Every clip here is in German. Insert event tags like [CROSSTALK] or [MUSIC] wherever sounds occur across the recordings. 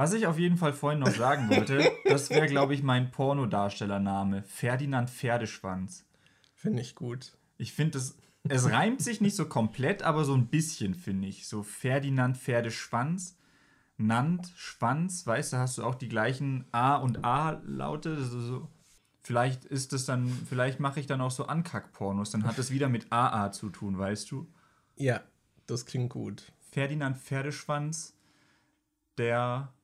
Was ich auf jeden Fall vorhin noch sagen wollte, [LAUGHS] das wäre, glaube ich, mein Pornodarstellername. Ferdinand Pferdeschwanz. Finde ich gut. Ich finde es, es reimt sich nicht so komplett, aber so ein bisschen, finde ich. So Ferdinand Pferdeschwanz. Nant, Schwanz, weißt du, hast du auch die gleichen A und A-Laute. Also so, vielleicht ist es dann, vielleicht mache ich dann auch so Ankack-Pornos, dann hat es wieder mit AA zu tun, weißt du? Ja, das klingt gut. Ferdinand Pferdeschwanz, der.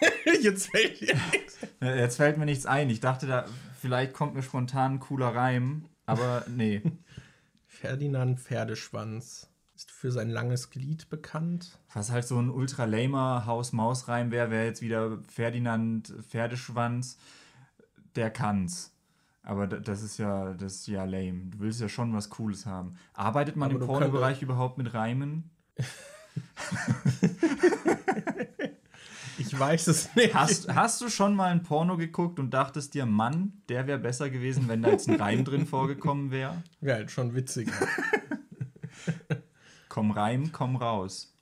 [LAUGHS] Jetzt fällt mir nichts. Jetzt fällt mir nichts ein. Ich dachte, da vielleicht kommt mir spontan ein cooler Reim, aber nee. [LAUGHS] Ferdinand Pferdeschwanz ist für sein langes Glied bekannt. Was halt so ein ultra lamer Haus-Maus-Reim wäre, wäre jetzt wieder Ferdinand Pferdeschwanz, der kann's. Aber das ist ja, das ist ja lame. Du willst ja schon was Cooles haben. Arbeitet man Aber im Pornobereich überhaupt mit Reimen? [LAUGHS] Ich weiß es nicht. Hast, hast du schon mal ein Porno geguckt und dachtest dir, Mann, der wäre besser gewesen, wenn da jetzt ein Reim drin vorgekommen wäre? Wäre halt schon witziger. [LAUGHS] Komm rein, komm raus.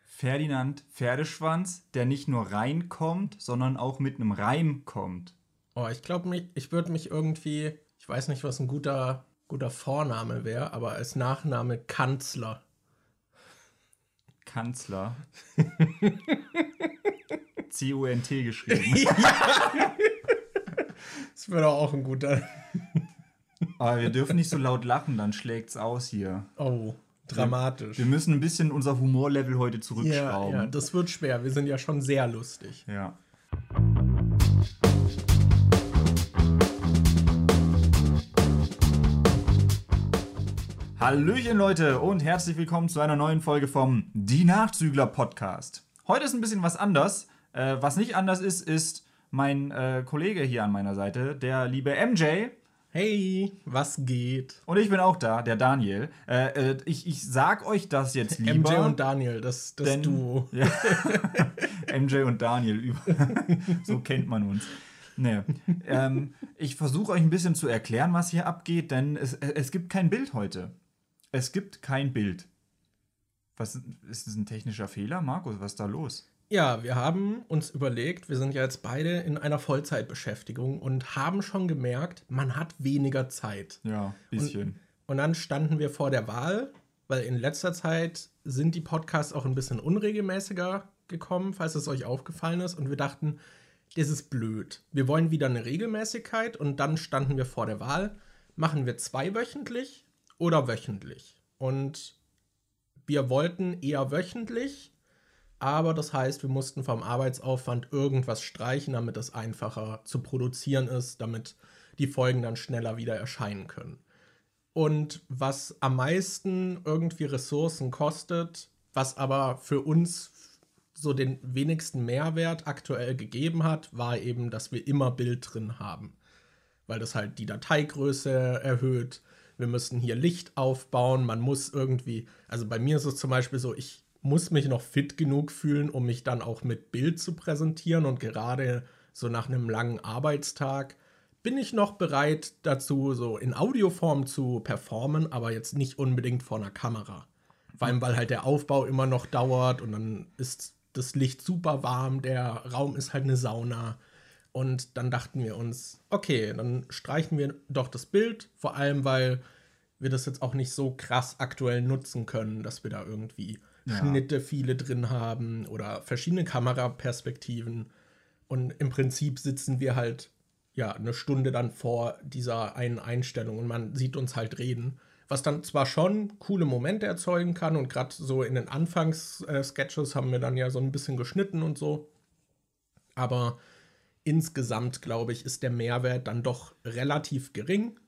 Ferdinand Pferdeschwanz, der nicht nur reinkommt, sondern auch mit einem Reim kommt. Oh, ich glaube, ich würde mich irgendwie, ich weiß nicht, was ein guter, guter Vorname wäre, aber als Nachname Kanzler. Kanzler. [LAUGHS] C-U-N-T geschrieben. [LAUGHS] [LAUGHS] Das wäre doch auch ein guter. Aber wir dürfen nicht so laut lachen, dann schlägt's aus hier. Oh, dramatisch. Wir müssen ein bisschen unser Humorlevel heute Ja, zurückschrauben. ja, das wird schwer. Wir sind ja schon sehr lustig. ja. Hallöchen Leute und herzlich willkommen zu einer neuen Folge vom Die Nachzügler Podcast. Heute ist ein bisschen was anders. Äh, was nicht anders ist, ist mein äh, Kollege hier an meiner Seite, der liebe MJ. Hey, was geht? Und ich bin auch da, der Daniel. Äh, äh, ich, ich sag euch das jetzt [LAUGHS] lieber. MJ und Daniel, das, das denn- Duo. Ja. [LAUGHS] MJ und Daniel, über- [LAUGHS] so kennt man uns. Nee. Ähm, ich versuche euch ein bisschen zu erklären, was hier abgeht, denn es, es gibt kein Bild heute. Es gibt kein Bild. Was ist das ein technischer Fehler, Markus? Was ist da los? Ja, wir haben uns überlegt, wir sind ja jetzt beide in einer Vollzeitbeschäftigung und haben schon gemerkt, man hat weniger Zeit. Ja, bisschen. Und dann standen wir vor der Wahl, weil in letzter Zeit sind die Podcasts auch ein bisschen unregelmäßiger gekommen, falls es euch aufgefallen ist. Und wir dachten, das ist blöd. Wir wollen wieder eine Regelmäßigkeit und dann standen wir vor der Wahl, machen wir zweiwöchentlich oder wöchentlich. Und wir wollten eher wöchentlich, aber das heißt, wir mussten vom Arbeitsaufwand irgendwas streichen, damit es einfacher zu produzieren ist, damit die Folgen dann schneller wieder erscheinen können. Und was am meisten irgendwie Ressourcen kostet, was aber für uns so den wenigsten Mehrwert aktuell gegeben hat, war eben, dass wir immer Bild drin haben. Weil das halt die Dateigröße erhöht. Wir müssen hier Licht aufbauen. Man muss irgendwie, also bei mir ist es zum Beispiel so, ich muss mich noch fit genug fühlen, um mich dann auch mit Bild zu präsentieren. Und gerade so nach einem langen Arbeitstag bin ich noch bereit dazu, so in Audioform zu performen, aber jetzt nicht unbedingt vor einer Kamera. Vor allem, weil halt der Aufbau immer noch dauert und dann ist das Licht super warm, der Raum ist halt eine Sauna. Und dann dachten wir uns, okay, dann streichen wir doch das Bild, vor allem weil wir das jetzt auch nicht so krass aktuell nutzen können, dass wir da irgendwie Schnitte viele drin haben oder verschiedene Kameraperspektiven. Und im Prinzip sitzen wir halt ja eine Stunde dann vor dieser einen Einstellung und man sieht uns halt reden. Was dann zwar schon coole Momente erzeugen kann und gerade so in den Anfangs-Sketches haben wir dann ja so ein bisschen geschnitten und so. Aber insgesamt, glaube ich, ist der Mehrwert dann doch relativ gering.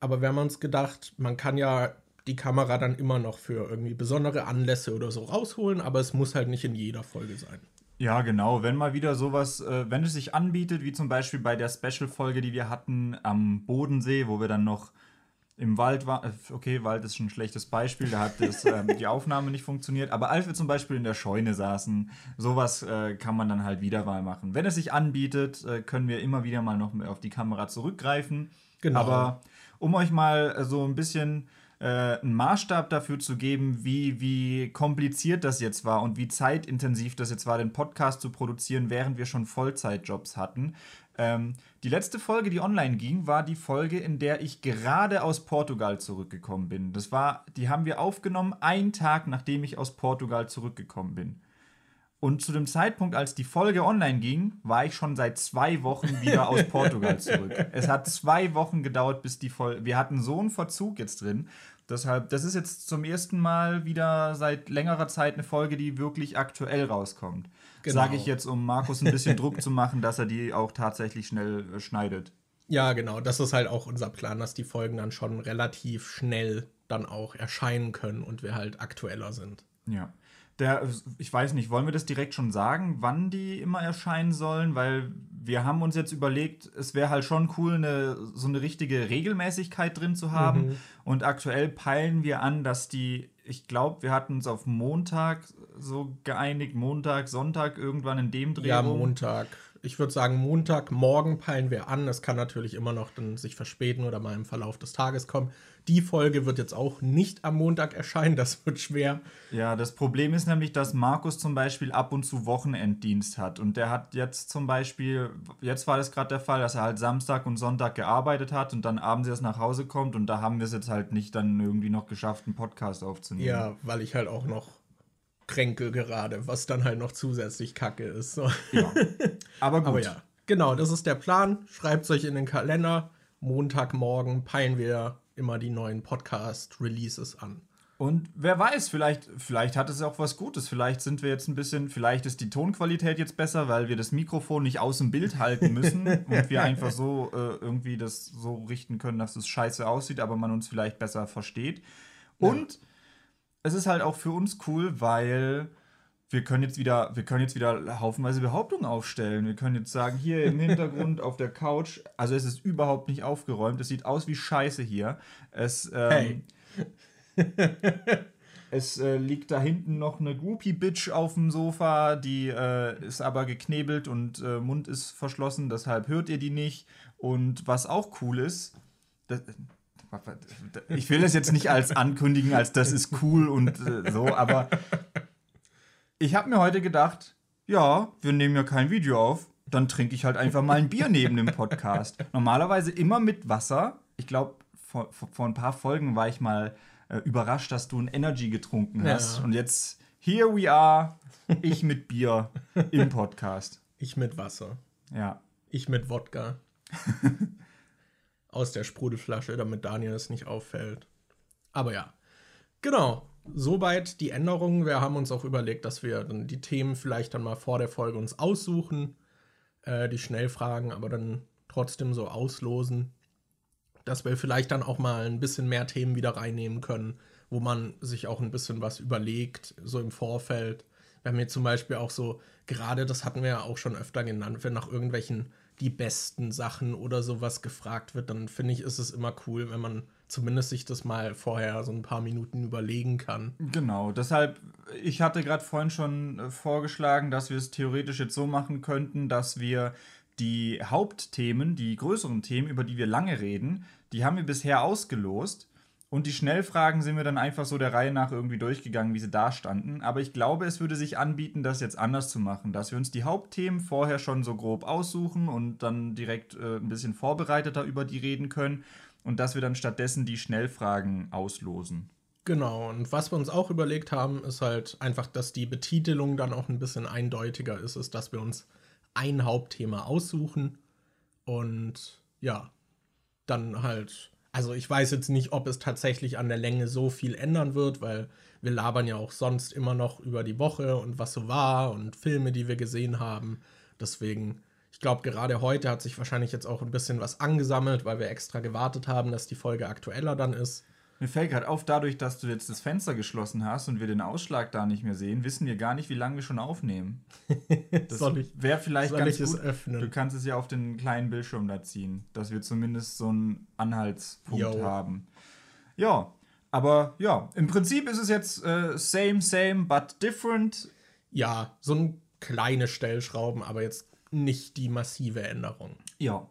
Aber wir haben uns gedacht, man kann ja die Kamera dann immer noch für irgendwie besondere Anlässe oder so rausholen, aber es muss halt nicht in jeder Folge sein. Ja, genau. Wenn mal wieder sowas, äh, wenn es sich anbietet, wie zum Beispiel bei der Special-Folge, die wir hatten am Bodensee, wo wir dann noch im Wald waren. Okay, Wald ist schon ein schlechtes Beispiel, da hat das, ähm, die [LAUGHS] Aufnahme nicht funktioniert. Aber als wir zum Beispiel in der Scheune saßen, sowas äh, kann man dann halt wieder mal machen. Wenn es sich anbietet, äh, können wir immer wieder mal noch auf die Kamera zurückgreifen. Genau. Aber um euch mal äh, so ein bisschen äh, einen Maßstab dafür zu geben, wie, wie kompliziert das jetzt war und wie zeitintensiv das jetzt war, den Podcast zu produzieren, während wir schon Vollzeitjobs hatten. Ähm, die letzte Folge, die online ging, war die Folge, in der ich gerade aus Portugal zurückgekommen bin. Das war, die haben wir aufgenommen, einen Tag nachdem ich aus Portugal zurückgekommen bin. Und zu dem Zeitpunkt, als die Folge online ging, war ich schon seit zwei Wochen wieder aus [LAUGHS] Portugal zurück. Es hat zwei Wochen gedauert, bis die Folge. Wir hatten so einen Verzug jetzt drin. Deshalb, das ist jetzt zum ersten Mal wieder seit längerer Zeit eine Folge, die wirklich aktuell rauskommt. Genau. Sage ich jetzt, um Markus ein bisschen Druck zu machen, dass er die auch tatsächlich schnell äh, schneidet. Ja, genau. Das ist halt auch unser Plan, dass die Folgen dann schon relativ schnell dann auch erscheinen können und wir halt aktueller sind. Ja. Der, ich weiß nicht, wollen wir das direkt schon sagen, wann die immer erscheinen sollen? Weil wir haben uns jetzt überlegt, es wäre halt schon cool, eine, so eine richtige Regelmäßigkeit drin zu haben. Mhm. Und aktuell peilen wir an, dass die, ich glaube, wir hatten uns auf Montag so geeinigt, Montag, Sonntag irgendwann in dem Dreh. Ja, Montag. Ich würde sagen, Montagmorgen peilen wir an. Es kann natürlich immer noch dann sich verspäten oder mal im Verlauf des Tages kommen. Die Folge wird jetzt auch nicht am Montag erscheinen, das wird schwer. Ja, das Problem ist nämlich, dass Markus zum Beispiel ab und zu Wochenenddienst hat. Und der hat jetzt zum Beispiel, jetzt war das gerade der Fall, dass er halt Samstag und Sonntag gearbeitet hat und dann abends erst nach Hause kommt. Und da haben wir es jetzt halt nicht dann irgendwie noch geschafft, einen Podcast aufzunehmen. Ja, weil ich halt auch noch kränke gerade, was dann halt noch zusätzlich kacke ist. So. Ja. [LAUGHS] Aber gut. Aber ja, genau, das ist der Plan. Schreibt es euch in den Kalender. Montagmorgen peilen wir immer die neuen Podcast-Releases an. Und wer weiß, vielleicht, vielleicht hat es auch was Gutes. Vielleicht sind wir jetzt ein bisschen, vielleicht ist die Tonqualität jetzt besser, weil wir das Mikrofon nicht aus dem Bild halten müssen und wir einfach so äh, irgendwie das so richten können, dass es scheiße aussieht, aber man uns vielleicht besser versteht. Und ja. Es ist halt auch für uns cool, weil wir können jetzt wieder, wir können jetzt wieder haufenweise Behauptungen aufstellen. Wir können jetzt sagen, hier im Hintergrund [LAUGHS] auf der Couch, also es ist überhaupt nicht aufgeräumt. Es sieht aus wie Scheiße hier. Es, ähm, hey. [LAUGHS] es äh, liegt da hinten noch eine Groupie-Bitch auf dem Sofa, die äh, ist aber geknebelt und äh, Mund ist verschlossen, deshalb hört ihr die nicht. Und was auch cool ist, das, ich will es jetzt nicht als ankündigen, als das ist cool und äh, so, aber ich habe mir heute gedacht, ja, wir nehmen ja kein Video auf, dann trinke ich halt einfach mal ein Bier neben dem Podcast. Normalerweise immer mit Wasser. Ich glaube, vor, vor, ein paar Folgen war ich mal äh, überrascht, dass du ein Energy getrunken hast. Ja. Und jetzt, here we are, ich mit Bier im Podcast. Ich mit Wasser. Ja. Ich mit Wodka. [LAUGHS] Aus der Sprudelflasche, damit Daniel es nicht auffällt. Aber ja. Genau soweit die Änderungen. Wir haben uns auch überlegt, dass wir dann die Themen vielleicht dann mal vor der Folge uns aussuchen, äh, die Schnellfragen, aber dann trotzdem so auslosen, dass wir vielleicht dann auch mal ein bisschen mehr Themen wieder reinnehmen können, wo man sich auch ein bisschen was überlegt, so im Vorfeld. Wir haben hier zum Beispiel auch so, gerade das hatten wir ja auch schon öfter genannt, wenn nach irgendwelchen die besten Sachen oder sowas gefragt wird, dann finde ich, ist es immer cool, wenn man zumindest sich das mal vorher so ein paar Minuten überlegen kann. Genau, deshalb, ich hatte gerade vorhin schon äh, vorgeschlagen, dass wir es theoretisch jetzt so machen könnten, dass wir die Hauptthemen, die größeren Themen, über die wir lange reden, die haben wir bisher ausgelost. Und die Schnellfragen sind wir dann einfach so der Reihe nach irgendwie durchgegangen, wie sie da standen. Aber ich glaube, es würde sich anbieten, das jetzt anders zu machen, dass wir uns die Hauptthemen vorher schon so grob aussuchen und dann direkt äh, ein bisschen vorbereiteter über die reden können und dass wir dann stattdessen die Schnellfragen auslosen. Genau, und was wir uns auch überlegt haben, ist halt einfach, dass die Betitelung dann auch ein bisschen eindeutiger ist, ist, dass wir uns ein Hauptthema aussuchen und ja, dann halt, also ich weiß jetzt nicht, ob es tatsächlich an der Länge so viel ändern wird, weil wir labern ja auch sonst immer noch über die Woche und was so war und Filme, die wir gesehen haben. Deswegen ich glaube, gerade heute hat sich wahrscheinlich jetzt auch ein bisschen was angesammelt, weil wir extra gewartet haben, dass die Folge aktueller dann ist. Mir fällt gerade auf, dadurch, dass du jetzt das Fenster geschlossen hast und wir den Ausschlag da nicht mehr sehen, wissen wir gar nicht, wie lange wir schon aufnehmen. [LAUGHS] Das wäre vielleicht soll ganz gut. Öffnen? Du kannst es ja auf den kleinen Bildschirm da ziehen, dass wir zumindest so einen Anhaltspunkt Yo. haben. Ja, aber ja, im Prinzip ist es jetzt äh, same, same, but different. Ja, so ein kleine Stellschrauben, aber jetzt nicht die massive Änderung. Ja.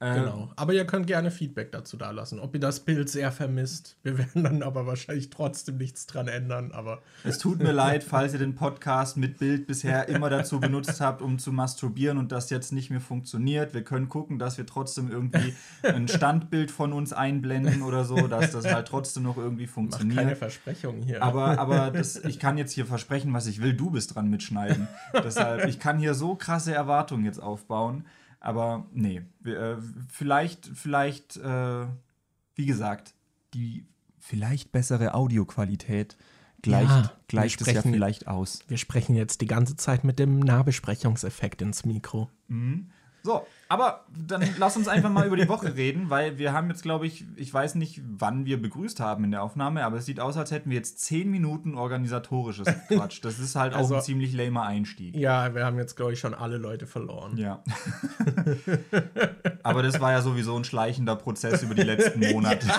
Genau. Aber ihr könnt gerne Feedback dazu da lassen, ob ihr das Bild sehr vermisst. Wir [LAUGHS] werden dann aber wahrscheinlich trotzdem nichts dran ändern. Aber Es tut mir leid, falls ihr den Podcast mit Bild bisher immer dazu benutzt habt, um zu masturbieren und das jetzt nicht mehr funktioniert. Wir können gucken, dass wir trotzdem irgendwie ein Standbild von uns einblenden oder so, dass das halt trotzdem noch irgendwie macht keine funktioniert. Versprechungen hier. Aber, aber das, ich kann jetzt hier versprechen, was ich will. Du bist dran mitschneiden. Deshalb, ich kann hier so krasse Erwartungen jetzt aufbauen. Aber nee, äh, vielleicht, vielleicht, äh, wie gesagt, die vielleicht bessere Audioqualität gleicht, Ja, gleicht es ja sprechen- vielleicht aus. wir sprechen jetzt die ganze Zeit mit dem Nahbesprechungseffekt ins Mikro. So, aber dann lass uns einfach mal über die Woche reden, weil wir haben jetzt, glaube ich, ich weiß nicht, wann wir begrüßt haben in der Aufnahme, aber es sieht aus, als hätten wir jetzt zehn Minuten organisatorisches Quatsch. Das ist halt auch Also- ein ziemlich lamer Einstieg. Ja, wir haben jetzt, glaube ich, schon alle Leute verloren. Ja. [LAUGHS] aber das war ja sowieso ein schleichender Prozess über die letzten Monate. [LAUGHS]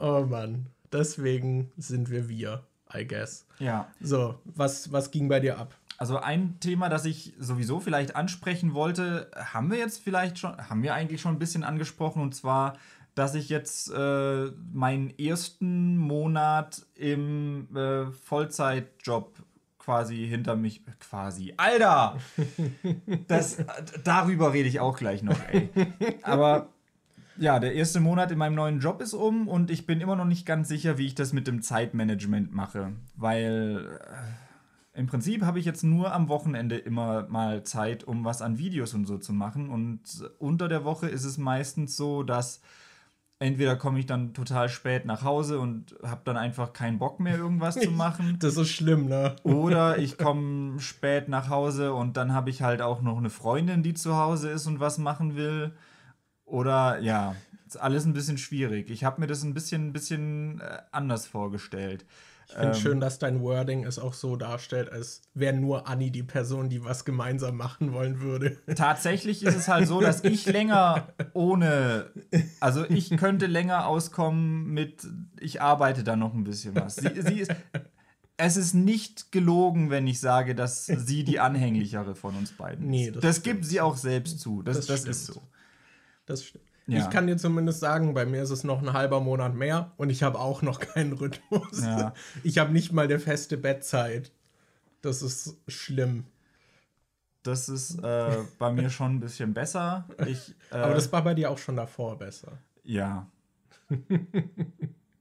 Oh Mann. Deswegen sind wir wir, I guess. Ja. So, was, was ging bei dir ab? Also ein Thema, das ich sowieso vielleicht ansprechen wollte, haben wir jetzt vielleicht schon, haben wir eigentlich schon ein bisschen angesprochen, und zwar, dass ich jetzt äh, meinen ersten Monat im äh, Vollzeitjob quasi hinter mich, quasi, Alter! Das, [LAUGHS] darüber rede ich auch gleich noch, ey. Aber ja, der erste Monat in meinem neuen Job ist um und ich bin immer noch nicht ganz sicher, wie ich das mit dem Zeitmanagement mache, weil äh, im Prinzip habe ich jetzt nur am Wochenende immer mal Zeit, um was an Videos und so zu machen. Und unter der Woche ist es meistens so, dass entweder komme ich dann total spät nach Hause und habe dann einfach keinen Bock mehr, irgendwas zu [LAUGHS] machen. Das ist schlimm, ne? Oder [LAUGHS] ich komme spät nach Hause und dann habe ich halt auch noch eine Freundin, die zu Hause ist und was machen will. Oder ja, ist alles ein bisschen schwierig. Ich habe mir das ein bisschen, ein bisschen äh, anders vorgestellt. Ich finde schön, dass dein Wording es auch so darstellt, als wäre nur Anni die Person, die was gemeinsam machen wollen würde. [LAUGHS] Tatsächlich ist es halt so, dass ich länger ohne, also ich könnte länger auskommen mit, ich arbeite da noch ein bisschen was. Sie, sie ist, es ist nicht gelogen, wenn ich sage, dass sie die anhänglichere von uns beiden ist. Nee, das das, gibt sie auch selbst zu. Das, Das das, ist so. Das stimmt. Ja. Ich kann dir zumindest sagen, bei mir ist es noch ein halber Monat mehr und ich habe auch noch [LAUGHS] keinen Rhythmus. Ja. Ich habe nicht mal eine feste Bettzeit. Das ist schlimm. Das ist äh, bei mir schon ein bisschen besser. Ich, [LAUGHS] äh, Aber das war bei dir auch schon davor besser. Ja. [LAUGHS]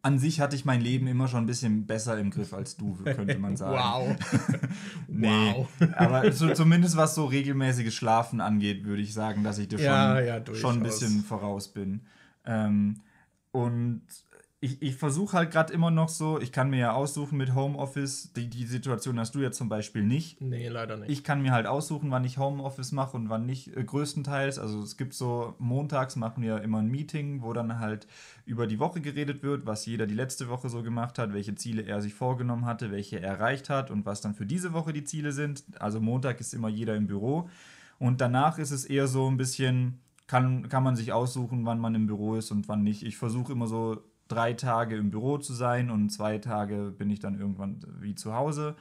An sich hatte ich mein Leben immer schon ein bisschen besser im Griff als du, könnte man [LAUGHS] sagen. Wow. [LAUGHS] Nee. Wow. [LAUGHS] Aber so, zumindest was so regelmäßiges Schlafen angeht, würde ich sagen, dass ich dir Ja, schon, ja, schon ein bisschen voraus bin. Ähm, und ich, ich versuche halt gerade immer noch so, ich kann mir ja aussuchen mit Homeoffice, die, die Situation hast du jetzt zum Beispiel nicht. Nee, leider nicht. Ich kann mir halt aussuchen, wann ich Homeoffice mache und wann nicht, äh, größtenteils. Also es gibt so, montags machen wir immer ein Meeting, wo dann halt über die Woche geredet wird, was jeder die letzte Woche so gemacht hat, welche Ziele er sich vorgenommen hatte, welche er erreicht hat und was dann für diese Woche die Ziele sind. Also Montag ist immer jeder im Büro. Und danach ist es eher so ein bisschen, kann, kann man sich aussuchen, wann man im Büro ist und wann nicht. Ich versuche immer so drei Tage im Büro zu sein und zwei Tage bin ich dann irgendwann wie zu Hause.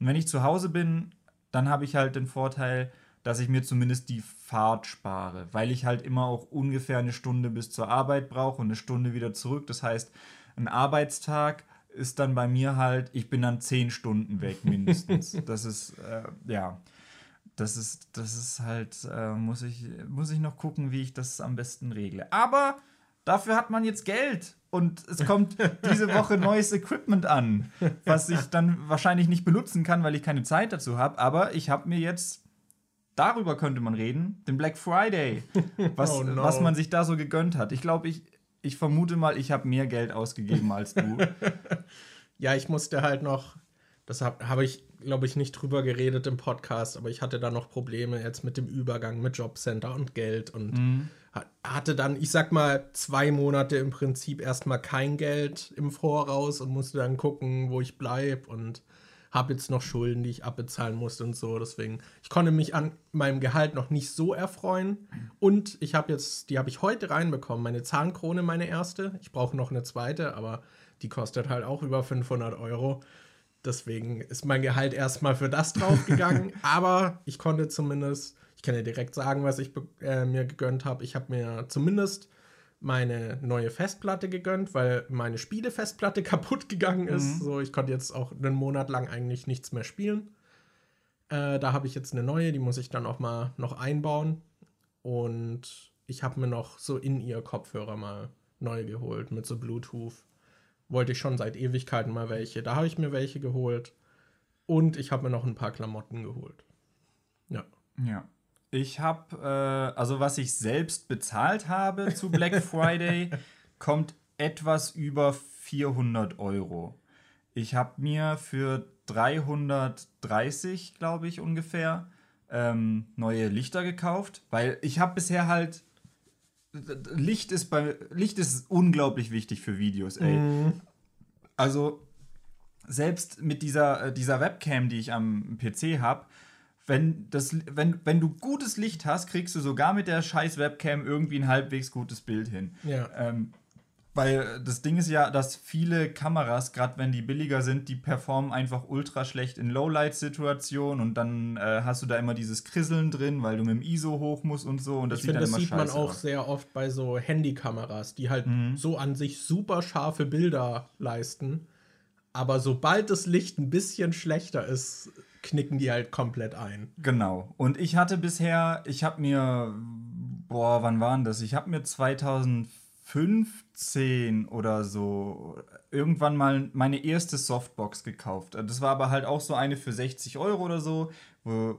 Und wenn ich zu Hause bin, dann habe ich halt den Vorteil, dass ich mir zumindest die Fahrt spare, weil ich halt immer auch ungefähr eine Stunde bis zur Arbeit brauche und eine Stunde wieder zurück. Das heißt, ein Arbeitstag ist dann bei mir halt, ich bin dann zehn Stunden weg mindestens. [LAUGHS] das ist, äh, ja, das ist, das ist halt, äh, muss, ich, muss ich noch gucken, wie ich das am besten regle. Aber dafür hat man jetzt Geld. Und es kommt diese Woche [LAUGHS] neues Equipment an, was ich dann wahrscheinlich nicht benutzen kann, weil ich keine Zeit dazu habe. Aber ich habe mir jetzt, darüber könnte man reden, den Black Friday, was, [LAUGHS] Oh no. was man sich da so gegönnt hat. Ich glaube, ich, ich vermute mal, ich habe mehr Geld ausgegeben als du. [LAUGHS] Ja, ich musste halt noch, das habe hab ich, glaube ich, nicht drüber geredet im Podcast, aber ich hatte da noch Probleme jetzt mit dem Übergang mit Jobcenter und Geld und ha- hatte dann, ich sag mal, zwei Monate im Prinzip erstmal kein Geld im Voraus und musste dann gucken, wo ich bleibe und habe jetzt noch Schulden, die ich abbezahlen musste und so. Deswegen, ich konnte mich an meinem Gehalt noch nicht so erfreuen. Und ich habe jetzt, die habe ich heute reinbekommen, meine Zahnkrone, meine erste. Ich brauche noch eine zweite, aber die kostet halt auch über 500 Euro. Deswegen ist mein Gehalt erstmal für das draufgegangen. [LAUGHS] aber ich konnte zumindest, kann dir direkt sagen, was ich äh, mir gegönnt habe. Ich habe mir zumindest meine neue Festplatte gegönnt, weil meine Spielefestplatte [LAUGHS] kaputt gegangen ist. Mhm. So, ich konnte jetzt auch einen Monat lang eigentlich nichts mehr spielen. Äh, da habe ich jetzt eine neue, die muss ich dann auch mal noch einbauen. Und ich habe mir noch so in ihr Kopfhörer mal neu geholt mit so Bluetooth. Wollte ich schon seit Ewigkeiten mal welche. Da habe ich mir welche geholt. Und ich habe mir noch ein paar Klamotten geholt. Ja. Ja. Ich habe, äh, also was ich selbst bezahlt habe zu Black [LAUGHS] Friday, kommt etwas über 400 Euro. Ich habe mir für 330, glaube ich, ungefähr, ähm, neue Lichter gekauft, weil ich habe bisher halt Licht ist bei Licht ist unglaublich wichtig für Videos, ey. Mhm. Also selbst mit dieser, äh, dieser Webcam, die ich am PC habe, wenn, das, wenn, wenn du gutes Licht hast, kriegst du sogar mit der scheiß Webcam irgendwie ein halbwegs gutes Bild hin. Ja. Ähm, weil das Ding ist ja, dass viele Kameras, gerade wenn die billiger sind, die performen einfach ultra schlecht in Lowlight-Situationen und dann äh, hast du da immer dieses Krisseln drin, weil du mit dem ISO hoch musst und so. Und das ich finde, das sieht man auch aus. sehr oft bei so Handykameras, die halt mhm. so an sich super scharfe Bilder leisten. Aber sobald das Licht ein bisschen schlechter ist, knicken die halt komplett ein. Genau. Und ich hatte bisher, ich habe mir, boah, wann waren das? Ich habe mir 2015 oder so irgendwann mal meine erste Softbox gekauft. Das war aber halt auch so eine für 60 Euro oder so, wo,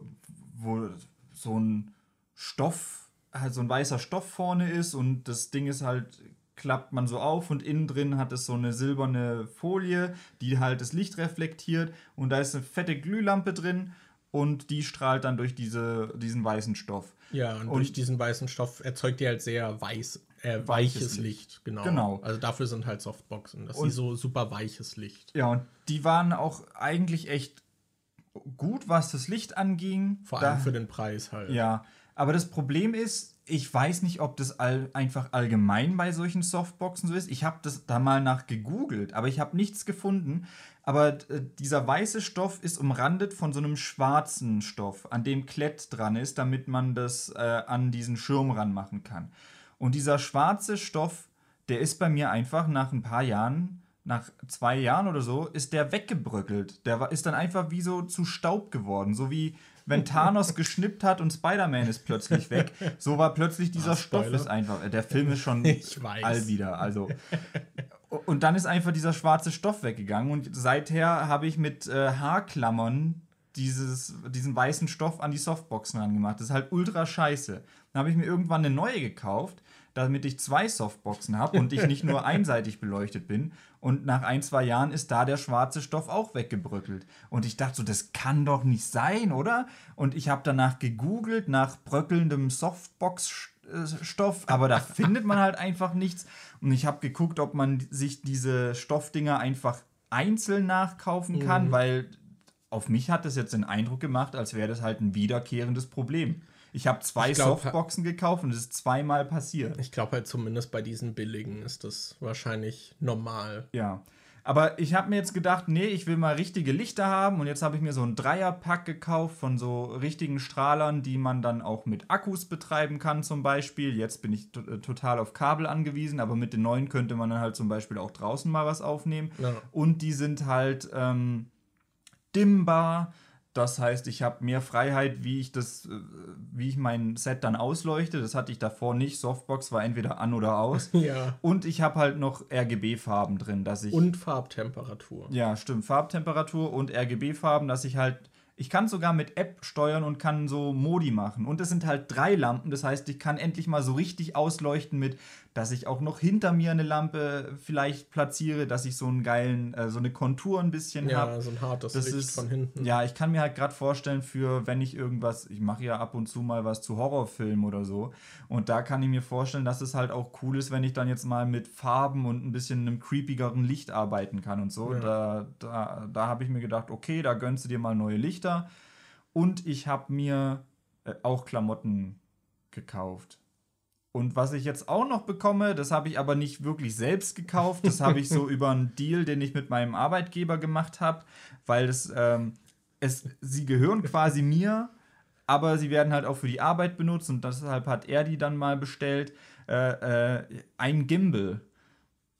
wo so ein Stoff, halt so ein weißer Stoff vorne ist und das Ding ist halt klappt man so auf und innen drin hat es so eine silberne Folie, die halt das Licht reflektiert und da ist eine fette Glühlampe drin und die strahlt dann durch diese, diesen weißen Stoff. Ja, und, und durch diesen weißen Stoff erzeugt die halt sehr weiß, äh, weiches, Licht. Licht. Genau. genau. Also dafür sind halt Softboxen, dass sie so super weiches Licht. Ja, und die waren auch eigentlich echt gut, was das Licht anging. Vor allem da, für den Preis halt. Ja, aber das Problem ist, ich weiß nicht, ob das all, einfach allgemein bei solchen Softboxen so ist. Ich habe das da mal nach gegoogelt, aber ich habe nichts gefunden. Aber äh, dieser weiße Stoff ist umrandet von so einem schwarzen Stoff, an dem Klett dran ist, damit man das äh, an diesen Schirm ranmachen kann. Und dieser schwarze Stoff, der ist bei mir einfach nach ein paar Jahren nach zwei Jahren oder so, ist der weggebröckelt. Der ist dann einfach wie so zu Staub geworden. So wie wenn [LAUGHS] Thanos geschnippt hat und Spider-Man ist plötzlich weg. So war plötzlich dieser Ach, Stoff ist einfach. Der Film ist schon [LAUGHS] all wieder. Also. Und dann ist einfach dieser schwarze Stoff weggegangen. Und seither habe ich mit äh, Haarklammern dieses, diesen weißen Stoff an die Softboxen angemacht. Das ist halt ultra scheiße. Dann habe ich mir irgendwann eine neue gekauft damit ich zwei Softboxen habe und ich nicht nur einseitig beleuchtet bin. Und nach ein, zwei Jahren ist da der schwarze Stoff auch weggebröckelt. Und ich dachte so, das kann doch nicht sein, oder? Und ich habe danach gegoogelt nach bröckelndem Softbox-Stoff, aber da [LAUGHS] findet man halt einfach nichts. Und ich habe geguckt, ob man sich diese Stoffdinger einfach einzeln nachkaufen kann, mhm. weil auf mich hat das jetzt den Eindruck gemacht, als wäre das halt ein wiederkehrendes Problem. Ich habe zwei ich glaub, Softboxen gekauft und es ist zweimal passiert. Ich glaube halt zumindest bei diesen billigen ist das wahrscheinlich normal. Ja. Aber ich habe mir jetzt gedacht, nee, ich will mal richtige Lichter haben und jetzt habe ich mir so ein Dreierpack gekauft von so richtigen Strahlern, die man dann auch mit Akkus betreiben kann zum Beispiel. Jetzt bin ich äh, total auf Kabel angewiesen, aber mit den neuen könnte man dann halt zum Beispiel auch draußen mal was aufnehmen. Ja. Und die sind halt ähm, dimmbar das heißt, ich habe mehr Freiheit, wie ich das, äh, wie ich mein Set dann ausleuchte. Das hatte ich davor nicht. Softbox war entweder an oder aus. [LAUGHS] ja. Und ich habe halt noch RGB-Farben drin, dass ich. Und Farbtemperatur. Ja, stimmt. Farbtemperatur und RGB-Farben, dass ich halt ich kann sogar mit App steuern und kann so Modi machen. Und es sind halt drei Lampen. Das heißt, ich kann endlich mal so richtig ausleuchten mit, dass ich auch noch hinter mir eine Lampe vielleicht platziere, dass ich so einen geilen, äh, so eine Kontur ein bisschen habe. Ja, so ein hartes das Licht ist, von hinten. Ja, ich kann mir halt gerade vorstellen, für wenn ich irgendwas, ich mache ja ab und zu mal was zu Horrorfilmen oder so. Und da kann ich mir vorstellen, dass es halt auch cool ist, wenn ich dann jetzt mal mit Farben und ein bisschen einem creepigeren Licht arbeiten kann und so. Ja. Da, da, da habe ich mir gedacht, okay, da gönnst du dir mal neue Lichter. Und ich habe mir äh, auch Klamotten gekauft. Und was ich jetzt auch noch bekomme, das habe ich aber nicht wirklich selbst gekauft. Das habe ich so [LAUGHS] über einen Deal, den ich mit meinem Arbeitgeber gemacht habe, weil das, ähm, es, sie gehören quasi mir, aber sie werden halt auch für die Arbeit benutzt und deshalb hat er die dann mal bestellt. Äh, äh, ein Gimbal.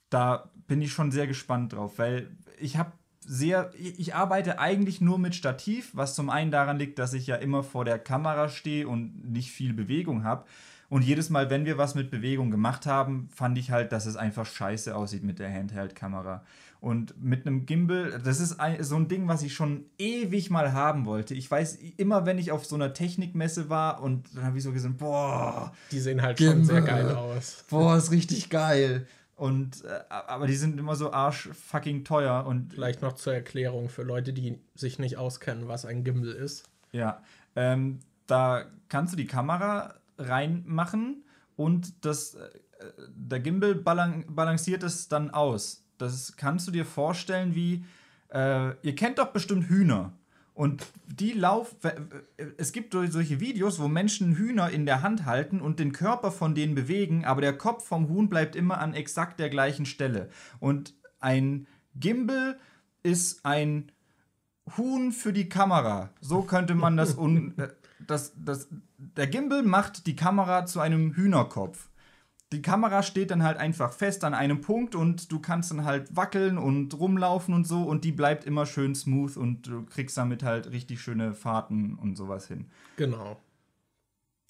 Da bin ich schon sehr gespannt drauf, weil ich habe sehr, ich arbeite eigentlich nur mit Stativ, was zum einen daran liegt, dass ich ja immer vor der Kamera stehe und nicht viel Bewegung habe. Und jedes Mal, wenn wir was mit Bewegung gemacht haben, fand ich halt, dass es einfach scheiße aussieht mit der Handheld-Kamera. Und mit einem Gimbal, das ist ein, so ein Ding, was ich schon ewig mal haben wollte. Ich weiß, immer wenn ich auf so einer Technikmesse war und dann habe ich so gesagt, boah. Die sehen halt Gimbal. schon sehr geil aus. Boah, ist richtig geil. Und, äh, aber die sind immer so arsch fucking teuer und. Vielleicht noch zur Erklärung für Leute, die sich nicht auskennen, was ein Gimbal ist. Ja. Ähm, da kannst du die Kamera reinmachen und das, äh, der Gimbal balan balanciert es dann aus. Das kannst du dir vorstellen wie, äh, ihr kennt doch bestimmt Hühner. Und die laufen, es gibt solche Videos, wo Menschen Hühner in der Hand halten und den Körper von denen bewegen, aber der Kopf vom Huhn bleibt immer an exakt der gleichen Stelle. Und ein Gimbal ist ein Huhn für die Kamera. So könnte man das, un, [LAUGHS] äh, das, das der Gimbal macht die Kamera zu einem Hühnerkopf die Kamera steht dann halt einfach fest an einem Punkt und du kannst dann halt wackeln und rumlaufen und so und die bleibt immer schön smooth und du kriegst damit halt richtig schöne Fahrten und sowas hin. Genau.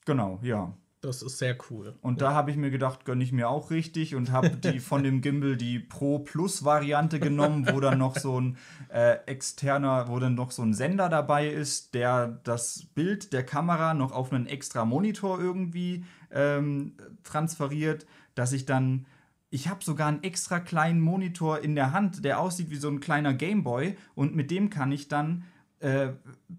Genau, ja. Das ist sehr cool. Und ja. da habe ich mir gedacht, gönne ich mir auch richtig und habe die [LAUGHS] von dem Gimbal die Pro Plus Variante genommen, wo dann noch so ein äh, externer, wo dann noch so ein Sender dabei ist, der das Bild der Kamera noch auf einen extra Monitor irgendwie ähm, transferiert, dass ich dann ich habe sogar einen extra kleinen Monitor in der Hand, der aussieht wie so ein kleiner Gameboy und mit dem kann ich dann äh,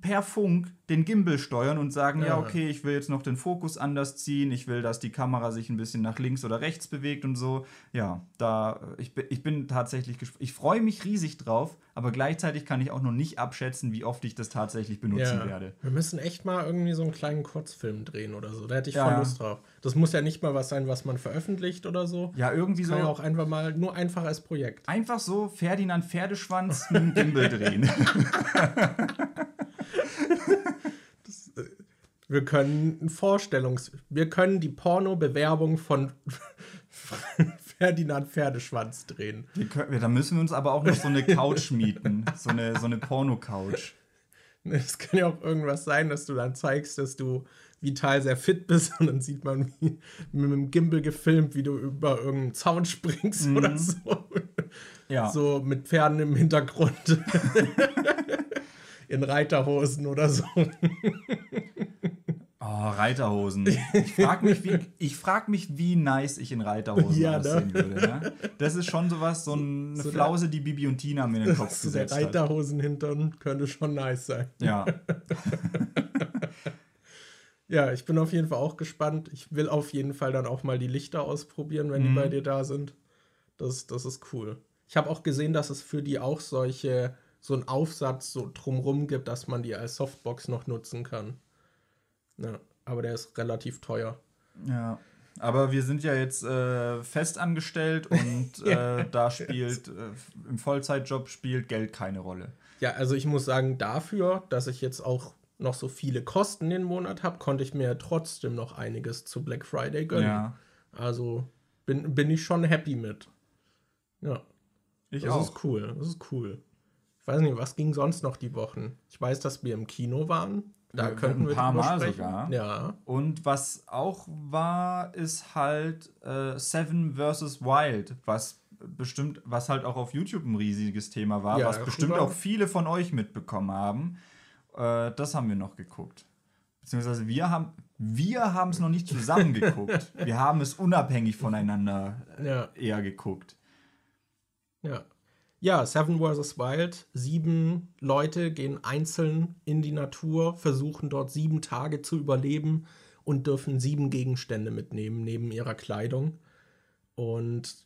per Funk den Gimbal steuern und sagen, ja. ja. okay, ich will jetzt noch den Fokus anders ziehen, ich will, dass die Kamera sich ein bisschen nach links oder rechts bewegt und so. Ja, da ich, ich bin tatsächlich ich freue mich riesig drauf, aber gleichzeitig kann ich auch noch nicht abschätzen, wie oft ich das tatsächlich benutzen ja. werde. Wir müssen echt mal irgendwie so einen kleinen Kurzfilm drehen oder so. Da hätte ich ja. voll Lust drauf. Das muss ja nicht mal was sein, was man veröffentlicht oder so. Ja, irgendwie kann so. Ja auch einfach mal nur einfach als Projekt. Einfach so Ferdinand Pferdeschwanz mit dem Gimbal drehen. [LAUGHS] [LAUGHS] wir können ein Vorstellungs... Wir können die Porno-Bewerbung von [LAUGHS] Ferdinand Pferdeschwanz drehen. Können, da müssen wir uns aber auch noch so eine Couch [LAUGHS] mieten. So eine, so eine Porno-Couch. Es kann ja auch irgendwas sein, dass du dann zeigst, dass du vital sehr fit bist [LAUGHS] und dann sieht man wie, mit dem Gimbal gefilmt, wie du über irgendeinen Zaun springst mhm. oder so. Ja. So mit Pferden im Hintergrund. In Reiterhosen oder so. Oh, Reiterhosen. [LAUGHS] Ich frage mich, wie, frag mich, wie nice ich in Reiterhosen ja, aussehen ne? würde. Ne? Das ist schon sowas, so eine so Flause, die Bibi und Tina mir in den [LAUGHS] Kopf so gesetzt der Reiterhosen hintern könnte schon nice sein. Ja. [LAUGHS] ja, ich bin auf jeden Fall auch gespannt. Ich will auf jeden Fall dann auch mal die Lichter ausprobieren, wenn mhm. die bei dir da sind. Das, das ist cool. Ich habe auch gesehen, dass es für die auch solche, so einen Aufsatz so drumrum gibt, dass man die als Softbox noch nutzen kann. Ja, aber der ist relativ teuer. Ja. Aber wir sind ja jetzt äh, fest angestellt und [LAUGHS] äh, da spielt, äh, im Vollzeitjob spielt Geld keine Rolle. Ja, also ich muss sagen, dafür, dass ich jetzt auch noch so viele Kosten den Monat habe, konnte ich mir trotzdem noch einiges zu Black Friday gönnen. Ja. Also bin, bin ich schon happy mit. Ja. Ich das auch. ist cool. Das ist cool. Ich weiß nicht, was ging sonst noch die Wochen? Ich weiß, dass wir im Kino waren. Da könnten wir ein paar Mal sprechen. sogar. Ja. Und was auch war, ist halt äh, Seven vs. Wild, was bestimmt, was halt auch auf YouTube ein riesiges Thema war, ja, was bestimmt auch viele von euch mitbekommen haben. Äh, das haben wir noch geguckt. Beziehungsweise wir haben wir haben es noch nicht zusammen geguckt. [LAUGHS] wir haben es unabhängig voneinander ja. eher geguckt. Ja. Ja, Seven vs. Wild. Sieben Leute gehen einzeln in die Natur, versuchen dort sieben Tage zu überleben und dürfen sieben Gegenstände mitnehmen, neben ihrer Kleidung. Und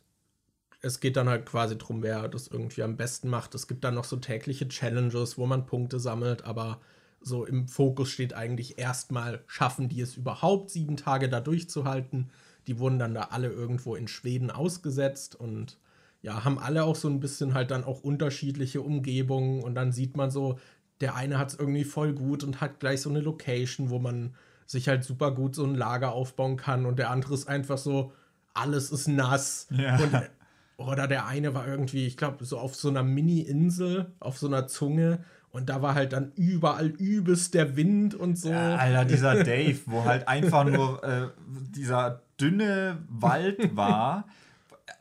es geht dann halt quasi darum, wer das irgendwie am besten macht. Es gibt dann noch so tägliche Challenges, wo man Punkte sammelt, aber so im Fokus steht eigentlich erstmal, schaffen die es überhaupt, sieben Tage da durchzuhalten. Die wurden dann da alle irgendwo in Schweden ausgesetzt und ja, haben alle auch so ein bisschen halt dann auch unterschiedliche Umgebungen und dann sieht man so, der eine hat es irgendwie voll gut und hat gleich so eine Location, wo man sich halt super gut so ein Lager aufbauen kann und der andere ist einfach so, alles ist nass. Ja. Und, oder der eine war irgendwie, ich glaube, so auf so einer Mini-Insel, auf so einer Zunge und da war halt dann überall übelst der Wind und so. Ja, Alter, dieser Dave, wo halt einfach nur äh, dieser dünne Wald war. [LAUGHS]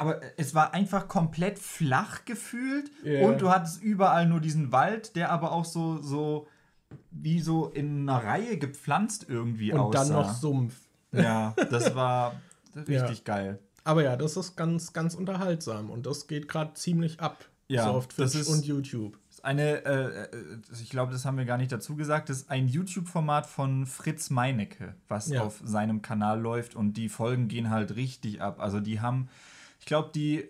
Aber es war einfach komplett flach gefühlt Ja. und du hattest überall nur diesen Wald, der aber auch so, so wie so in einer Reihe gepflanzt irgendwie und aussah. dann noch Sumpf. Ja, [LAUGHS] das war richtig Ja. geil. Aber ja, das ist ganz, ganz unterhaltsam und das geht gerade ziemlich ab. Ja, so auf das Twitch ist- und YouTube. Ist Eine, äh, äh, ich glaube, das haben wir gar nicht dazu gesagt, das ist ein YouTube-Format von Fritz Meinecke, was Ja. auf seinem Kanal läuft und die Folgen gehen halt richtig ab. Also die haben, ich glaube, die,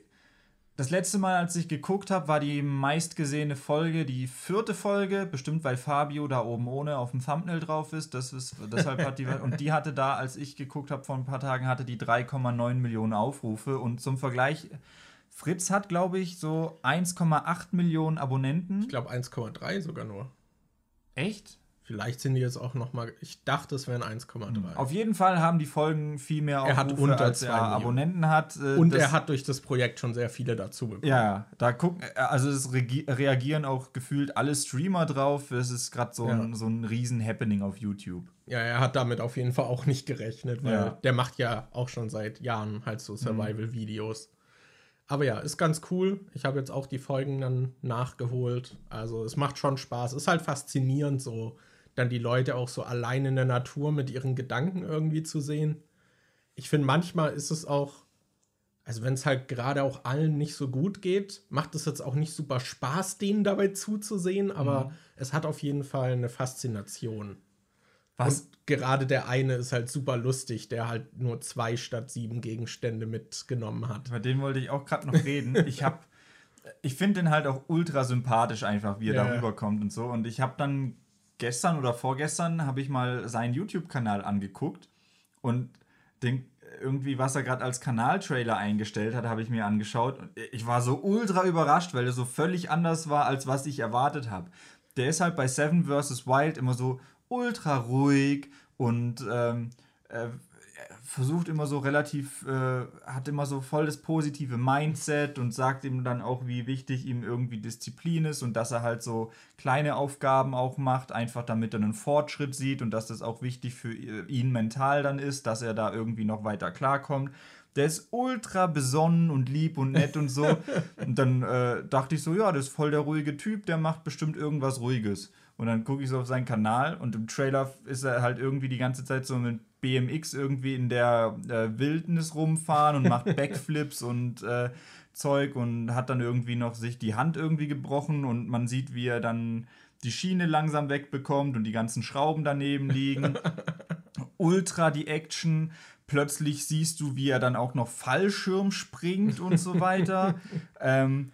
das letzte Mal, als ich geguckt habe, war die meistgesehene Folge, die vierte Folge, bestimmt weil Fabio da oben ohne auf dem Thumbnail drauf ist. Das ist deshalb hat die, und die hatte da, als ich geguckt habe vor ein paar Tagen, hatte die 3,9 Millionen Aufrufe und zum Vergleich. Fritz hat, glaube ich, so 1,8 Millionen Abonnenten. Ich glaube 1,3 sogar nur. Echt? Vielleicht sind die jetzt auch noch mal. Ich dachte, es wären 1,3. Auf jeden Fall haben die Folgen viel mehr Er hat Aufrufe, unter als zwei er. Abonnenten hat. Äh, Und er hat durch das Projekt schon sehr viele dazu bekommen. Ja, da gucken, also es reagieren auch gefühlt alle Streamer drauf. Es ist gerade so, ein, Ja. so ein riesen Happening auf YouTube. Ja, er hat damit auf jeden Fall auch nicht gerechnet, weil Ja. der macht ja auch schon seit Jahren halt so Survival-Videos. Aber ja, ist ganz cool. Ich habe jetzt auch die Folgen dann nachgeholt. Also es macht schon Spaß. Ist halt faszinierend, so dann die Leute auch so allein in der Natur mit ihren Gedanken irgendwie zu sehen. Ich finde, manchmal ist es auch, also wenn es halt gerade auch allen nicht so gut geht, macht es jetzt auch nicht super Spaß, denen dabei zuzusehen, aber es hat auf jeden Fall eine Faszination. Was? Und gerade der eine ist halt super lustig, der halt nur zwei statt sieben Gegenstände mitgenommen hat. Bei dem wollte ich auch gerade noch reden. Ich habe, [LAUGHS] ich finde den halt auch ultra sympathisch einfach, wie er Ja. da rüberkommt und so. Und ich habe dann gestern oder vorgestern habe ich mal seinen YouTube-Kanal angeguckt und den irgendwie, was er gerade als Kanaltrailer eingestellt hat, habe ich mir angeschaut. Und ich war so ultra überrascht, weil er so völlig anders war, als was ich erwartet habe. Der ist halt bei Seven vs. Wild immer so ultra ruhig und ähm, äh, versucht immer so relativ, äh, hat immer so voll das positive Mindset und sagt ihm dann auch, wie wichtig ihm irgendwie Disziplin ist und dass er halt so kleine Aufgaben auch macht, einfach damit er einen Fortschritt sieht und dass das auch wichtig für ihn mental dann ist, dass er da irgendwie noch weiter klarkommt. Der ist ultra besonnen und lieb und nett und so. [LAUGHS] Und dann äh, dachte ich so, ja, das ist voll der ruhige Typ, der macht bestimmt irgendwas Ruhiges. Und dann gucke ich so auf seinen Kanal und im Trailer ist er halt irgendwie die ganze Zeit so mit BMX irgendwie in der äh, Wildnis rumfahren und macht [LAUGHS] Backflips und äh, Zeug und hat dann irgendwie noch sich die Hand irgendwie gebrochen und man sieht, wie er dann die Schiene langsam wegbekommt und die ganzen Schrauben daneben liegen. [LAUGHS] Ultra die Action. Plötzlich siehst du, wie er dann auch noch Fallschirm springt und so weiter. [LAUGHS] ähm,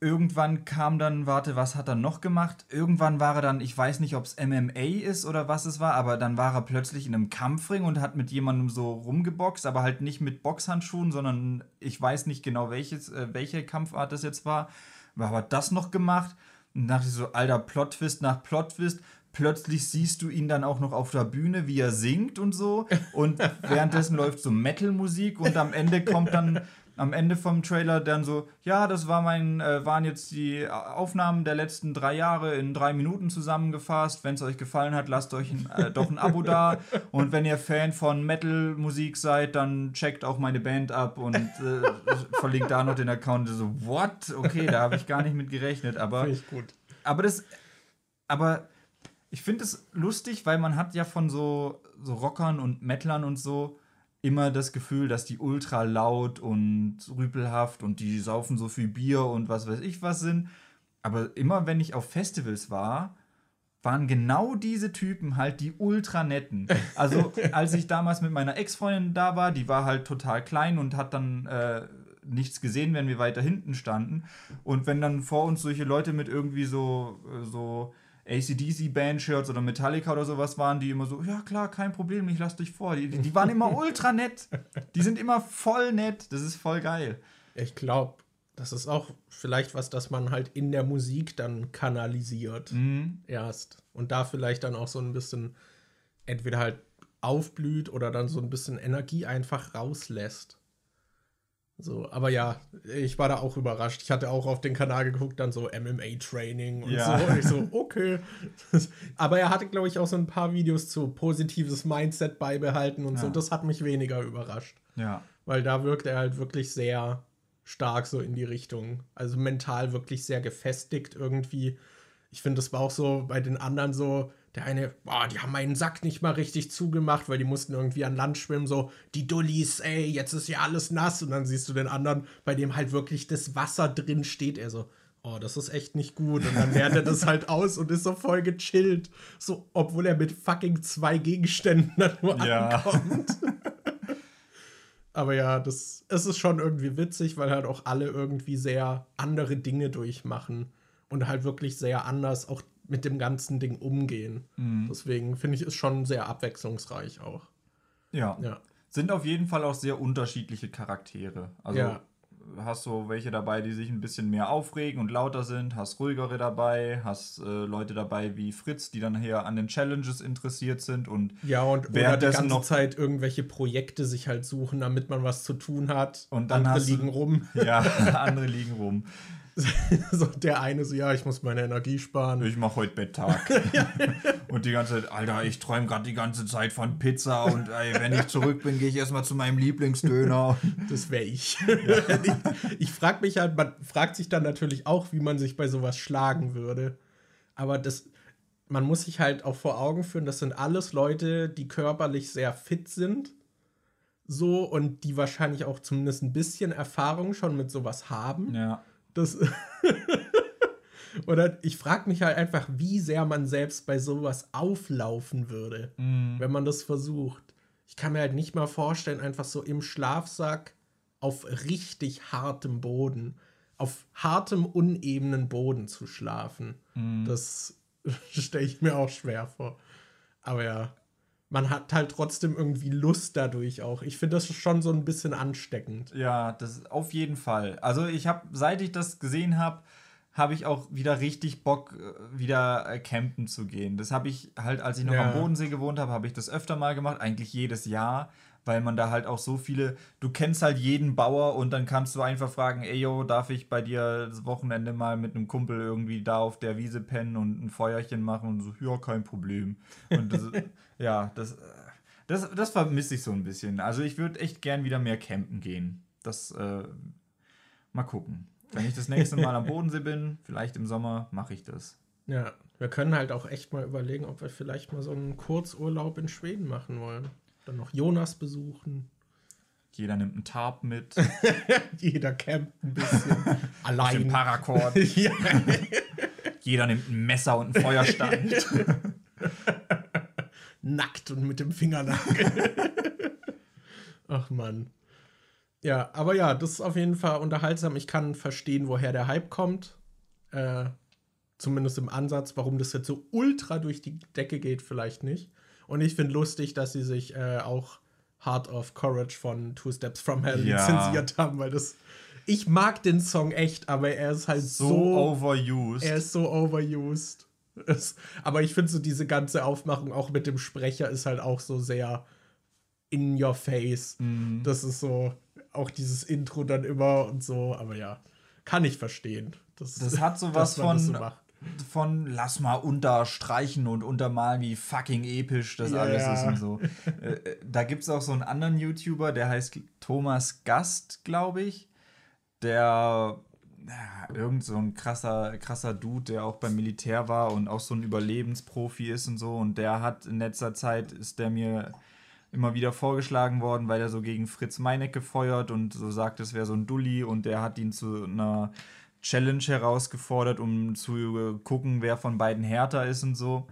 irgendwann kam dann, warte, was hat er noch gemacht? Irgendwann war er dann, ich weiß nicht, ob es MMA ist oder was es war, aber dann war er plötzlich in einem Kampfring und hat mit jemandem so rumgeboxt, aber halt nicht mit Boxhandschuhen, sondern ich weiß nicht genau, welches, äh, welche Kampfart das jetzt war. Aber hat das noch gemacht und dachte ich so, alter, Plot-Twist nach Plot-Twist. Plötzlich siehst du ihn dann auch noch auf der Bühne, wie er singt und so. Und [LAUGHS] währenddessen läuft so Metal-Musik und am Ende kommt dann [LAUGHS] am Ende vom Trailer dann so, ja, das war mein, äh, waren jetzt die Aufnahmen der letzten drei Jahre in drei Minuten zusammengefasst. Wenn es euch gefallen hat, lasst euch ein, äh, doch ein Abo da. [LAUGHS] Und wenn ihr Fan von Metal-Musik seid, dann checkt auch meine Band ab und äh, [LAUGHS] verlinkt da noch den Account. So, what? Okay, da habe ich gar nicht mit gerechnet. Aber Finde ich gut. aber das, aber ich finde es lustig, weil man hat ja von so, so Rockern und Metlern und so immer das Gefühl, dass die ultra laut und rüpelhaft und die saufen so viel Bier und was weiß ich was sind. Aber immer wenn ich auf Festivals war, waren genau diese Typen halt die ultra netten. Also [LAUGHS] als ich damals mit meiner Ex-Freundin da war, die war halt total klein und hat dann äh, nichts gesehen, wenn wir weiter hinten standen. Und wenn dann vor uns solche Leute mit irgendwie so, äh, so ACDC-Band-Shirts oder Metallica oder sowas waren, die immer so, ja klar, kein Problem, ich lass dich vor. Die, die waren immer [LAUGHS] ultra nett. Die sind immer voll nett. Das ist voll geil. Ich glaube, Das ist auch vielleicht was, das man halt in der Musik dann kanalisiert. Mhm. Erst. Und da vielleicht dann auch so ein bisschen entweder halt aufblüht oder dann so ein bisschen Energie einfach rauslässt. So, aber ja, ich war da auch überrascht. Ich hatte auch auf den Kanal geguckt, dann so MMA-Training und Ja. so. Und ich so, okay. [LAUGHS] aber er hatte, glaube ich, auch so ein paar Videos zu positives Mindset beibehalten und so. Ja. Das hat mich weniger überrascht. Ja. Weil da wirkt er halt wirklich sehr stark so in die Richtung. Also mental wirklich sehr gefestigt irgendwie. Ich finde, das war auch so bei den anderen so, der eine, boah, die haben meinen Sack nicht mal richtig zugemacht, weil die mussten irgendwie an Land schwimmen, so, die Dullis, ey, jetzt ist ja alles nass. Und dann siehst du den anderen, bei dem halt wirklich das Wasser drin steht, er so, oh, das ist echt nicht gut. Und dann leert er das halt aus und ist so voll gechillt. So, obwohl er mit fucking zwei Gegenständen dann nur Ja. ankommt. [LAUGHS] Aber ja, das, es ist schon irgendwie witzig, weil halt auch alle irgendwie sehr andere Dinge durchmachen und halt wirklich sehr anders auch mit dem ganzen Ding umgehen. Deswegen finde ich, ist schon sehr abwechslungsreich auch. Ja. Ja. Sind auf jeden Fall auch sehr unterschiedliche Charaktere. Also Ja. hast du welche dabei, die sich ein bisschen mehr aufregen und lauter sind, hast ruhigere dabei, hast äh, Leute dabei wie Fritz, die dann eher an den Challenges interessiert sind und Ja, und oder die Währenddessen ganze noch- Zeit irgendwelche Projekte sich halt suchen, damit man was zu tun hat. Und dann andere liegen rum. ja, [LAUGHS] andere liegen rum. [LAUGHS] so der eine so, ja, ich muss meine Energie sparen. Ich mach heute Betttag. [LAUGHS] und die ganze Zeit, Alter, ich träume gerade die ganze Zeit von Pizza und ey, wenn ich zurück bin, gehe ich erstmal zu meinem Lieblingsdöner. [LAUGHS] Das wäre ich. ich. Ich frage mich halt, man fragt sich dann natürlich auch, wie man sich bei sowas schlagen würde. Aber das, man muss sich halt auch vor Augen führen, das sind alles Leute, die körperlich sehr fit sind. So und die wahrscheinlich auch zumindest ein bisschen Erfahrung schon mit sowas haben. ja. Das [LAUGHS] Oder ich frage mich halt einfach, wie sehr man selbst bei sowas auflaufen würde, wenn man das versucht. Ich kann mir halt nicht mal vorstellen, einfach so im Schlafsack auf richtig hartem Boden, auf hartem, unebenen Boden zu schlafen. Das [LAUGHS] stelle ich mir auch schwer vor. Aber ja, man hat halt trotzdem irgendwie Lust dadurch auch. Ich finde das schon so ein bisschen ansteckend. Ja, das auf jeden Fall. Also ich habe, seit ich das gesehen habe, habe ich auch wieder richtig Bock, äh, wieder äh, campen zu gehen. Das habe ich halt, als ich noch Ja. am Bodensee gewohnt habe, habe ich das öfter mal gemacht, eigentlich jedes Jahr, weil man da halt auch so viele, du kennst halt jeden Bauer und dann kannst du einfach fragen, ey yo, darf ich bei dir das Wochenende mal mit einem Kumpel irgendwie da auf der Wiese pennen und ein Feuerchen machen und so, ja, kein Problem. Und das, [LAUGHS] ja, das, das, das vermisse ich so ein bisschen. Also ich würde echt gern wieder mehr campen gehen. Das, äh, mal gucken. Wenn ich das nächste Mal am Bodensee bin, vielleicht im Sommer, mache ich das. Ja, wir können halt auch echt mal überlegen, ob wir vielleicht mal so einen Kurzurlaub in Schweden machen wollen. Dann noch Jonas besuchen. Jeder nimmt einen Tarp mit, [LAUGHS] Jeder campt ein bisschen. [LAUGHS] Allein. Paracord. [LAUGHS] Jeder nimmt ein Messer und einen Feuerstand. Nackt und mit dem Fingernagel. [LAUGHS] Ach Mann. Ja, aber ja, das ist auf jeden Fall unterhaltsam. Ich kann verstehen, woher der Hype kommt. Äh, zumindest im Ansatz, warum das jetzt so ultra durch die Decke geht, vielleicht nicht. Und ich finde lustig, dass sie sich äh, auch Heart of Courage von Two Steps from Hell Ja. lizenziert haben, weil das. Ich mag den Song echt, aber er ist halt So, so overused. er ist so overused. Es, aber ich finde so diese ganze Aufmachung auch mit dem Sprecher ist halt auch so sehr in your face. Mhm. Das ist so auch dieses Intro dann immer und so. Aber ja, kann ich verstehen. Das hat so [LAUGHS] was dass man das von- so von lass mal unterstreichen und untermalen, wie fucking episch das Ja, alles ist und so. [LAUGHS] äh, äh, da gibt es auch so einen anderen YouTuber, der heißt Thomas Gast, glaube ich. Der ja, irgend so ein krasser, krasser Dude, der auch beim Militär war und auch so ein Überlebensprofi ist und so. Und der hat in letzter Zeit, ist der mir immer wieder vorgeschlagen worden, weil er so gegen Fritz Meinecke feuert und so sagt, es wäre so ein Dulli und der hat ihn zu einer Challenge herausgefordert, um zu gucken, wer von beiden härter ist und so.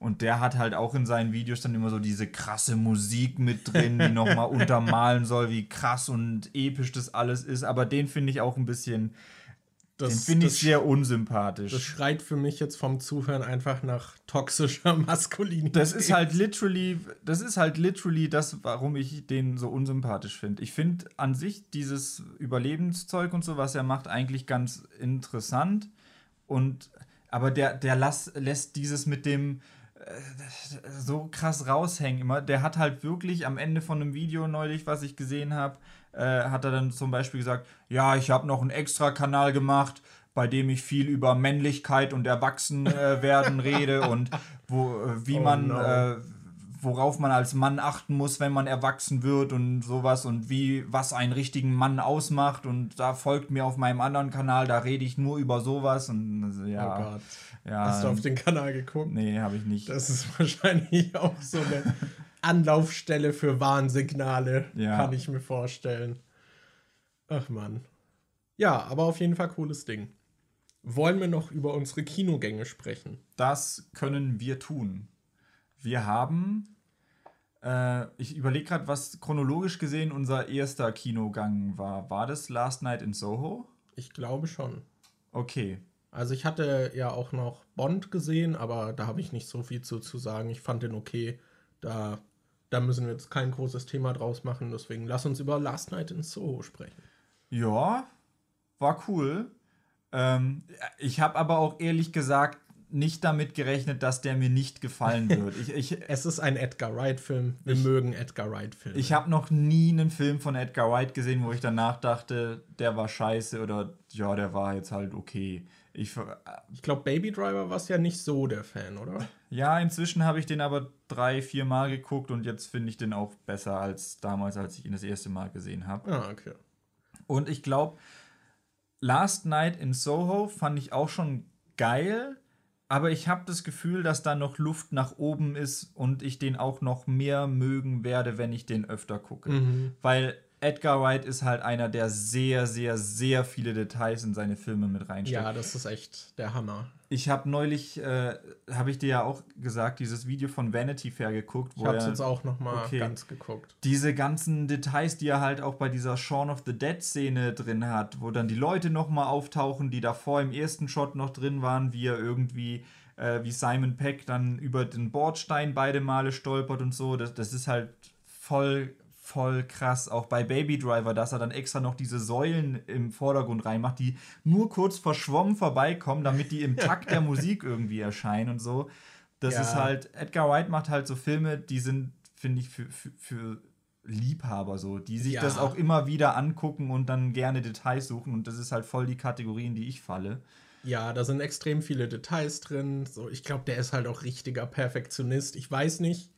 Und der hat halt auch in seinen Videos dann immer so diese krasse Musik mit drin, die nochmal [LAUGHS] untermalen soll, wie krass und episch das alles ist. Aber den finde ich auch ein bisschen, Das, Den finde ich sehr unsympathisch. Das schreit für mich jetzt vom Zuhören einfach nach toxischer [LAUGHS] Maskulinität. Das ist halt literally, das ist halt literally das, warum ich den so unsympathisch finde. Ich finde an sich dieses Überlebenszeug und so, was er macht, eigentlich ganz interessant. Und aber der, der lass, lässt dieses mit dem äh, so krass raushängen immer. Der hat halt wirklich am Ende von einem Video neulich, was ich gesehen habe, äh, hat er dann zum Beispiel gesagt, ja, ich habe noch einen extra Kanal gemacht, bei dem ich viel über Männlichkeit und Erwachsenwerden äh, [LAUGHS] rede und wo, äh, wie Oh man, no. äh, worauf man als Mann achten muss, wenn man erwachsen wird und sowas und wie, was einen richtigen Mann ausmacht und da folgt mir auf meinem anderen Kanal, da rede ich nur über sowas und also, ja. Oh Gott. ja Hast du auf den Kanal geguckt? nee, habe ich nicht. Das ist [LAUGHS] wahrscheinlich auch so eine Anlaufstelle für Warnsignale, Ja. kann ich mir vorstellen. Ach man. Ja, aber auf jeden Fall cooles Ding. Wollen wir noch über unsere Kinogänge sprechen? Das können wir tun. Wir haben, äh, ich überlege gerade, was chronologisch gesehen unser erster Kinogang war. War das Last Night in Soho? Ich glaube schon. Okay. Also ich hatte ja auch noch Bond gesehen, aber da habe ich nicht so viel zu, zu sagen. Ich fand den okay. Da, da müssen wir jetzt kein großes Thema draus machen. Deswegen lass uns über Last Night in Soho sprechen. Ja, war cool. Ähm, ich habe aber auch ehrlich gesagt nicht damit gerechnet, dass der mir nicht gefallen [LAUGHS] wird. Ich, ich, Es ist ein Edgar Wright-Film. Wir Ich- mögen Edgar Wright-Filme. ich habe noch nie einen Film von Edgar Wright gesehen, wo ich danach dachte, der war scheiße oder ja, der war jetzt halt okay. Ich, Ich glaube, Baby Driver war ja nicht so der Fan, oder? Ja, inzwischen habe ich den aber drei, vier Mal geguckt und jetzt finde ich den auch besser als damals, als ich ihn das erste Mal gesehen habe. Ah, okay. Und ich glaube, Last Night in Soho fand ich auch schon geil, aber ich habe das Gefühl, dass da noch Luft nach oben ist und ich den auch noch mehr mögen werde, wenn ich den öfter gucke. Mhm. Weil Edgar Wright ist halt einer, der sehr, sehr, sehr viele Details in seine Filme mit reinsteckt. Ja, das ist echt der Hammer. Ich habe neulich, äh, habe ich dir ja auch gesagt, dieses Video von Vanity Fair geguckt, Ich wo habe es jetzt auch noch mal Okay. ganz geguckt. diese ganzen Details, die er halt auch bei dieser Shaun of the Dead Szene drin hat, wo dann die Leute nochmal auftauchen, die davor im ersten Shot noch drin waren, wie er irgendwie, äh, wie Simon Peck dann über den Bordstein beide Male stolpert und so. Das, das ist halt voll, voll krass. Auch bei Baby Driver, dass er dann extra noch diese Säulen im Vordergrund reinmacht, die nur kurz verschwommen vorbeikommen, damit die im [LAUGHS] Takt der Musik irgendwie erscheinen und so. Das Ja. ist halt, Edgar Wright macht halt so Filme, die sind, finde ich, für, für, für Liebhaber so, die sich Ja. das auch immer wieder angucken und dann gerne Details suchen und das ist halt voll die Kategorie, in die ich falle. Ja, da sind extrem viele Details drin. So, ich glaube, der ist halt auch richtiger Perfektionist. Ich weiß nicht.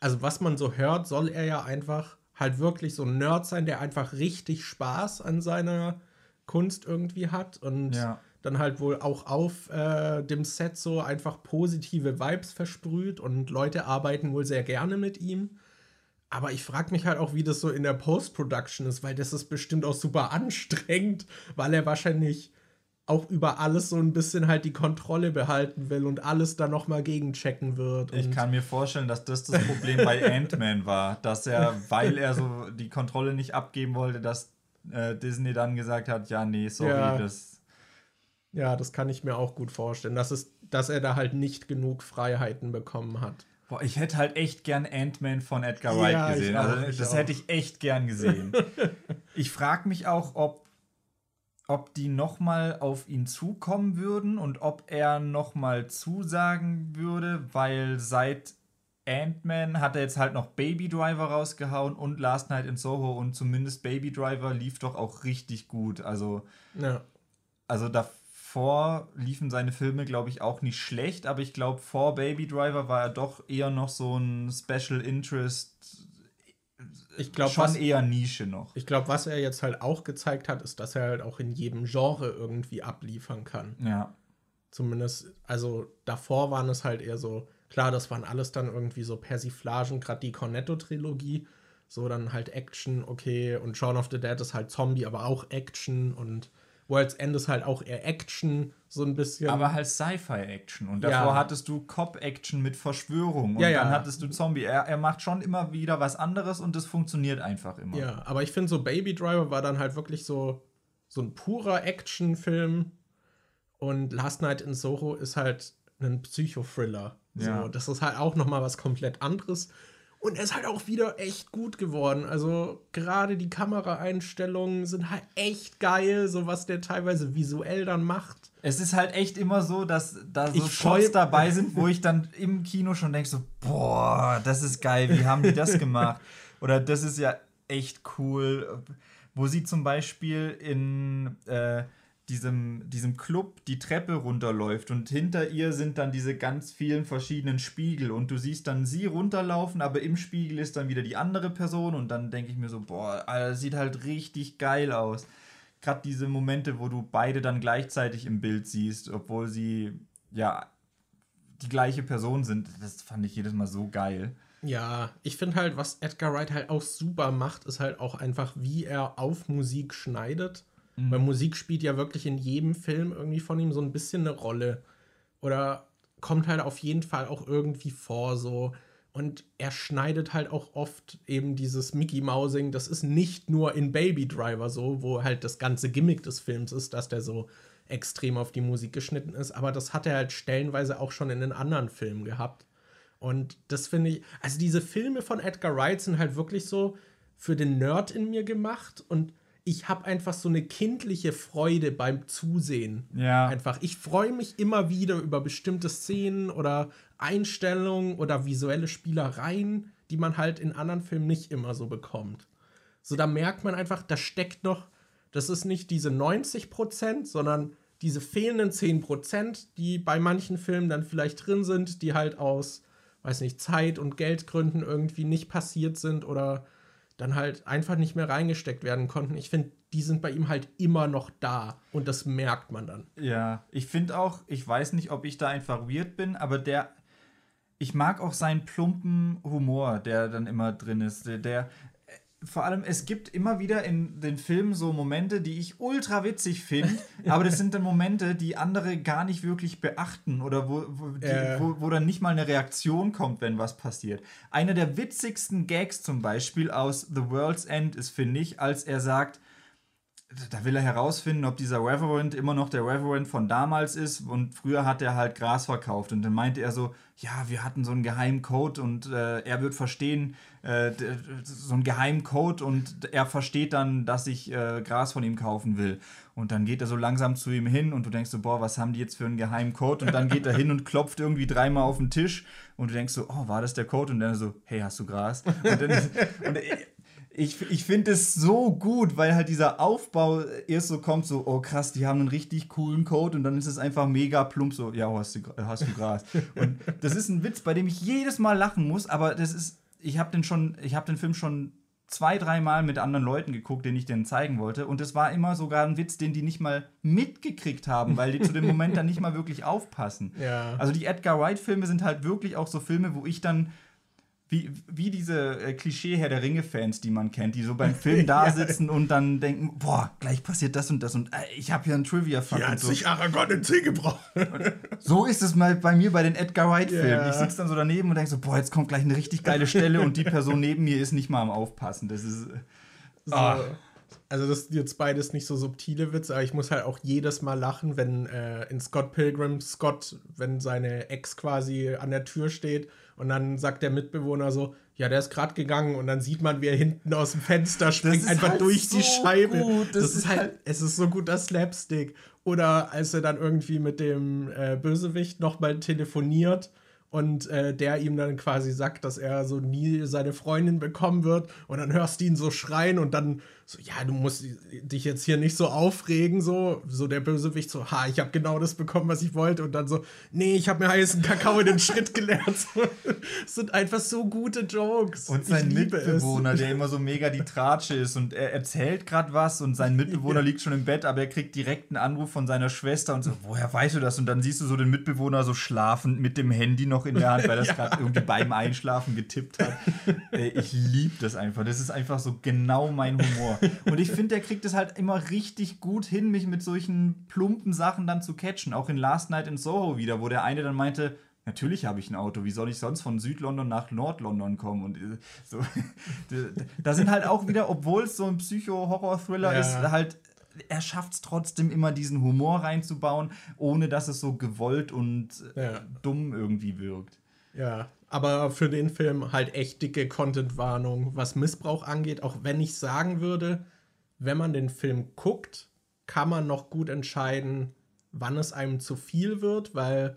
Also, was man so hört, soll er ja einfach halt wirklich so ein Nerd sein, der einfach richtig Spaß an seiner Kunst irgendwie hat und Ja. dann halt wohl auch auf äh, dem Set so einfach positive Vibes versprüht und Leute arbeiten wohl sehr gerne mit ihm. Aber ich frage mich halt auch, wie das so in der Post-Production ist, weil das ist bestimmt auch super [LAUGHS] anstrengend, weil er wahrscheinlich auch über alles so ein bisschen halt die Kontrolle behalten will und alles dann nochmal gegenchecken wird. Ich kann mir vorstellen, dass das das Problem bei [LAUGHS] Ant-Man war, dass er, weil er so die Kontrolle nicht abgeben wollte, dass äh, Disney dann gesagt hat, ja, nee, sorry, Ja. das ja, das kann ich mir auch gut vorstellen, dass, es, dass er da halt nicht genug Freiheiten bekommen hat. Boah, ich hätte halt echt gern Ant-Man von Edgar Wright gesehen. auch, also, das auch. hätte ich echt gern gesehen. [LAUGHS] ich frage mich auch, ob, ob die nochmal auf ihn zukommen würden und ob er nochmal zusagen würde, weil seit Ant-Man hat er jetzt halt noch Baby Driver rausgehauen und Last Night in Soho und zumindest Baby Driver lief doch auch richtig gut. Also, Ja. also davor liefen seine Filme, glaube ich, auch nicht schlecht, aber ich glaube, vor Baby Driver war er doch eher noch so ein Special Interest, Ich glaube, schon was, eher Nische noch. ich glaub, was er jetzt halt auch gezeigt hat, ist, dass er halt auch in jedem Genre irgendwie abliefern kann. Ja. Zumindest, also davor waren es halt eher so, klar, das waren alles dann irgendwie so Persiflagen, gerade die Cornetto-Trilogie. So dann halt Action, okay, und Shaun of the Dead ist halt Zombie, aber auch Action und World's End ist halt auch eher Action, so ein bisschen. Aber halt Sci-Fi-Action. Und Ja. davor hattest du Cop-Action mit Verschwörung. Und Ja, ja. dann hattest du Zombie. Er, er macht schon immer wieder was anderes und es funktioniert einfach immer. Ja, aber ich finde so Baby Driver war dann halt wirklich so, so ein purer Actionfilm, Und Last Night in Soho ist halt ein Psychothriller. Ja. So, das ist halt auch nochmal was komplett anderes. Und er ist halt auch wieder echt gut geworden. Also gerade die Kameraeinstellungen sind halt echt geil, so was der teilweise visuell dann macht. Es ist halt echt immer so, dass da so ich Shots dabei sind, wo ich dann im Kino schon denke so, boah, das ist geil, wie haben die das gemacht? [LAUGHS] Oder das ist ja echt cool. Wo sie zum Beispiel in äh, diesem, diesem Club die Treppe runterläuft und hinter ihr sind dann diese ganz vielen verschiedenen Spiegel und du siehst dann sie runterlaufen, aber im Spiegel ist dann wieder die andere Person und dann denke ich mir so, boah, das sieht halt richtig geil aus. Gerade diese Momente, wo du beide dann gleichzeitig im Bild siehst, obwohl sie ja die gleiche Person sind, das fand ich jedes Mal so geil. Ja, ich finde halt, was Edgar Wright halt auch super macht, ist halt auch einfach, wie er auf Musik schneidet Mhm. Weil Musik spielt ja wirklich in jedem Film irgendwie von ihm so ein bisschen eine Rolle. Oder kommt halt auf jeden Fall auch irgendwie vor, so. Und er schneidet halt auch oft eben dieses Mickey Mousing. Das ist nicht nur in Baby Driver so, wo halt das ganze Gimmick des Films ist, dass der so extrem auf die Musik geschnitten ist. Aber das hat er halt stellenweise auch schon in den anderen Filmen gehabt. Und das finde ich, also diese Filme von Edgar Wright sind halt wirklich so für den Nerd in mir gemacht und ich habe einfach so eine kindliche Freude beim Zusehen. Ja. Einfach. Ich freue mich immer wieder über bestimmte Szenen oder Einstellungen oder visuelle Spielereien, die man halt in anderen Filmen nicht immer so bekommt. So, da merkt man einfach, da steckt noch, das ist nicht diese 90 Prozent, sondern diese fehlenden 10 Prozent, die bei manchen Filmen dann vielleicht drin sind, die halt aus, weiß nicht, Zeit- und Geldgründen irgendwie nicht passiert sind oder dann halt einfach nicht mehr reingesteckt werden konnten. Ich finde, die sind bei ihm halt immer noch da und das merkt man dann. Ja, ich finde auch, ich weiß nicht, ob ich da einfach weird bin, aber der, ich mag auch seinen plumpen Humor, der dann immer drin ist. Der, der vor allem, es gibt immer wieder in den Filmen so Momente, die ich ultra witzig finde, [LAUGHS] aber das sind dann Momente, die andere gar nicht wirklich beachten oder wo, wo, die, äh. wo, wo, dann nicht mal eine Reaktion kommt, wenn was passiert. Einer der witzigsten Gags zum Beispiel aus The World's End ist, finde ich, als er sagt, da will er herausfinden, ob dieser Reverend immer noch der Reverend von damals ist. Und früher hat er halt Gras verkauft. Und dann meinte er so, ja, wir hatten so einen geheimen Code und äh, er wird verstehen, äh, so einen geheimen Code und er versteht dann, dass ich äh, Gras von ihm kaufen will. Und dann geht er so langsam zu ihm hin und du denkst so, boah, was haben die jetzt für einen geheimen Code? Und dann geht er hin und klopft irgendwie dreimal auf den Tisch und du denkst so, oh, war das der Code? Und dann so, hey, hast du Gras? Und dann, und ich, ich finde es so gut, weil halt dieser Aufbau erst so kommt, so, oh krass, die haben einen richtig coolen Code und dann ist es einfach mega plump, so, ja, hast du, hast du Gras. und [LAUGHS] das ist ein Witz, bei dem ich jedes Mal lachen muss, aber das ist, ich habe den schon, ich habe den Film schon zwei, dreimal mit anderen Leuten geguckt, den ich denen zeigen wollte. Und es war immer sogar ein Witz, den die nicht mal mitgekriegt haben, weil die zu dem Moment dann nicht mal wirklich aufpassen. [LAUGHS] Ja. Also die Edgar Wright-Filme sind halt wirklich auch so Filme, wo ich dann wie, wie diese äh, Klischee-Herr der Ringe-Fans, die man kennt, die so beim [LAUGHS] Film da sitzen und dann denken, boah, gleich passiert das und das und äh, ich habe hier einen Trivia-Fakt. Hier hat so. sich Aragorn in Zeh gebrochen. so ist es mal bei mir bei den Edgar Wright-Filmen. Yeah. Ich sitze dann so daneben und denke so, boah, jetzt kommt gleich eine richtig geile [LAUGHS] Stelle und die Person neben mir ist nicht mal am Aufpassen. Das ist... Äh, so. Oh. Also das sind jetzt beides nicht so subtile Witze, aber ich muss halt auch jedes Mal lachen, wenn äh, in Scott Pilgrim Scott, wenn seine Ex quasi an der Tür steht und dann sagt der Mitbewohner so, ja, der ist gerade gegangen und dann sieht man, wie er hinten aus dem Fenster springt, einfach halt durch so die Scheibe. Gut. Das, das ist halt, halt, es ist so gut das Slapstick. Oder als er dann irgendwie mit dem äh, Bösewicht nochmal telefoniert und äh, der ihm dann quasi sagt, dass er so nie seine Freundin bekommen wird und dann hörst du ihn so schreien und dann so, ja, du musst dich jetzt hier nicht so aufregen, so, so der Bösewicht so, ha, ich habe genau das bekommen, was ich wollte und dann so, nee, ich habe mir heißen Kakao in den Schritt gelernt. das sind einfach so gute Jokes. Und sein Mitbewohner, es. der immer so mega die Tratsche ist und er erzählt gerade was und sein [LAUGHS] Mitbewohner ja. liegt schon im Bett, aber er kriegt direkt einen Anruf von seiner Schwester und so, woher weißt du das? Und dann siehst du so den Mitbewohner so schlafend mit dem Handy noch in der Hand, weil er [LAUGHS] ja. gerade irgendwie beim Einschlafen getippt hat. [LAUGHS] ich liebe das einfach. Das ist einfach so genau mein Humor. [LAUGHS] Und ich finde, der kriegt es halt immer richtig gut hin, mich mit solchen plumpen Sachen dann zu catchen. Auch in Last Night in Soho wieder, wo der eine dann meinte, Natürlich habe ich ein Auto. Wie soll ich sonst von Südlondon nach Nordlondon kommen? Und äh, so, [LAUGHS] da sind halt auch wieder, obwohl es so ein Psycho-Horror-Thriller ja. ist, halt er schafft es trotzdem immer, diesen Humor reinzubauen, ohne dass es so gewollt und äh, Ja. dumm irgendwie wirkt. Ja, aber für den Film halt echt dicke Content-Warnung, was Missbrauch angeht. Auch wenn ich sagen würde, wenn man den Film guckt, kann man noch gut entscheiden, wann es einem zu viel wird, weil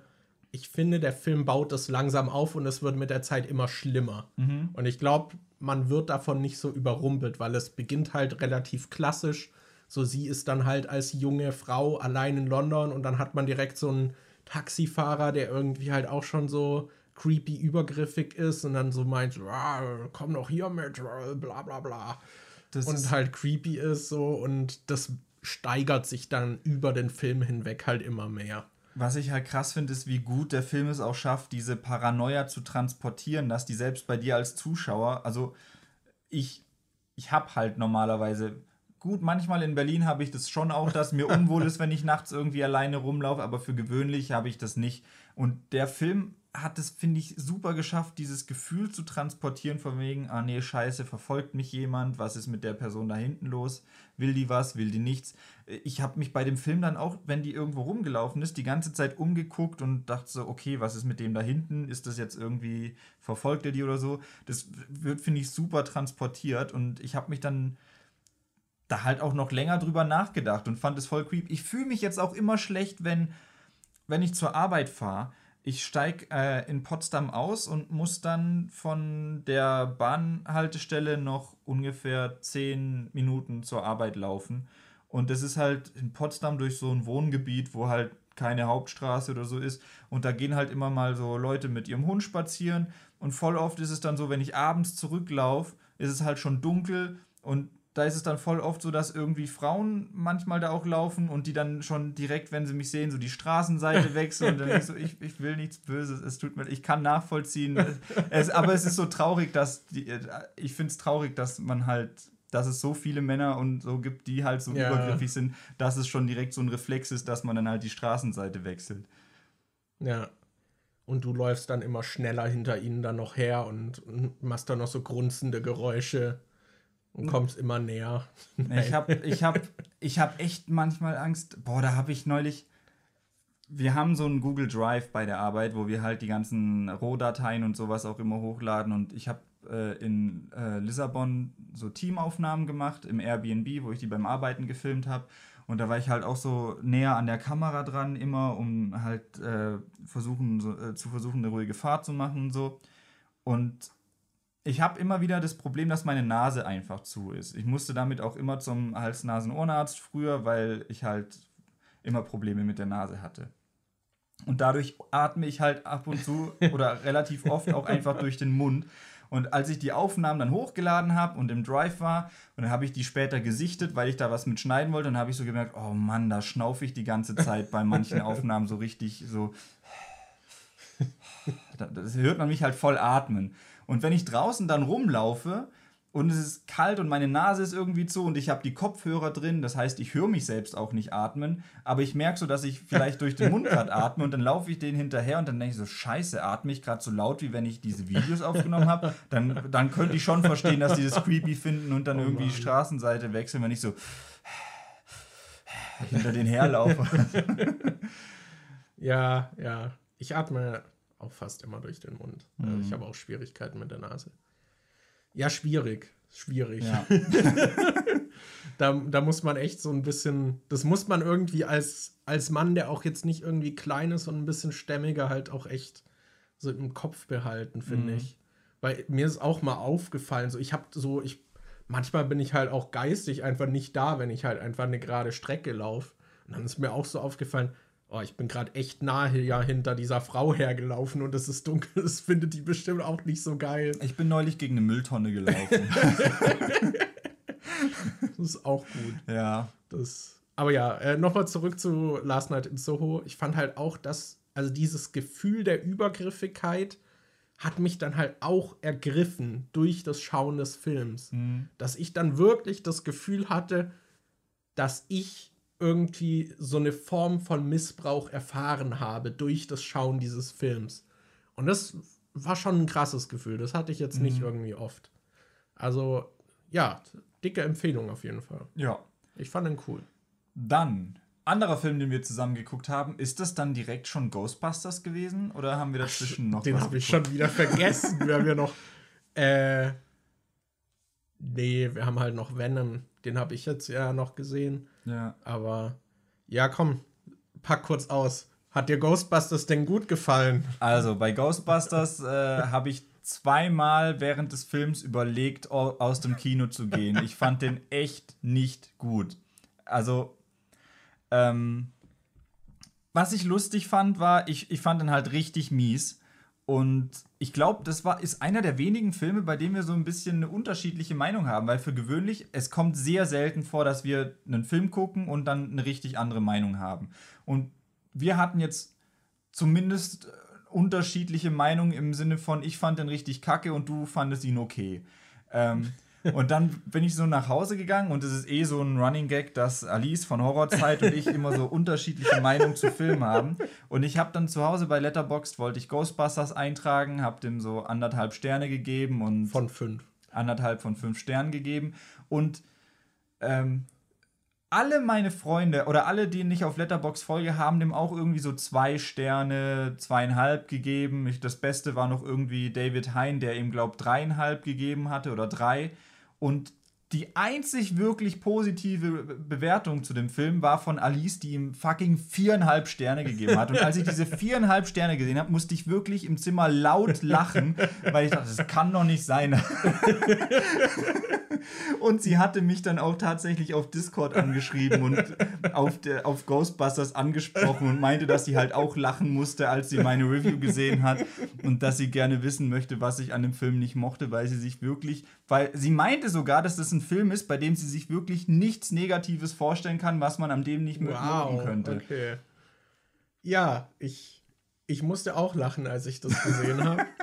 ich finde, der Film baut das langsam auf und es wird mit der Zeit immer schlimmer. Und ich glaube, man wird davon nicht so überrumpelt, weil es beginnt halt relativ klassisch. So, sie ist dann halt als junge Frau allein in London und dann hat man direkt so einen Taxifahrer, der irgendwie halt auch schon so creepy übergriffig ist und dann so meint, "Ah, komm doch hier mit, bla bla bla. Das und halt creepy ist so und das steigert sich dann über den Film hinweg halt immer mehr. Was ich halt krass finde, ist, wie gut der Film es auch schafft, diese Paranoia zu transportieren, dass die selbst bei dir als Zuschauer, also ich, ich habe halt normalerweise, gut, manchmal in Berlin habe ich das schon auch, dass mir [LAUGHS] unwohl ist, wenn ich nachts irgendwie alleine rumlaufe, aber für gewöhnlich habe ich das nicht. Und der Film hat es, finde ich, super geschafft, dieses Gefühl zu transportieren, von wegen, ah nee, scheiße, verfolgt mich jemand, was ist mit der Person da hinten los, will die was, will die nichts. Ich habe mich bei dem Film dann auch, wenn die irgendwo rumgelaufen ist, die ganze Zeit umgeguckt und dachte so, okay, was ist mit dem da hinten? Ist das jetzt irgendwie, verfolgt er die oder so? Das wird, finde ich, super transportiert und ich habe mich dann da halt auch noch länger drüber nachgedacht und fand es voll creep. Ich fühle mich jetzt auch immer schlecht, wenn, wenn ich zur Arbeit fahre. Ich steige äh, in Potsdam aus und muss dann von der Bahnhaltestelle noch ungefähr 10 Minuten zur Arbeit laufen. Und das ist halt in Potsdam durch so ein Wohngebiet, wo halt keine Hauptstraße oder so ist. Und da gehen halt immer mal so Leute mit ihrem Hund spazieren. Und voll oft ist es dann so, wenn ich abends zurücklaufe, ist es halt schon dunkel und da ist es dann voll oft so, dass irgendwie Frauen manchmal da auch laufen und die dann schon direkt, wenn sie mich sehen, so die Straßenseite [LAUGHS] wechseln und dann ich so, ich, ich will nichts Böses, es tut mir, ich kann nachvollziehen, [LAUGHS] es, aber es ist so traurig, dass die, ich finde es traurig, dass man halt, dass es so viele Männer und so gibt, die halt so Ja. übergriffig sind, dass es schon direkt so ein Reflex ist, dass man dann halt die Straßenseite wechselt. Ja. Und du läufst dann immer schneller hinter ihnen dann noch her und, und machst dann noch so grunzende Geräusche und kommst immer näher. [LAUGHS] Ich habe ich hab, ich hab echt manchmal Angst. Boah, da habe ich neulich. Wir haben so einen Google Drive bei der Arbeit, wo wir halt die ganzen Rohdateien und sowas auch immer hochladen. Und ich habe äh, in äh, Lissabon so Teamaufnahmen gemacht im Airbnb, wo ich die beim Arbeiten gefilmt habe. Und da war ich halt auch so näher an der Kamera dran, immer, um halt äh, versuchen, so, äh, zu versuchen, eine ruhige Fahrt zu machen und so. Und ich habe immer wieder das Problem, dass meine Nase einfach zu ist. Ich musste damit auch immer zum Hals-Nasen-Ohrenarzt früher, weil ich halt immer Probleme mit der Nase hatte. Und dadurch atme ich halt ab und zu [LAUGHS] oder relativ oft auch einfach durch den Mund. Und als ich die Aufnahmen dann hochgeladen habe und im Drive war, und dann habe ich die später gesichtet, weil ich da was mit schneiden wollte, dann habe ich so gemerkt, oh Mann, da schnaufe ich die ganze Zeit bei manchen [LAUGHS] Aufnahmen so richtig so. Da- Das hört man mich halt voll atmen. Und wenn ich draußen dann rumlaufe und es ist kalt und meine Nase ist irgendwie zu und ich habe die Kopfhörer drin, das heißt, ich höre mich selbst auch nicht atmen, aber ich merke so, dass ich vielleicht durch den Mund gerade atme und dann laufe ich denen hinterher und dann denke ich so, scheiße, atme ich gerade so laut, wie wenn ich diese Videos aufgenommen habe, dann, dann könnte ich schon verstehen, dass die das creepy finden und dann Oh irgendwie die. Straßenseite wechseln, wenn ich so hinter den herlaufe. [LAUGHS] Ja, ja. Ich atme auch fast immer durch den Mund. Also Mhm. ich habe auch Schwierigkeiten mit der Nase. Ja, schwierig. Schwierig. Ja. [LAUGHS] Da, da muss man echt so ein bisschen, das muss man irgendwie als, als Mann, der auch jetzt nicht irgendwie klein ist und ein bisschen stämmiger, halt auch echt so im Kopf behalten, finde Mhm. ich. Weil mir ist auch mal aufgefallen, so ich habe so, ich, manchmal bin ich halt auch geistig einfach nicht da, wenn ich halt einfach eine gerade Strecke laufe. Und dann ist mir auch so aufgefallen, oh, ich bin gerade echt nahe ja hinter dieser Frau hergelaufen und es ist dunkel, [LAUGHS] das findet die bestimmt auch nicht so geil. Ich bin neulich gegen eine Mülltonne gelaufen. [LAUGHS] Das ist auch gut. ja. Das, aber ja, äh, nochmal zurück zu Last Night in Soho. Ich fand halt auch, dass, also dieses Gefühl der Übergriffigkeit hat mich dann halt auch ergriffen durch das Schauen des Films. Mhm. Dass ich dann wirklich das Gefühl hatte, dass ich irgendwie so eine Form von Missbrauch erfahren habe durch das Schauen dieses Films. Und das war schon ein krasses Gefühl. Das hatte ich jetzt nicht Mhm. irgendwie oft. Also, ja, dicke Empfehlung auf jeden Fall. Ja. Ich fand ihn cool. Dann, anderer Film, den wir zusammen geguckt haben, ist das dann direkt schon Ghostbusters gewesen oder haben wir dazwischen noch Den habe ich schon wieder vergessen. wir haben ja noch. [LAUGHS] Äh, nee, wir haben halt noch Venom. Den habe ich jetzt ja noch gesehen. Ja. Aber ja, komm, pack kurz aus. Hat dir Ghostbusters denn gut gefallen? Also, bei Ghostbusters äh, [LAUGHS] habe ich zweimal während des Films überlegt, aus dem Kino zu gehen. Ich fand den echt nicht gut. Also, ähm, was ich lustig fand, war, ich, ich fand ihn halt richtig mies. Und ich glaube, das war, ist einer der wenigen Filme, bei denen wir so ein bisschen eine unterschiedliche Meinung haben, weil für gewöhnlich, es kommt sehr selten vor, dass wir einen Film gucken und dann eine richtig andere Meinung haben. Und wir hatten jetzt zumindest äh, unterschiedliche Meinungen im Sinne von, ich fand den richtig kacke und du fandest ihn okay. Ähm, und dann bin ich so nach Hause gegangen und es ist eh so ein Running Gag, dass Alice von Horrorzeit und ich immer so unterschiedliche Meinungen zu Filmen haben. Und ich habe dann zu Hause bei Letterboxd wollte ich Ghostbusters eintragen, habe dem so anderthalb Sterne gegeben und von fünf anderthalb von fünf Sternen gegeben und ähm, alle meine Freunde oder alle, die nicht auf Letterbox folge, haben dem auch irgendwie so zwei Sterne, zweieinhalb gegeben. Ich, das Beste war noch irgendwie David Hein, der ihm, glaubt, dreieinhalb gegeben hatte oder drei. Und die einzig wirklich positive Bewertung zu dem Film war von Alice, die ihm fucking viereinhalb Sterne gegeben hat. Und als ich diese viereinhalb Sterne gesehen habe, musste ich wirklich im Zimmer laut lachen, weil ich dachte, das kann doch nicht sein. [LAUGHS] und sie hatte mich dann auch tatsächlich auf Discord angeschrieben und auf, der, auf Ghostbusters angesprochen und meinte, dass sie halt auch lachen musste, als sie meine Review gesehen hat und dass sie gerne wissen möchte, was ich an dem Film nicht mochte, weil sie sich wirklich, weil sie meinte sogar, dass das ein Film ist, bei dem sie sich wirklich nichts Negatives vorstellen kann, was man an dem nicht wow, mögen könnte. Okay. Ja, ich, ich musste auch lachen, als ich das gesehen habe. [LAUGHS]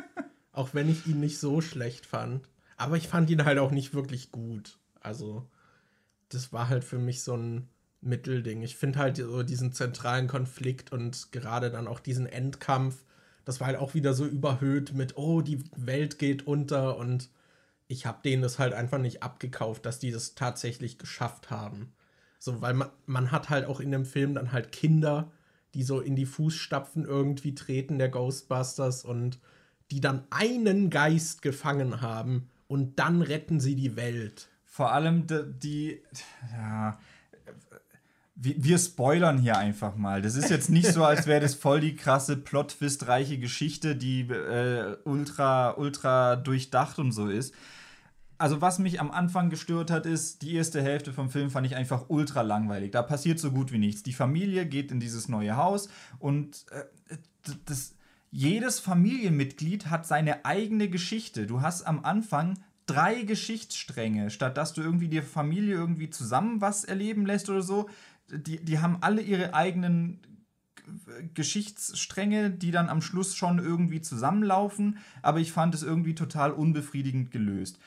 auch wenn ich ihn nicht so schlecht fand. Aber ich fand ihn halt auch nicht wirklich gut. Also, das war halt für mich so ein Mittelding. Ich finde halt so diesen zentralen Konflikt und gerade dann auch diesen Endkampf, das war halt auch wieder so überhöht mit, oh, die Welt geht unter und ich habe denen das halt einfach nicht abgekauft, dass die das tatsächlich geschafft haben. So, weil man, man hat halt auch in dem Film dann halt Kinder, die so in die Fußstapfen irgendwie treten der Ghostbusters und die dann einen Geist gefangen haben und dann retten sie die Welt. Vor allem die, ja, wir spoilern hier einfach mal. Das ist jetzt nicht so, als wäre das voll die krasse Plot-Twist-reiche Geschichte, die äh, ultra, ultra durchdacht und so ist also was mich am Anfang gestört hat, ist, die erste Hälfte vom Film fand ich einfach ultra langweilig. Da passiert so gut wie nichts. Die Familie geht in dieses neue Haus und äh, das, jedes Familienmitglied hat seine eigene Geschichte. Du hast am Anfang drei Geschichtsstränge, statt dass du irgendwie die Familie irgendwie zusammen was erleben lässt oder so. Die, die haben alle ihre eigenen Geschichtsstränge, die dann am Schluss schon irgendwie zusammenlaufen, aber ich fand es irgendwie total unbefriedigend gelöst.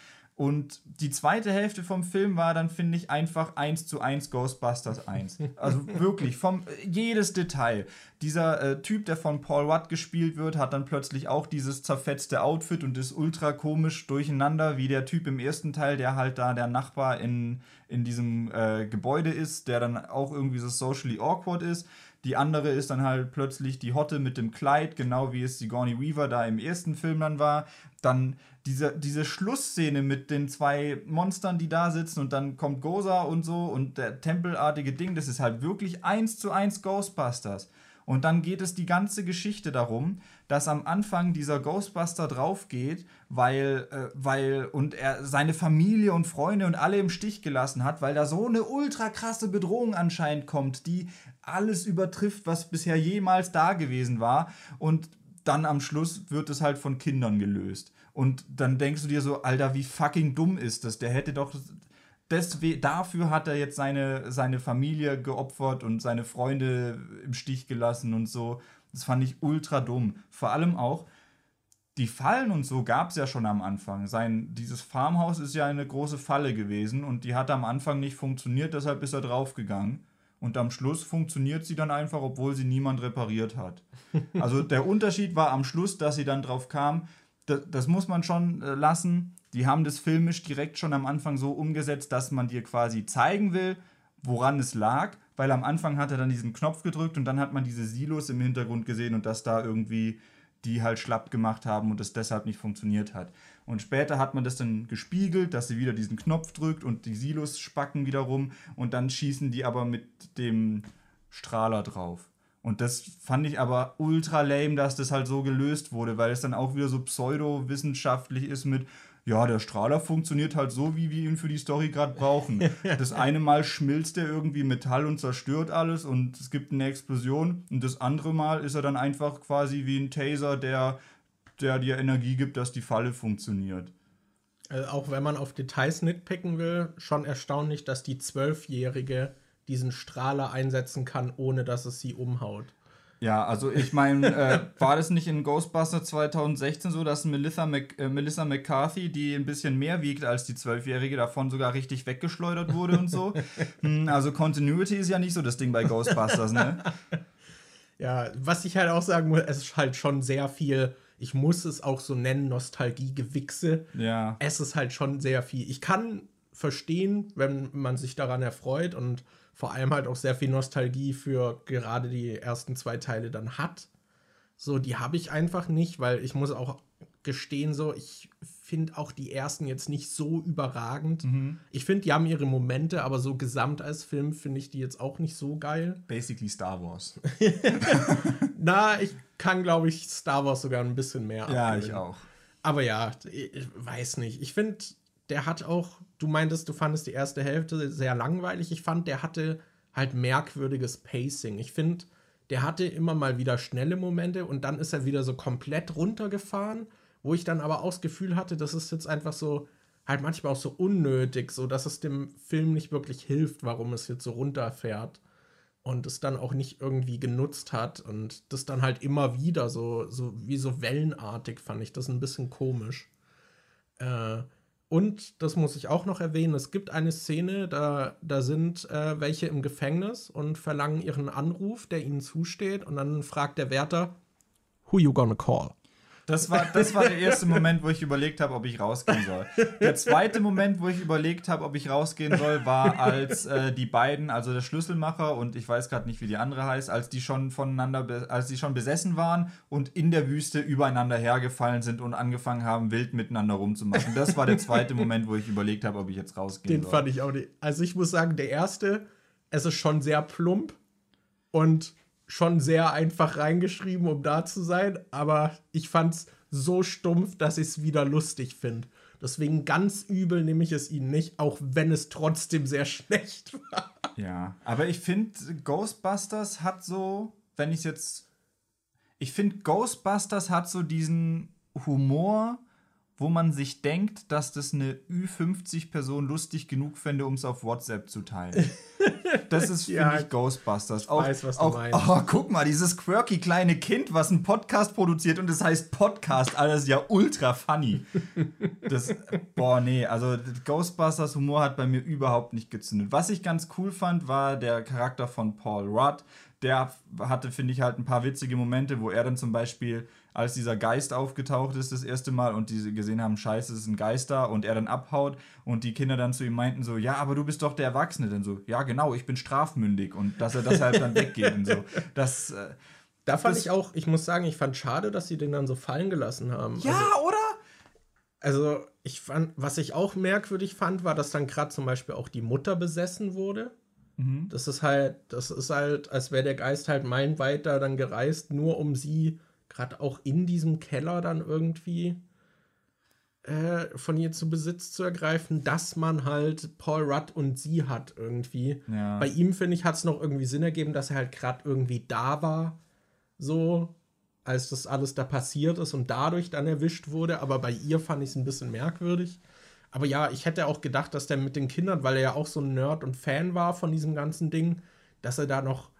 Und die zweite Hälfte vom Film war dann, finde ich, einfach eins zu eins Ghostbusters 1. Also [LAUGHS] wirklich, vom jedes Detail. Dieser äh, Typ, der von Paul Watt gespielt wird, hat dann plötzlich auch dieses zerfetzte Outfit und ist ultra komisch durcheinander, wie der Typ im ersten Teil, der halt da der Nachbar in, in diesem äh, Gebäude ist, der dann auch irgendwie so socially awkward ist. Die andere ist dann halt plötzlich die Hotte mit dem Kleid, genau wie es Sigourney Weaver da im ersten Film dann war. Dann diese, diese Schlussszene mit den zwei Monstern, die da sitzen und dann kommt Goza und so und der tempelartige Ding, das ist halt wirklich eins zu eins Ghostbusters. Und dann geht es die ganze Geschichte darum, dass am Anfang dieser Ghostbuster draufgeht, weil, äh, weil und er seine Familie und Freunde und alle im Stich gelassen hat, weil da so eine ultra krasse Bedrohung anscheinend kommt, die alles übertrifft, was bisher jemals da gewesen war. Und dann am Schluss wird es halt von Kindern gelöst. Und dann denkst du dir so, Alter, wie fucking dumm ist das? Der hätte doch. Deswegen, dafür hat er jetzt seine, seine Familie geopfert und seine Freunde im Stich gelassen und so. Das fand ich ultra dumm. Vor allem auch, die Fallen und so gab es ja schon am Anfang. Sein, dieses Farmhaus ist ja eine große Falle gewesen und die hat am Anfang nicht funktioniert, deshalb ist er draufgegangen. Und am Schluss funktioniert sie dann einfach, obwohl sie niemand repariert hat. Also der Unterschied war am Schluss, dass sie dann drauf kam, das, das muss man schon äh, lassen. Die haben das filmisch direkt schon am Anfang so umgesetzt, dass man dir quasi zeigen will, woran es lag, weil am Anfang hat er dann diesen Knopf gedrückt und dann hat man diese Silos im Hintergrund gesehen und dass da irgendwie die halt schlapp gemacht haben und es deshalb nicht funktioniert hat. Und später hat man das dann gespiegelt, dass sie wieder diesen Knopf drückt und die Silos spacken wieder rum und dann schießen die aber mit dem Strahler drauf. Und das fand ich aber ultra lame, dass das halt so gelöst wurde, weil es dann auch wieder so pseudowissenschaftlich ist mit, ja, der Strahler funktioniert halt so, wie wir ihn für die Story gerade brauchen. [LAUGHS] Das eine Mal schmilzt er irgendwie Metall und zerstört alles und es gibt eine Explosion. Und das andere Mal ist er dann einfach quasi wie ein Taser, der, der dir Energie gibt, dass die Falle funktioniert. Also auch wenn man auf Details nitpicken will, schon erstaunlich, dass die Zwölfjährige diesen Strahler einsetzen kann, ohne dass es sie umhaut. Ja, also ich meine, [LAUGHS] äh, war das nicht in Ghostbusters 2016 so, dass Melissa, Mac äh, Melissa McCarthy, die ein bisschen mehr wiegt als die Zwölfjährige, davon sogar richtig weggeschleudert wurde und so? [LAUGHS] hm, also Continuity ist ja nicht so das Ding bei Ghostbusters, ne? [LAUGHS] Ja, was ich halt auch sagen muss, es ist halt schon sehr viel, ich muss es auch so nennen, Nostalgie-Gewichse. Ja. Es ist halt schon sehr viel. Ich kann verstehen, wenn man sich daran erfreut und vor allem halt auch sehr viel Nostalgie für gerade die ersten zwei Teile dann hat. So, die habe ich einfach nicht, weil ich muss auch gestehen, so, ich finde auch die ersten jetzt nicht so überragend. Mhm. Ich finde, die haben ihre Momente, aber so gesamt als Film finde ich die jetzt auch nicht so geil. Basically Star Wars. [LAUGHS] Na, ich kann, glaube ich, Star Wars sogar ein bisschen mehr Ja, abgewinnen. ich auch. Aber ja, ich weiß nicht. Ich finde, der hat auch, du meintest, du fandest die erste Hälfte sehr langweilig. Ich fand, der hatte halt merkwürdiges Pacing. Ich finde, der hatte immer mal wieder schnelle Momente und dann ist er wieder so komplett runtergefahren, wo ich dann aber auch das Gefühl hatte, das ist jetzt einfach so, halt manchmal auch so unnötig, so dass es dem Film nicht wirklich hilft, warum es jetzt so runterfährt und es dann auch nicht irgendwie genutzt hat und das dann halt immer wieder so, so wie so wellenartig fand ich das ein bisschen komisch. Äh, und das muss ich auch noch erwähnen, es gibt eine Szene, da, da sind äh, welche im Gefängnis und verlangen ihren Anruf, der ihnen zusteht und dann fragt der Wärter, who you gonna call? Das war, das war der erste Moment, wo ich überlegt habe, ob ich rausgehen soll. Der zweite Moment, wo ich überlegt habe, ob ich rausgehen soll, war, als äh, die beiden, also der Schlüsselmacher und ich weiß gerade nicht, wie die andere heißt, als die schon voneinander, als die schon besessen waren und in der Wüste übereinander hergefallen sind und angefangen haben, wild miteinander rumzumachen. Das war der zweite Moment, wo ich überlegt habe, ob ich jetzt rausgehen Den soll. fand ich auch nicht. Also ich muss sagen, der erste, es ist schon sehr plump und schon sehr einfach reingeschrieben, um da zu sein, aber ich fand's so stumpf, dass ich es wieder lustig finde. Deswegen ganz übel nehme ich es ihnen nicht, auch wenn es trotzdem sehr [LAUGHS] schlecht war. Ja, aber ich finde, Ghostbusters hat so, wenn ich jetzt. Ich finde, Ghostbusters hat so diesen Humor, wo man sich denkt, dass das eine Ü50-Person lustig genug fände, um es auf WhatsApp zu teilen. [LAUGHS] Das ist, finde Ja, ich, Ghostbusters. ich weiß, was du auch, meinst. Oh, guck mal, dieses quirky kleine Kind, was einen Podcast produziert und es heißt Podcast, alles ja ultra funny. Das, boah, nee, also Ghostbusters Humor hat bei mir überhaupt nicht gezündet. Was ich ganz cool fand, war der Charakter von Paul Rudd. Der hatte, finde ich, halt ein paar witzige Momente, wo er dann zum Beispiel, als dieser Geist aufgetaucht ist das erste Mal und die gesehen haben, scheiße, es ist ein Geist da und er dann abhaut und die Kinder dann zu ihm meinten so, ja, aber du bist doch der Erwachsene. Dann so, ja, genau, ich bin strafmündig und dass er deshalb dann weggeht und so. Das, äh, Da fand ich auch, ich muss sagen, ich fand schade, dass sie den dann so fallen gelassen haben. ja, Also, oder? also ich fand, was ich auch merkwürdig fand, war, dass dann gerade zum Beispiel auch die Mutter besessen wurde. Mhm. Das ist halt, das ist halt, als wäre der Geist halt meilenweit da dann gereist, nur um sie gerade auch in diesem Keller dann irgendwie äh, von ihr zu Besitz zu ergreifen, dass man halt Paul Rudd und sie hat irgendwie. Ja. Bei ihm, finde ich, hat es noch irgendwie Sinn ergeben, dass er halt gerade irgendwie da war, so, als das alles da passiert ist und dadurch dann erwischt wurde. Aber bei ihr fand ich es ein bisschen merkwürdig. Aber ja, ich hätte auch gedacht, dass der mit den Kindern, weil er ja auch so ein Nerd und Fan war von diesem ganzen Ding, dass er da noch.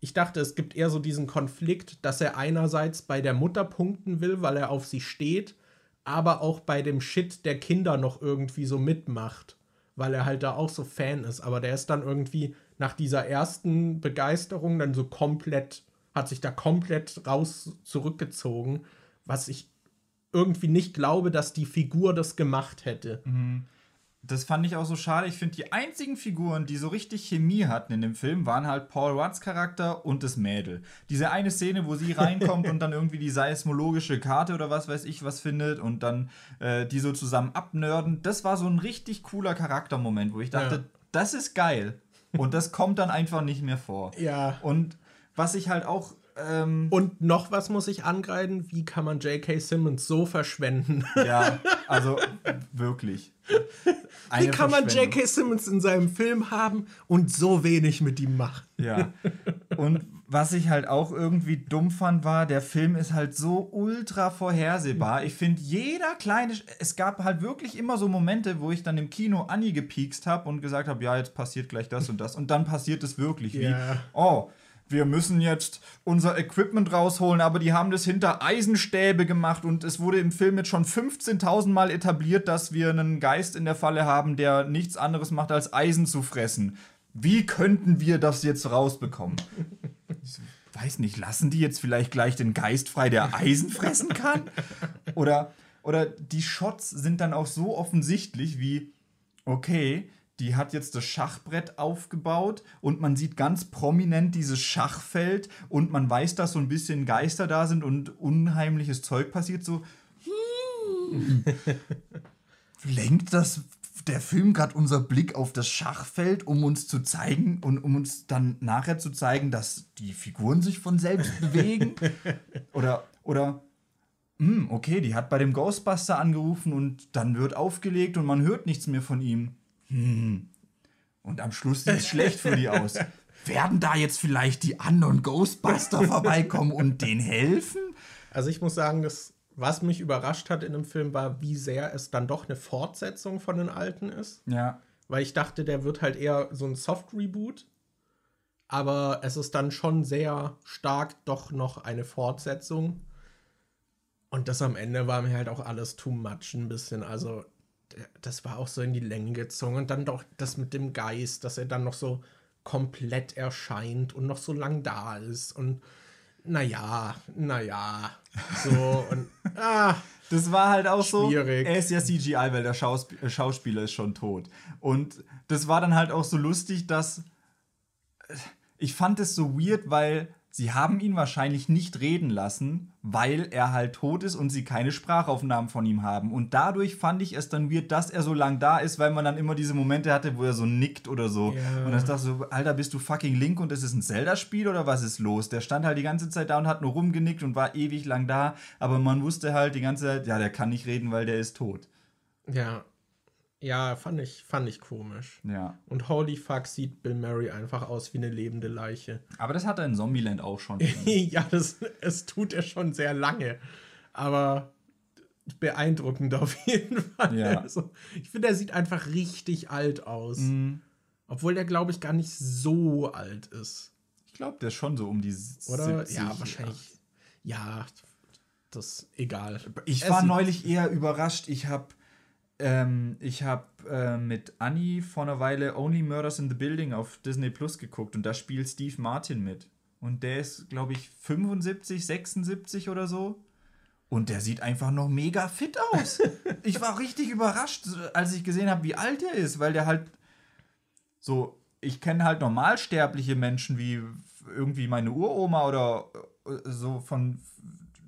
Ich dachte, es gibt eher so diesen Konflikt, dass er einerseits bei der Mutter punkten will, weil er auf sie steht, aber auch bei dem Shit der Kinder noch irgendwie so mitmacht, weil er halt da auch so Fan ist. Aber der ist dann irgendwie nach dieser ersten Begeisterung dann so komplett, hat sich da komplett raus zurückgezogen, was ich irgendwie nicht glaube, dass die Figur das gemacht hätte. das fand ich auch so schade. Ich finde, die einzigen Figuren, die so richtig Chemie hatten in dem Film, waren halt Paul Watts Charakter und das Mädel. Diese eine Szene, wo sie [LAUGHS] reinkommt und dann irgendwie die seismologische Karte oder was weiß ich was findet und dann äh, die so zusammen abnörden, das war so ein richtig cooler Charaktermoment, wo ich dachte, ja. das ist geil. Und das kommt dann einfach nicht mehr vor. Ja. Und was ich halt auch ähm, und noch was muss ich angreifen, wie kann man J.K. Simmons so verschwenden? Ja, [LAUGHS] also wirklich. Eine wie kann man J.K. Simmons in seinem Film haben und so wenig mit ihm machen? Ja. Und was ich halt auch irgendwie dumm fand, war, der Film ist halt so ultra vorhersehbar. Ich finde, jeder kleine. Es gab halt wirklich immer so Momente, wo ich dann im Kino Annie gepiekst habe und gesagt habe: Ja, jetzt passiert gleich das und das. Und dann passiert es wirklich. Wie, yeah. oh wir müssen jetzt unser Equipment rausholen, aber die haben das hinter Eisenstäbe gemacht und es wurde im Film jetzt schon 15.000 Mal etabliert, dass wir einen Geist in der Falle haben, der nichts anderes macht, als Eisen zu fressen. Wie könnten wir das jetzt rausbekommen? Ich weiß nicht, lassen die jetzt vielleicht gleich den Geist frei, der Eisen fressen kann? Oder, oder die Shots sind dann auch so offensichtlich wie, okay, die hat jetzt das Schachbrett aufgebaut und man sieht ganz prominent dieses Schachfeld und man weiß, dass so ein bisschen Geister da sind und unheimliches Zeug passiert. So, hm. [LAUGHS] lenkt das der Film gerade unser Blick auf das Schachfeld, um uns zu zeigen und um uns dann nachher zu zeigen, dass die Figuren sich von selbst bewegen? [LAUGHS] Oder, oder, hm, okay, die hat bei dem Ghostbuster angerufen und dann wird aufgelegt und man hört nichts mehr von ihm hm. Und am Schluss sieht es [LAUGHS] schlecht für die aus. Werden da jetzt vielleicht die anderen Ghostbuster vorbeikommen und denen helfen? Also ich muss sagen, das, was mich überrascht hat in dem Film, war, wie sehr es dann doch eine Fortsetzung von den alten ist. Ja. Weil ich dachte, der wird halt eher so ein Soft-Reboot. Aber es ist dann schon sehr stark doch noch eine Fortsetzung. Und das am Ende war mir halt auch alles too much ein bisschen. Also das war auch so in die Länge gezogen. Und dann doch das mit dem Geist, dass er dann noch so komplett erscheint und noch so lang da ist. Und naja, naja, so [LAUGHS] und ah. Das war halt auch schwierig. so. Er ist ja CGI, weil der Schausp äh, Schauspieler ist schon tot. Und das war dann halt auch so lustig, dass. Äh, ich fand es so weird, weil sie haben ihn wahrscheinlich nicht reden lassen, weil er halt tot ist und sie keine Sprachaufnahmen von ihm haben. Und dadurch fand ich es dann weird, dass er so lang da ist, weil man dann immer diese Momente hatte, wo er so nickt oder so. Ja. Und dann dachte ich so, Alter, bist du fucking Link und es ist ein Zelda-Spiel oder was ist los? Der stand halt die ganze Zeit da und hat nur rumgenickt und war ewig lang da, aber man wusste halt die ganze Zeit, ja, der kann nicht reden, weil der ist tot. Ja, ja, fand ich, fand ich komisch. Ja. Und holy fuck sieht Bill Murray einfach aus wie eine lebende Leiche. Aber das hat er in Zombieland auch schon. [LAUGHS] ja, das, das tut er schon sehr lange. Aber beeindruckend auf jeden Fall. Ja. Also, ich finde, er sieht einfach richtig alt aus. Mhm. Obwohl der, glaube ich, gar nicht so alt ist. Ich glaube, der ist schon so um die Oder? 70. Ja, wahrscheinlich. Ja, das ist egal. Ich er war neulich eher überrascht. Ich habe ähm, ich habe äh, mit Annie vor einer Weile Only Murders in the Building auf Disney Plus geguckt und da spielt Steve Martin mit. Und der ist, glaube ich, 75, 76 oder so. Und der sieht einfach noch mega fit aus. [LAUGHS] ich war richtig überrascht, als ich gesehen habe, wie alt er ist, weil der halt so, ich kenne halt normalsterbliche Menschen wie irgendwie meine Uroma oder äh, so von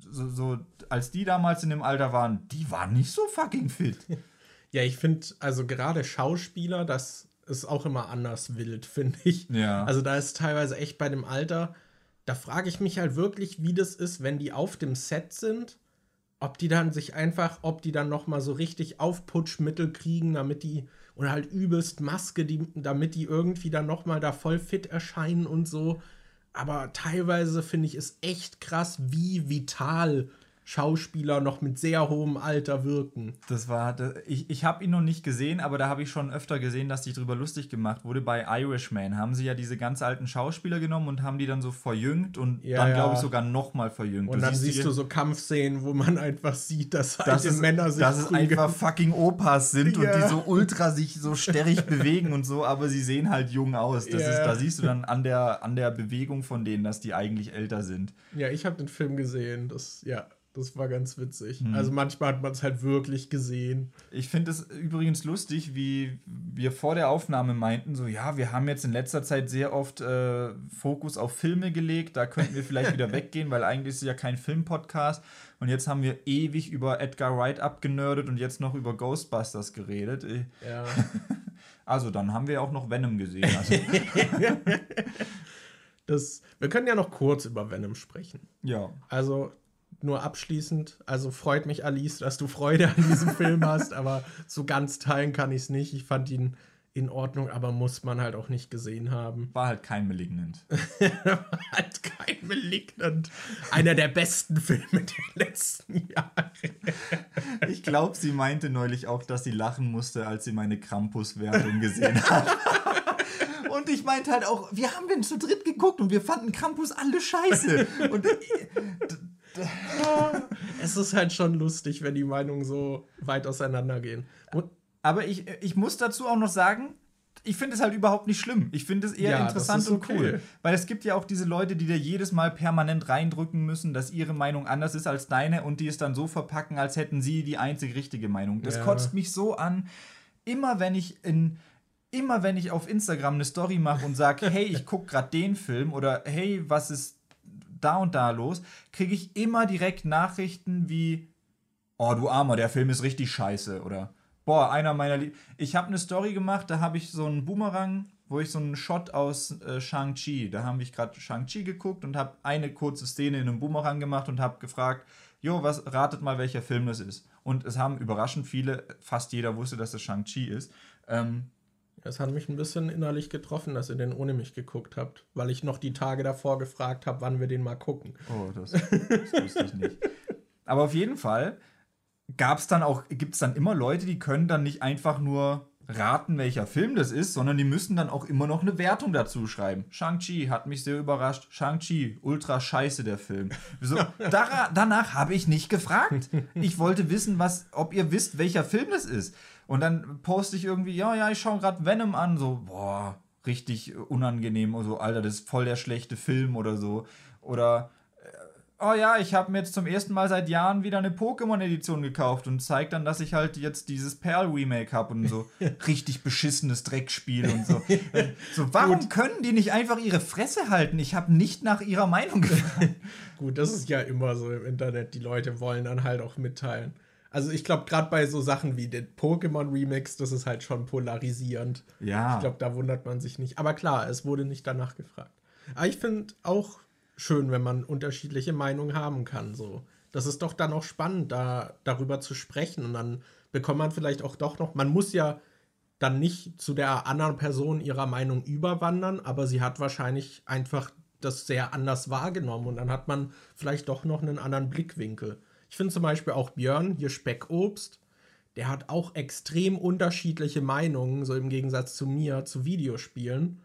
so, so, als die damals in dem Alter waren, die waren nicht so fucking fit. [LAUGHS] Ja, ich finde, also gerade Schauspieler, das ist auch immer anders wild, [LAUGHS] finde ich. Ja. Also da ist teilweise echt bei dem Alter, da frage ich mich halt wirklich, wie das ist, wenn die auf dem Set sind, ob die dann sich einfach, ob die dann noch mal so richtig Aufputschmittel kriegen, damit die oder halt übelst Maske, die, damit die irgendwie dann noch mal da voll fit erscheinen und so. Aber teilweise finde ich es echt krass, wie vital Schauspieler noch mit sehr hohem Alter wirken. Das war, das, ich, ich habe ihn noch nicht gesehen, aber da habe ich schon öfter gesehen, dass sich drüber lustig gemacht wurde. Bei Irishman haben sie ja diese ganz alten Schauspieler genommen und haben die dann so verjüngt und ja, dann, glaube ich, sogar noch mal verjüngt. Und du dann siehst, siehst du so Kampfszenen, wo man einfach sieht, dass das alte ist, Männer sich Dass es einfach fucking Opas sind ja. und die so ultra sich so sterrig [LAUGHS] bewegen und so, aber sie sehen halt jung aus. Das ja. ist, da siehst du dann an der, an der Bewegung von denen, dass die eigentlich älter sind. Ja, ich habe den Film gesehen. Das, ja Das war ganz witzig. Mhm. Also manchmal hat man es halt wirklich gesehen. Ich finde es übrigens lustig, wie wir vor der Aufnahme meinten, so ja, wir haben jetzt in letzter Zeit sehr oft äh, Fokus auf Filme gelegt, da könnten wir vielleicht wieder [LAUGHS] weggehen, weil eigentlich ist es ja kein Filmpodcast. Und jetzt haben wir ewig über Edgar Wright abgenördet und jetzt noch über Ghostbusters geredet. Ja. [LAUGHS] Also dann haben wir auch noch Venom gesehen. Also. [LAUGHS] das, wir können ja noch kurz über Venom sprechen. Ja. Also nur abschließend, also freut mich, Alice, dass du Freude an diesem [LAUGHS] Film hast, aber so ganz teilen kann ich es nicht. Ich fand ihn in Ordnung, aber muss man halt auch nicht gesehen haben. War halt kein Malignant. [LAUGHS] War halt kein Malignant. Einer der besten Filme der letzten Jahre. [LAUGHS] ich glaube, sie meinte neulich auch, dass sie lachen musste, als sie meine Krampus-Wertung gesehen hat. Und ich meinte halt auch, wir haben den zu dritt geguckt und wir fanden Krampus alle scheiße. Und äh, [LAUGHS] es ist halt schon lustig, wenn die Meinungen so weit auseinandergehen. Und aber ich, ich muss dazu auch noch sagen, ich finde es halt überhaupt nicht schlimm. Ich finde es eher ja, interessant und okay. cool. Weil es gibt ja auch diese Leute, die dir jedes Mal permanent reindrücken müssen, dass ihre Meinung anders ist als deine und die es dann so verpacken, als hätten sie die einzig richtige Meinung. Das ja. kotzt mich so an. Immer wenn ich in. Immer wenn ich auf Instagram eine Story mache und sage, [LAUGHS] hey, ich gucke gerade den Film oder hey, was ist da und da los, kriege ich immer direkt Nachrichten wie, oh du Armer, der Film ist richtig scheiße oder boah, einer meiner Lie Ich habe eine Story gemacht, da habe ich so einen Boomerang, wo ich so einen Shot aus äh, Shang-Chi, da habe ich gerade Shang-Chi geguckt und habe eine kurze Szene in einem Boomerang gemacht und habe gefragt, jo, was ratet mal, welcher Film das ist. Und es haben überraschend viele, fast jeder wusste, dass es Shang-Chi ist. Ähm, es hat mich ein bisschen innerlich getroffen, dass ihr den ohne mich geguckt habt, weil ich noch die Tage davor gefragt habe, wann wir den mal gucken. Oh, das, das wusste ich nicht. Aber auf jeden Fall gab es dann auch, gibt es dann immer Leute, die können dann nicht einfach nur raten, welcher Film das ist, sondern die müssen dann auch immer noch eine Wertung dazu schreiben. Shang-Chi hat mich sehr überrascht. Shang-Chi, ultra scheiße der Film. So, [LAUGHS] da, danach habe ich nicht gefragt. Ich wollte wissen, was, ob ihr wisst, welcher Film das ist. Und dann poste ich irgendwie, ja, ja, ich schaue gerade Venom an, so, boah, richtig unangenehm, oder so, Alter, das ist voll der schlechte Film oder so. Oder, äh, oh ja, ich habe mir jetzt zum ersten Mal seit Jahren wieder eine Pokémon-Edition gekauft und zeigt dann, dass ich halt jetzt dieses Perl-Remake habe und so [LAUGHS] richtig beschissenes Dreckspiel und so. [LAUGHS] so warum Gut. können die nicht einfach ihre Fresse halten? Ich habe nicht nach ihrer Meinung [LAUGHS] gefragt. Gut, das ist ja immer so im Internet. Die Leute wollen dann halt auch mitteilen. Also ich glaube, gerade bei so Sachen wie den Pokémon-Remix, das ist halt schon polarisierend. Ja. Ich glaube, da wundert man sich nicht. Aber klar, es wurde nicht danach gefragt. Aber ich finde auch schön, wenn man unterschiedliche Meinungen haben kann. So. Das ist doch dann auch spannend, da darüber zu sprechen. Und dann bekommt man vielleicht auch doch noch. Man muss ja dann nicht zu der anderen Person ihrer Meinung überwandern, aber sie hat wahrscheinlich einfach das sehr anders wahrgenommen und dann hat man vielleicht doch noch einen anderen Blickwinkel. Ich finde zum Beispiel auch Björn, hier Speckobst, der hat auch extrem unterschiedliche Meinungen, so im Gegensatz zu mir, zu Videospielen.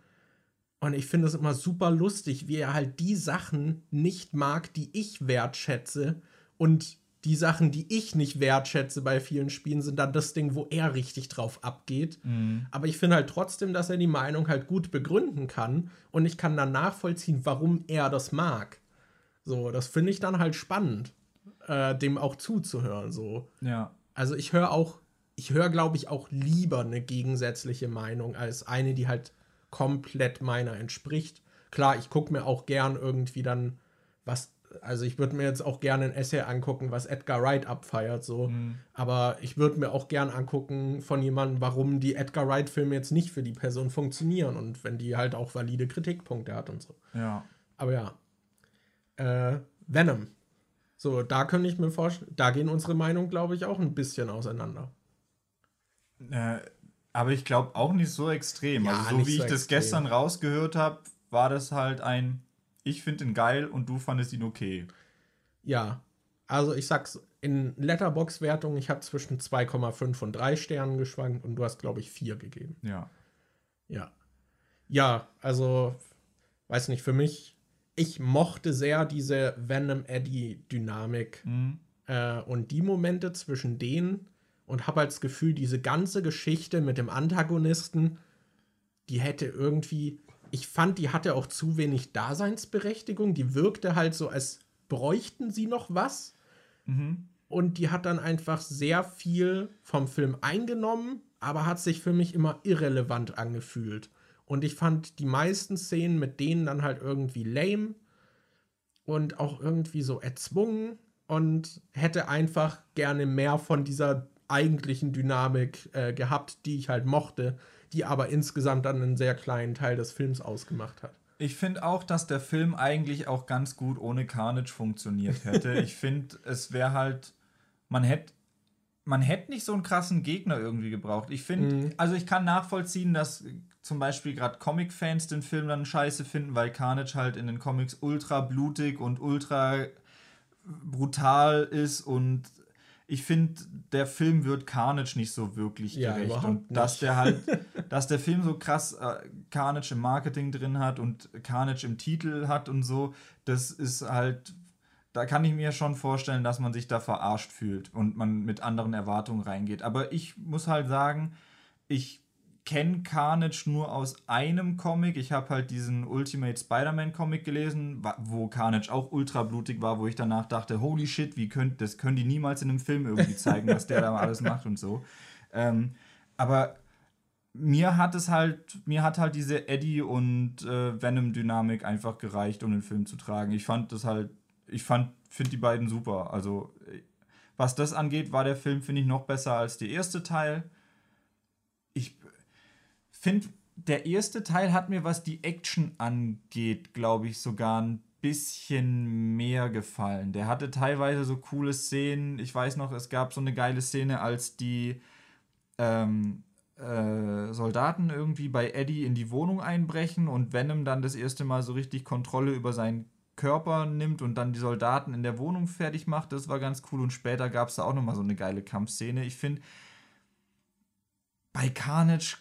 Und ich finde es immer super lustig, wie er halt die Sachen nicht mag, die ich wertschätze. Und die Sachen, die ich nicht wertschätze bei vielen Spielen, sind dann das Ding, wo er richtig drauf abgeht. Mhm. Aber ich finde halt trotzdem, dass er die Meinung halt gut begründen kann. Und ich kann dann nachvollziehen, warum er das mag. So, das finde ich dann halt spannend äh, dem auch zuzuhören. So. Ja. Also ich höre auch, ich höre, glaube ich, auch lieber eine gegensätzliche Meinung als eine, die halt komplett meiner entspricht. Klar, ich gucke mir auch gern irgendwie dann was, also ich würde mir jetzt auch gerne ein Essay angucken, was Edgar Wright abfeiert, so. Mhm. Aber ich würde mir auch gern angucken von jemandem, warum die Edgar Wright-Filme jetzt nicht für die Person funktionieren und wenn die halt auch valide Kritikpunkte hat und so. Ja. Aber ja. Äh, Venom. So, da könnte ich mir vorstellen, da gehen unsere Meinungen, glaube ich, auch ein bisschen auseinander. Äh, aber ich glaube auch nicht so extrem. Ja, also so wie so ich das gestern rausgehört habe, war das halt ein, ich finde ihn geil und du fandest ihn okay. Ja, also ich sag's, in Letterbox-Wertung, ich habe zwischen 2,5 und 3 Sternen geschwankt und du hast, glaube ich, 4 gegeben. Ja. Ja. Ja, also, weiß nicht, für mich ich mochte sehr diese Venom-Eddie-Dynamik mhm. äh, und die Momente zwischen denen und habe das Gefühl, diese ganze Geschichte mit dem Antagonisten, die hätte irgendwie, ich fand, die hatte auch zu wenig Daseinsberechtigung. Die wirkte halt so, als bräuchten sie noch was. Mhm. Und die hat dann einfach sehr viel vom Film eingenommen, aber hat sich für mich immer irrelevant angefühlt. Und ich fand die meisten Szenen mit denen dann halt irgendwie lame und auch irgendwie so erzwungen und hätte einfach gerne mehr von dieser eigentlichen Dynamik äh, gehabt, die ich halt mochte, die aber insgesamt dann einen sehr kleinen Teil des Films ausgemacht hat. Ich finde auch, dass der Film eigentlich auch ganz gut ohne Carnage funktioniert hätte. [LAUGHS] ich finde, es wäre halt, man hätte man hätte nicht so einen krassen Gegner irgendwie gebraucht. Ich finde, mhm. also ich kann nachvollziehen, dass zum Beispiel gerade Comic-Fans den Film dann scheiße finden, weil Carnage halt in den Comics ultra blutig und ultra brutal ist und ich finde, der Film wird Carnage nicht so wirklich ja, gerecht. Und dass der halt, [LAUGHS] dass der Film so krass äh, Carnage im Marketing drin hat und Carnage im Titel hat und so, das ist halt, da kann ich mir schon vorstellen, dass man sich da verarscht fühlt und man mit anderen Erwartungen reingeht. Aber ich muss halt sagen, ich kenne Carnage nur aus einem Comic. Ich habe halt diesen Ultimate Spider-Man Comic gelesen, wo Carnage auch ultra blutig war, wo ich danach dachte, holy shit, wie könnt, das können die niemals in einem Film irgendwie zeigen, was der da [LAUGHS] alles macht und so. Ähm, aber mir hat es halt, mir hat halt diese Eddie und äh, Venom-Dynamik einfach gereicht, um den Film zu tragen. Ich fand das halt, ich fand, finde die beiden super. Also, was das angeht, war der Film, finde ich, noch besser als der erste Teil. Finde, der erste Teil hat mir, was die Action angeht, glaube ich, sogar ein bisschen mehr gefallen. Der hatte teilweise so coole Szenen. Ich weiß noch, es gab so eine geile Szene, als die ähm, äh, Soldaten irgendwie bei Eddie in die Wohnung einbrechen und Venom dann das erste Mal so richtig Kontrolle über seinen Körper nimmt und dann die Soldaten in der Wohnung fertig macht. Das war ganz cool. Und später gab es da auch nochmal so eine geile Kampfszene. Ich finde, bei Carnage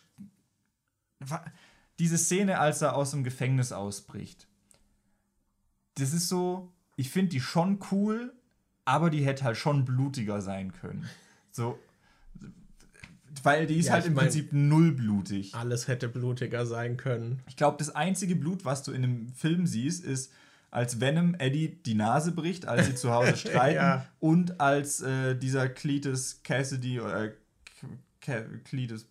diese Szene, als er aus dem Gefängnis ausbricht. Das ist so, ich finde die schon cool, aber die hätte halt schon blutiger sein können. So, weil die ist ja, halt im mein, Prinzip null blutig. Alles hätte blutiger sein können. Ich glaube, das einzige Blut, was du in dem Film siehst, ist, als Venom Eddie die Nase bricht, als sie zu Hause [LAUGHS] streiten ja. und als äh, dieser Cletus Cassidy oder äh, Cletus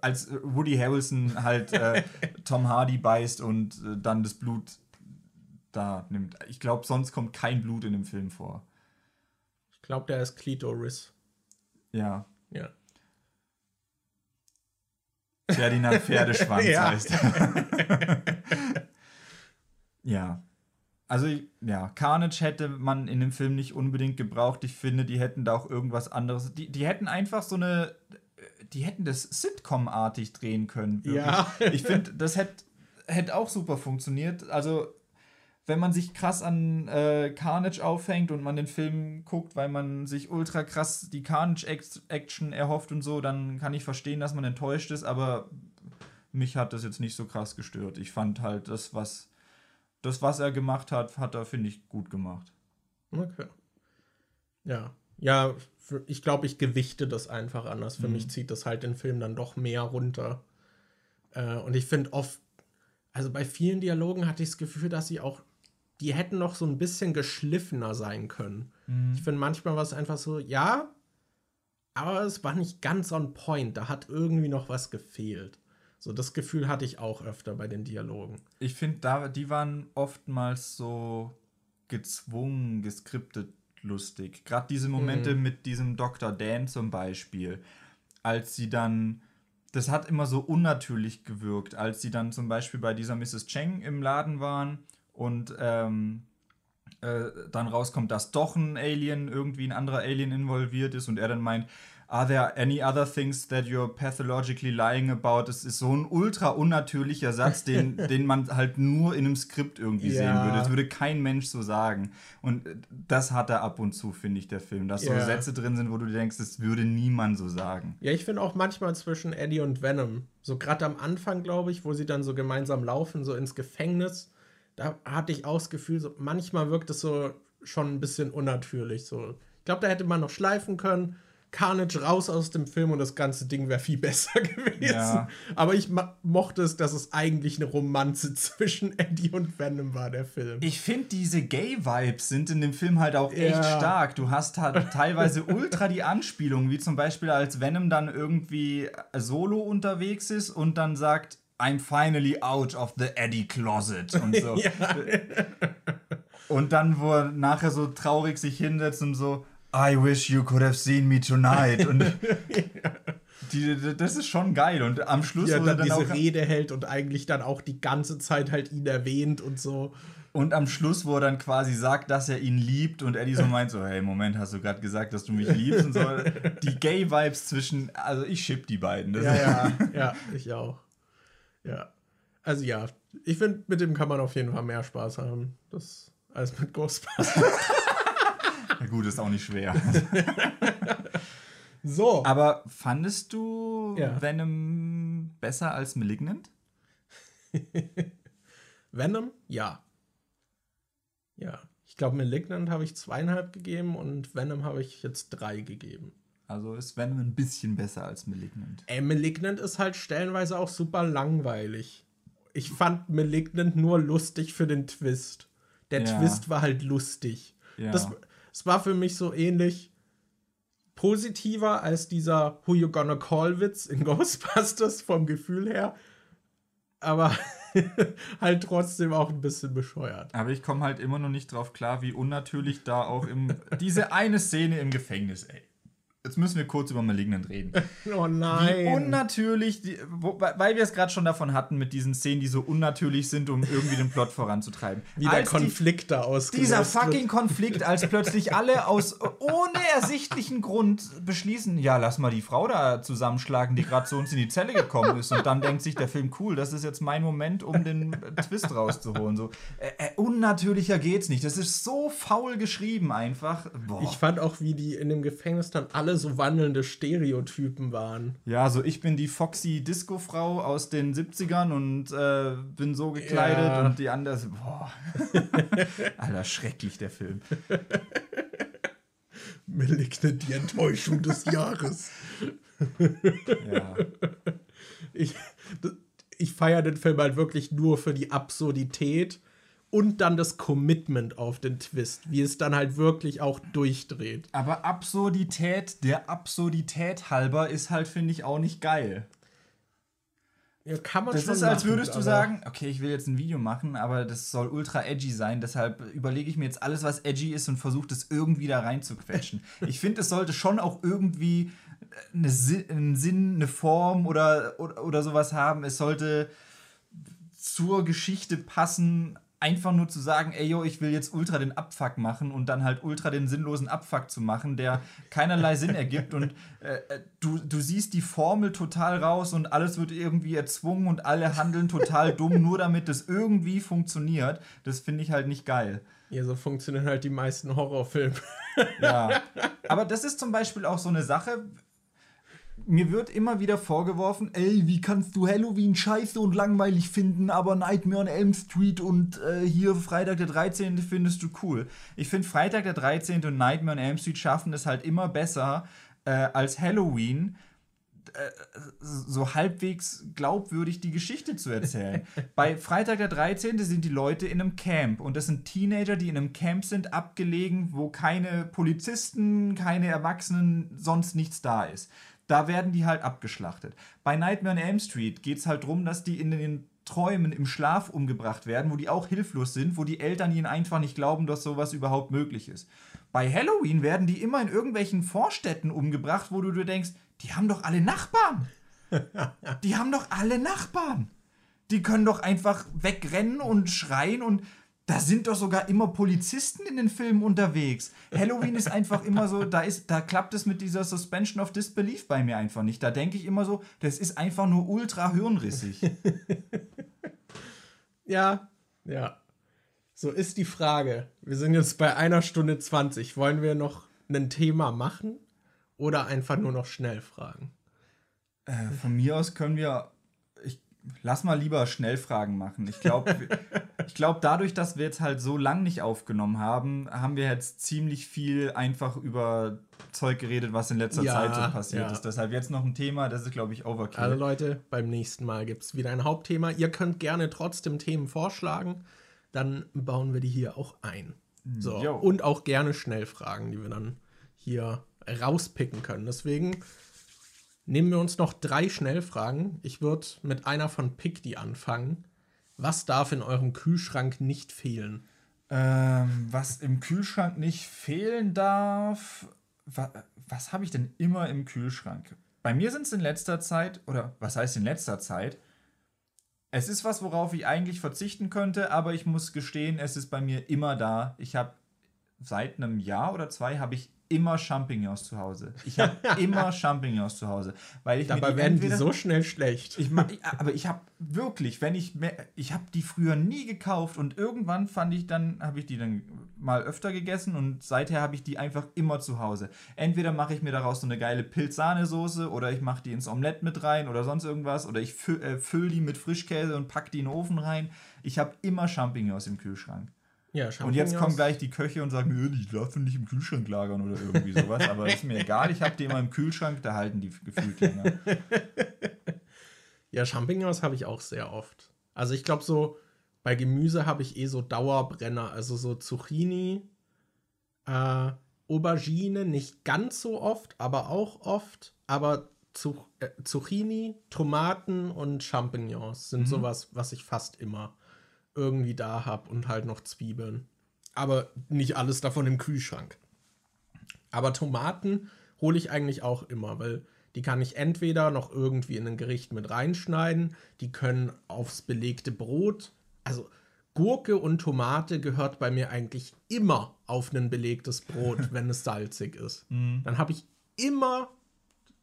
als Woody Harrelson halt äh, [LAUGHS] Tom Hardy beißt und äh, dann das Blut da nimmt. Ich glaube, sonst kommt kein Blut in dem Film vor. Ich glaube, der ist Klitoris. Ja. Ja. Ferdinand Pferdeschwanz [LAUGHS] ja. heißt. [LAUGHS] ja. Also, ja, Carnage hätte man in dem Film nicht unbedingt gebraucht. Ich finde, die hätten da auch irgendwas anderes. Die, die hätten einfach so eine die hätten das Sitcom-artig drehen können. Wirklich. Ja. ich finde, das hätte hätt auch super funktioniert. Also, wenn man sich krass an äh, Carnage aufhängt und man den Film guckt, weil man sich ultra krass die Carnage-Action erhofft und so, dann kann ich verstehen, dass man enttäuscht ist, aber mich hat das jetzt nicht so krass gestört. Ich fand halt das, was, das, was er gemacht hat, hat er, finde ich, gut gemacht. Okay. Ja. Ja, ich glaube, ich gewichte das einfach anders. Für mhm. mich zieht das halt den Film dann doch mehr runter. Äh, und ich finde oft, also bei vielen Dialogen hatte ich das Gefühl, dass sie auch, die hätten noch so ein bisschen geschliffener sein können. Mhm. Ich finde manchmal war es einfach so, ja, aber es war nicht ganz on point. Da hat irgendwie noch was gefehlt. So, das Gefühl hatte ich auch öfter bei den Dialogen. Ich finde, die waren oftmals so gezwungen, geskriptet lustig. Gerade diese Momente mhm. mit diesem Dr. Dan zum Beispiel, als sie dann, das hat immer so unnatürlich gewirkt, als sie dann zum Beispiel bei dieser Mrs. Cheng im Laden waren und ähm, äh, dann rauskommt, dass doch ein Alien, irgendwie ein anderer Alien involviert ist und er dann meint, Are there any other things that you're pathologically lying about? Es ist so ein ultra unnatürlicher Satz, den, [LAUGHS] den man halt nur in einem Skript irgendwie ja. sehen würde. Das würde kein Mensch so sagen. Und das hat er ab und zu, finde ich, der Film. Dass ja. so Sätze drin sind, wo du denkst, das würde niemand so sagen. Ja, ich finde auch manchmal zwischen Eddie und Venom, so gerade am Anfang, glaube ich, wo sie dann so gemeinsam laufen, so ins Gefängnis, da hatte ich auch das Gefühl, so manchmal wirkt es so schon ein bisschen unnatürlich. So. Ich glaube, da hätte man noch schleifen können Carnage raus aus dem Film und das ganze Ding wäre viel [LAUGHS] besser gewesen. Ja. Aber ich mochte es, dass es eigentlich eine Romanze [LAUGHS] zwischen Eddie und Venom war, der Film. Ich finde, diese Gay-Vibes sind in dem Film halt auch echt Ja. stark. Du hast halt [LAUGHS] teilweise ultra die Anspielungen, wie zum Beispiel als Venom dann irgendwie solo unterwegs ist und dann sagt, I'm finally out of the Eddie Closet und so. Und dann, wo er nachher so traurig sich hinsetzt und so, I wish you could have seen me tonight. Und [LAUGHS] die, das ist schon geil. Und am Schluss, Ja, wo er dann dann diese auch, Rede hält und eigentlich dann auch die ganze Zeit halt ihn erwähnt und so. und am Schluss, wo er dann quasi sagt, dass er ihn liebt und Eddie so meint so, hey, Moment, hast du gerade gesagt, dass du mich liebst und so. [LAUGHS] Die Gay-Vibes zwischen, also ich ship die beiden. Ja, ja, [LAUGHS] ja, ich auch. Ja. Also ja, ich finde, mit dem kann man auf jeden Fall mehr Spaß haben. Das als mit Ghostbusters. Ja, gut, ist auch nicht schwer. [LAUGHS] So. Aber fandest du Ja. Venom besser als Malignant? [LAUGHS] Venom? Ja. Ja. Ich glaube, Malignant habe ich zweieinhalb gegeben und Venom habe ich jetzt drei gegeben. Also ist Venom ein bisschen besser als Malignant. Ey, Malignant ist halt stellenweise auch super langweilig. Ich fand Malignant nur lustig für den Twist. Der Ja. Twist war halt lustig. Ja. Das, das war für mich so ähnlich positiver als dieser Who You Gonna Call Witz in [LAUGHS] Ghostbusters vom Gefühl her. Aber [LAUGHS] halt trotzdem auch ein bisschen bescheuert. Aber ich komme halt immer noch nicht drauf klar, wie unnatürlich da auch im. diese eine Szene im Gefängnis, ey. Jetzt müssen wir kurz über Malignant reden. [LAUGHS] Oh Wie nein. unnatürlich, die, wo, weil wir es gerade schon davon hatten mit diesen Szenen, die so unnatürlich sind, um irgendwie den Plot voranzutreiben. [LAUGHS] Wie der Als die- Konflikt da ausgelöst Dieser wird. fucking Konflikt, als plötzlich alle aus ohne ersichtlichen Grund beschließen, ja, lass mal die Frau da zusammenschlagen, die gerade zu uns in die Zelle gekommen ist. Und dann denkt sich der Film, cool, das ist jetzt mein Moment, um den Twist rauszuholen. So, äh, äh, unnatürlicher geht's nicht. Das ist so faul geschrieben einfach. Boah. Ich fand auch, wie die in dem Gefängnis dann alle so wandelnde Stereotypen waren. ja, so ich bin die Foxy Disco-Frau aus den 70ern und äh, bin so gekleidet Ja. und die andere, boah. [LAUGHS] Alter, schrecklich der Film. [LAUGHS] Malignant, die Enttäuschung des Jahres. [LAUGHS] Ja. Ich, ich feiere den Film halt wirklich nur für die Absurdität und dann das Commitment auf den Twist, wie es dann halt wirklich auch durchdreht. Aber Absurdität, der Absurdität halber, ist halt, finde ich, auch nicht geil. Ja, kann man Das schon ist, als machen, würdest du sagen, okay, ich will jetzt ein Video machen, aber das soll ultra edgy sein, deshalb überlege ich mir jetzt alles, was edgy ist und versuche das irgendwie da reinzuquetschen. [LAUGHS] ich finde, es sollte schon auch irgendwie eine, Si- einen Sinn, eine Form oder, oder, oder sowas haben. Es sollte zur Geschichte passen, einfach nur zu sagen, ey yo, ich will jetzt ultra den Abfuck machen und dann halt ultra den sinnlosen Abfuck zu machen, der keinerlei Sinn ergibt und äh, äh, du, du siehst die Formel total raus und alles wird irgendwie erzwungen und alle handeln total dumm, nur damit das irgendwie funktioniert. Das finde ich halt nicht geil. Ja, so funktionieren halt die meisten Horrorfilme. Ja. Aber das ist zum Beispiel auch so eine Sache. Mir wird immer wieder vorgeworfen, ey, wie kannst du Halloween scheiße und langweilig finden, aber Nightmare on Elm Street und äh, hier Freitag der 13. findest du cool. Ich finde Freitag der 13. und Nightmare on Elm Street schaffen es halt immer besser äh, als Halloween, so halbwegs glaubwürdig die Geschichte zu erzählen. [LAUGHS] Bei Freitag der 13. sind die Leute in einem Camp und das sind Teenager, die in einem Camp sind, abgelegen, wo keine Polizisten, keine Erwachsenen, sonst nichts da ist. Da werden die halt abgeschlachtet. Bei Nightmare on Elm Street geht es halt darum, dass die in den Träumen im Schlaf umgebracht werden, wo die auch hilflos sind, wo die Eltern ihnen einfach nicht glauben, dass sowas überhaupt möglich ist. Bei Halloween werden die immer in irgendwelchen Vorstädten umgebracht, wo du dir denkst, die haben doch alle Nachbarn. [LAUGHS] Die haben doch alle Nachbarn. Die können doch einfach wegrennen und schreien und da sind doch sogar immer Polizisten in den Filmen unterwegs. Halloween ist einfach immer so, da ist, da klappt es mit dieser Suspension of Disbelief bei mir einfach nicht. Da denke ich immer so, das ist einfach nur ultra hirnrissig. [LAUGHS] Ja, ja. So ist die Frage. Wir sind jetzt bei einer Stunde 20. Wollen wir noch ein Thema machen oder einfach nur noch schnell fragen? Äh, von mir aus können wir. Lass mal lieber Schnellfragen machen. Ich glaube, [LAUGHS] ich glaub, dadurch, dass wir jetzt halt so lang nicht aufgenommen haben, haben wir jetzt ziemlich viel einfach über Zeug geredet, was in letzter ja, Zeit so passiert ja. ist. Deshalb jetzt noch ein Thema, das ist, glaube ich, Overkill. Also Leute, beim nächsten Mal gibt es wieder ein Hauptthema. Ihr könnt gerne trotzdem Themen vorschlagen. Dann bauen wir die hier auch ein. So. Yo. Und auch gerne Schnellfragen, die wir dann hier rauspicken können. Deswegen nehmen wir uns noch drei Schnellfragen. Ich würde mit einer von Pick anfangen. Was darf in eurem Kühlschrank nicht fehlen? Ähm, was im Kühlschrank nicht fehlen darf. Was, was habe ich denn immer im Kühlschrank? Bei mir sind es in letzter Zeit, oder was heißt in letzter Zeit? Es ist was, worauf ich eigentlich verzichten könnte, aber ich muss gestehen, es ist bei mir immer da. Ich habe seit einem Jahr oder zwei habe ich immer Champignons zu Hause. Ich habe [LAUGHS] immer Champignons zu Hause, weil ich Dabei werden entweder, die so schnell schlecht. Ich, aber ich habe wirklich, wenn ich mehr, ich habe die früher nie gekauft und irgendwann fand ich dann habe ich die dann mal öfter gegessen und seither habe ich die einfach immer zu Hause. Entweder mache ich mir daraus so eine geile Pilz-Sahnesoße oder ich mache die ins Omelett mit rein oder sonst irgendwas oder ich fülle äh, füll die mit Frischkäse und pack die in den Ofen rein. Ich habe immer Champignons im Kühlschrank. Ja, und jetzt kommen gleich die Köche und sagen, die dürfen nicht im Kühlschrank lagern oder irgendwie sowas. Aber ist mir egal, ich habe die immer im Kühlschrank, da halten die gefühlt länger. [LAUGHS] ja, Champignons habe ich auch sehr oft. Also ich glaube so, bei Gemüse habe ich eh so Dauerbrenner. Also so Zucchini, äh, Aubergine nicht ganz so oft, aber auch oft. Aber Zuc äh, Zucchini, Tomaten und Champignons sind mhm. sowas, was ich fast immer irgendwie da habe und halt noch Zwiebeln. Aber nicht alles davon im Kühlschrank. Aber Tomaten hole ich eigentlich auch immer, weil die kann ich entweder noch irgendwie in ein Gericht mit reinschneiden, die können aufs belegte Brot. Also Gurke und Tomate gehört bei mir eigentlich immer auf ein belegtes Brot, [LAUGHS] wenn es salzig ist. Mhm. Dann habe ich immer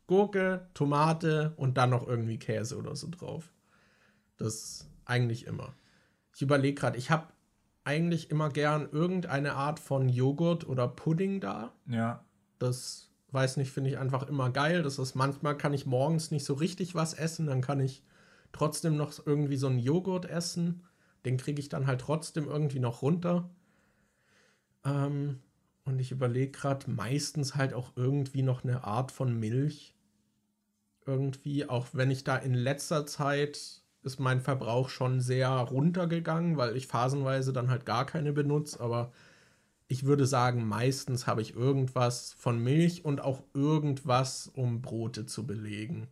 Gurke, Tomate und dann noch irgendwie Käse oder so drauf. Das eigentlich immer. Ich überlege gerade, ich habe eigentlich immer gern irgendeine Art von Joghurt oder Pudding da. Ja. Das weiß nicht, finde ich einfach immer geil. Das ist manchmal kann ich morgens nicht so richtig was essen, dann kann ich trotzdem noch irgendwie so einen Joghurt essen. Den kriege ich dann halt trotzdem irgendwie noch runter. Ähm, und ich überlege gerade meistens halt auch irgendwie noch eine Art von Milch. Irgendwie, auch wenn ich da in letzter Zeit ist mein Verbrauch schon sehr runtergegangen, weil ich phasenweise dann halt gar keine benutze. Aber ich würde sagen, meistens habe ich irgendwas von Milch und auch irgendwas, um Brote zu belegen.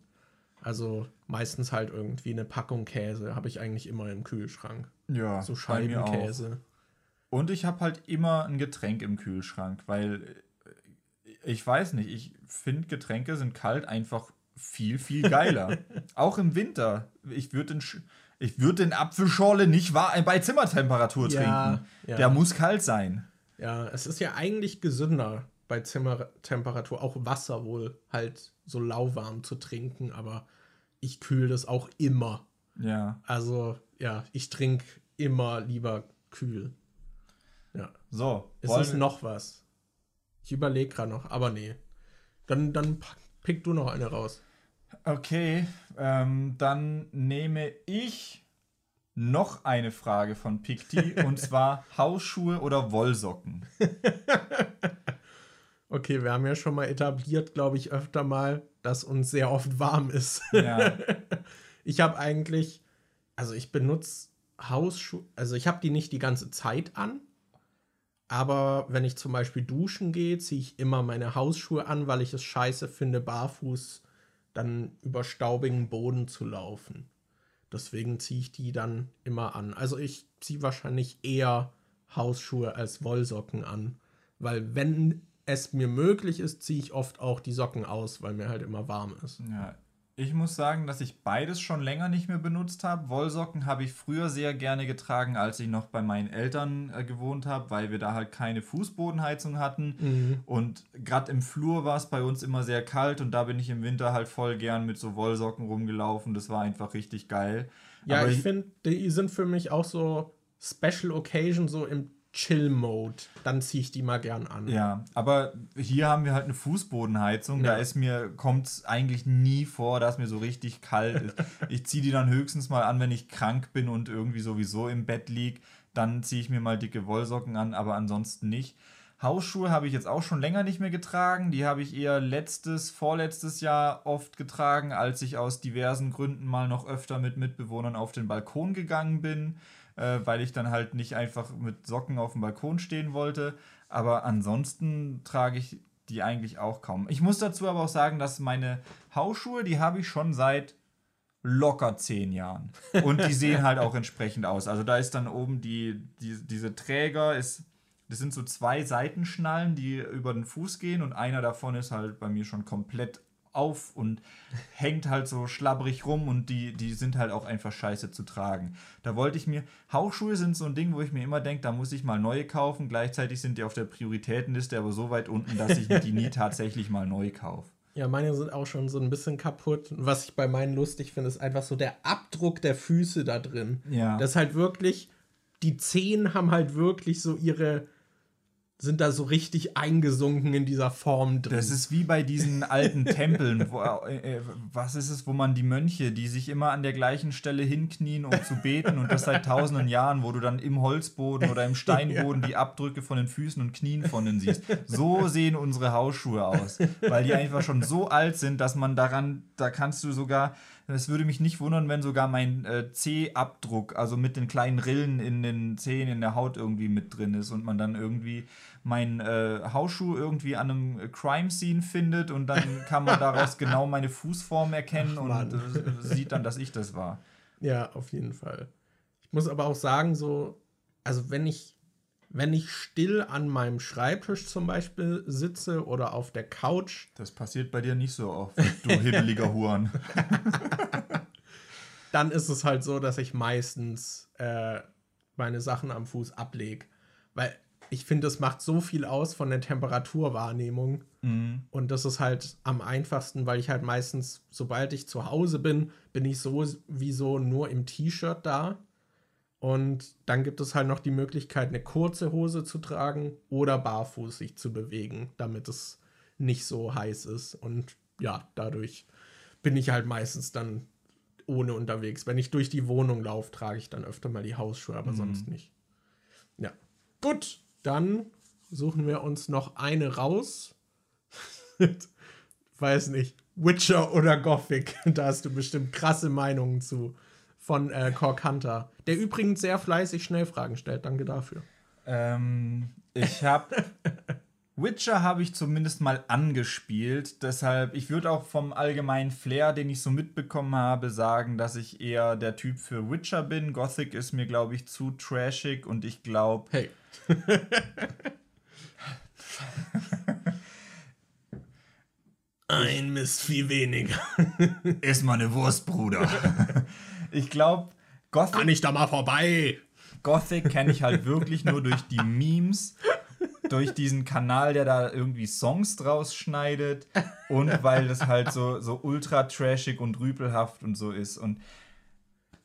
Also meistens halt irgendwie eine Packung Käse habe ich eigentlich immer im Kühlschrank. Ja, so Scheibenkäse. Und ich habe halt immer ein Getränk im Kühlschrank, weil äh, ich weiß nicht, ich finde Getränke sind kalt einfach viel, viel geiler. [LAUGHS] auch im Winter. Ich würde den, ich würd den Apfelschorle nicht bei Zimmertemperatur trinken. Ja, ja. Der muss kalt sein. Ja, es ist ja eigentlich gesünder bei Zimmertemperatur, auch Wasser wohl halt so lauwarm zu trinken, aber ich kühle das auch immer. Ja. Also, ja, ich trinke immer lieber kühl. Ja. So. Ist es noch was? Ich überlege gerade noch, aber nee. Dann, dann pick du noch eine raus. Okay, ähm, dann nehme ich noch eine Frage von Picti [LAUGHS] und zwar Hausschuhe oder Wollsocken. [LAUGHS] okay, wir haben ja schon mal etabliert, glaube ich, öfter mal, dass uns sehr oft warm ist. Ja. [LAUGHS] ich habe eigentlich, also ich benutze Hausschuhe, also ich habe die nicht die ganze Zeit an, aber wenn ich zum Beispiel duschen gehe, ziehe ich immer meine Hausschuhe an, weil ich es scheiße finde, barfuß dann über staubigen Boden zu laufen. Deswegen ziehe ich die dann immer an. Also ich ziehe wahrscheinlich eher Hausschuhe als Wollsocken an, weil wenn es mir möglich ist, ziehe ich oft auch die Socken aus, weil mir halt immer warm ist. Ja, ich muss sagen, dass ich beides schon länger nicht mehr benutzt habe. Wollsocken habe ich früher sehr gerne getragen, als ich noch bei meinen Eltern äh, gewohnt habe, weil wir da halt keine Fußbodenheizung hatten. Mhm. Und gerade im Flur war es bei uns immer sehr kalt und da bin ich im Winter halt voll gern mit so Wollsocken rumgelaufen. Das war einfach richtig geil. Ja, Aber ich, ich finde, die sind für mich auch so Special Occasion, so im Chill-Mode, dann ziehe ich die mal gern an. Ja, aber hier haben wir halt eine Fußbodenheizung. Ja. Da ist mir, kommt es eigentlich nie vor, dass mir so richtig kalt ist. ich ziehe die dann höchstens mal an, wenn ich krank bin und irgendwie sowieso im Bett liege. Dann ziehe ich mir mal dicke Wollsocken an, aber ansonsten nicht. Hausschuhe habe ich jetzt auch schon länger nicht mehr getragen. Die habe ich eher letztes, vorletztes Jahr oft getragen, als ich aus diversen Gründen mal noch öfter mit Mitbewohnern auf den Balkon gegangen bin äh, weil ich dann halt nicht einfach mit Socken auf dem Balkon stehen wollte. Aber ansonsten trage ich die eigentlich auch kaum. Ich muss dazu aber auch sagen, dass meine Hausschuhe, die habe ich schon seit locker zehn Jahren. Und die sehen halt auch entsprechend aus. Also da ist dann oben die, die diese Träger, ist, das sind so zwei Seitenschnallen, die über den Fuß gehen und einer davon ist halt bei mir schon komplett auf und hängt halt so schlabbrig rum und die, die sind halt auch einfach scheiße zu tragen. Da wollte ich mir, Hausschuhe sind so ein Ding, wo ich mir immer denke, da muss ich mal neue kaufen. Gleichzeitig sind die auf der Prioritätenliste aber so weit unten, dass ich die nie tatsächlich mal neu kaufe. Ja, meine sind auch schon so ein bisschen kaputt. Was ich bei meinen lustig finde, ist einfach so der Abdruck der Füße da drin. Ja. Das ist halt wirklich, die Zehen haben halt wirklich so ihre sind da so richtig eingesunken in dieser Form drin. Das ist wie bei diesen alten [LAUGHS] Tempeln. Wo, äh, äh, was ist es, wo man die Mönche, die sich immer an der gleichen Stelle hinknien, um zu beten und das seit tausenden Jahren, wo du dann im Holzboden oder im [LAUGHS] Steinboden ja. die Abdrücke von den Füßen und Knien von denen siehst. So sehen unsere Hausschuhe aus, weil die einfach schon so alt sind, dass man daran, da kannst du sogar es würde mich nicht wundern, wenn sogar mein äh, C-Abdruck, also mit den kleinen Rillen in den Zehen, in der Haut irgendwie mit drin ist und man dann irgendwie meinen äh, Hausschuh irgendwie an einem Crime-Scene findet und dann kann man daraus [LAUGHS] genau meine Fußform erkennen Ach, und äh, sieht dann, dass ich das war. Ja, auf jeden Fall. Ich muss aber auch sagen, so, also wenn ich wenn ich still an meinem Schreibtisch zum Beispiel sitze oder auf der Couch. Das passiert bei dir nicht so oft, du [LAUGHS] hibbeliger Huren. [LAUGHS] Dann ist es halt so, dass ich meistens äh, meine Sachen am Fuß ablege. Weil ich finde, es macht so viel aus von der Temperaturwahrnehmung. Mhm. Und das ist halt am einfachsten, weil ich halt meistens, sobald ich zu Hause bin, bin ich sowieso nur im T-Shirt da. Und dann gibt es halt noch die Möglichkeit, eine kurze Hose zu tragen oder barfuß sich zu bewegen, damit es nicht so heiß ist. Und ja, dadurch bin ich halt meistens dann ohne unterwegs. Wenn ich durch die Wohnung laufe, trage ich dann öfter mal die Hausschuhe, aber mhm. sonst nicht. Ja. Gut, dann suchen wir uns noch eine raus. [LAUGHS] Weiß nicht. Witcher oder Gothic. [LAUGHS] Da hast du bestimmt krasse Meinungen zu von äh, Cork Hunter, der übrigens sehr fleißig Schnellfragen stellt. Danke dafür. Ähm, ich habe [LAUGHS] Witcher habe ich zumindest mal angespielt, deshalb ich würde auch vom allgemeinen Flair, den ich so mitbekommen habe, sagen, dass ich eher der Typ für Witcher bin. Gothic ist mir glaube ich zu trashig und ich glaube Hey. [LAUGHS] Ein Mist viel weniger. Ist mal eine Wurst, Bruder. [LAUGHS] Ich glaube, Gothic. Kann ich da mal vorbei? Gothic kenne ich halt wirklich nur durch die Memes, durch diesen Kanal, der da irgendwie Songs draus schneidet und weil das halt so, so ultra trashig und rüpelhaft und so ist. Und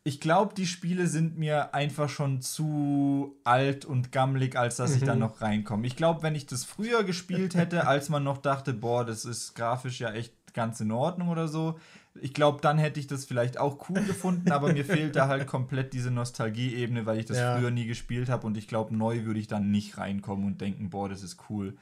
ich glaube, die Spiele sind mir einfach schon zu alt und gammelig, als dass ich da mhm. noch reinkomme. Ich glaube, wenn ich das früher gespielt hätte, als man noch dachte, boah, das ist grafisch ja echt ganz in Ordnung oder so, ich glaube, dann hätte ich das vielleicht auch cool gefunden, aber mir [LAUGHS] fehlt da halt komplett diese Nostalgie-Ebene, weil ich das ja. früher nie gespielt habe und ich glaube, neu würde ich dann nicht reinkommen und denken, boah, das ist cool.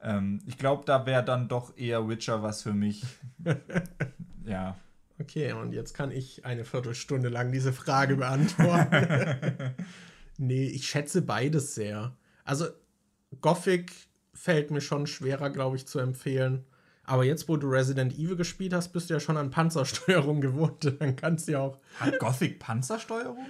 Ähm, ich glaube, da wäre dann doch eher Witcher was für mich. [LAUGHS] ja. Okay, und jetzt kann ich eine Viertelstunde lang diese Frage [LAUGHS] beantworten. nee, ich schätze beides sehr. Also, Gothic fällt mir schon schwerer, glaube ich, zu empfehlen. Aber jetzt, wo du Resident Evil gespielt hast, bist du ja schon an Panzersteuerung [LAUGHS] gewohnt. Dann kannst du ja auch. Hat Gothic Panzersteuerung?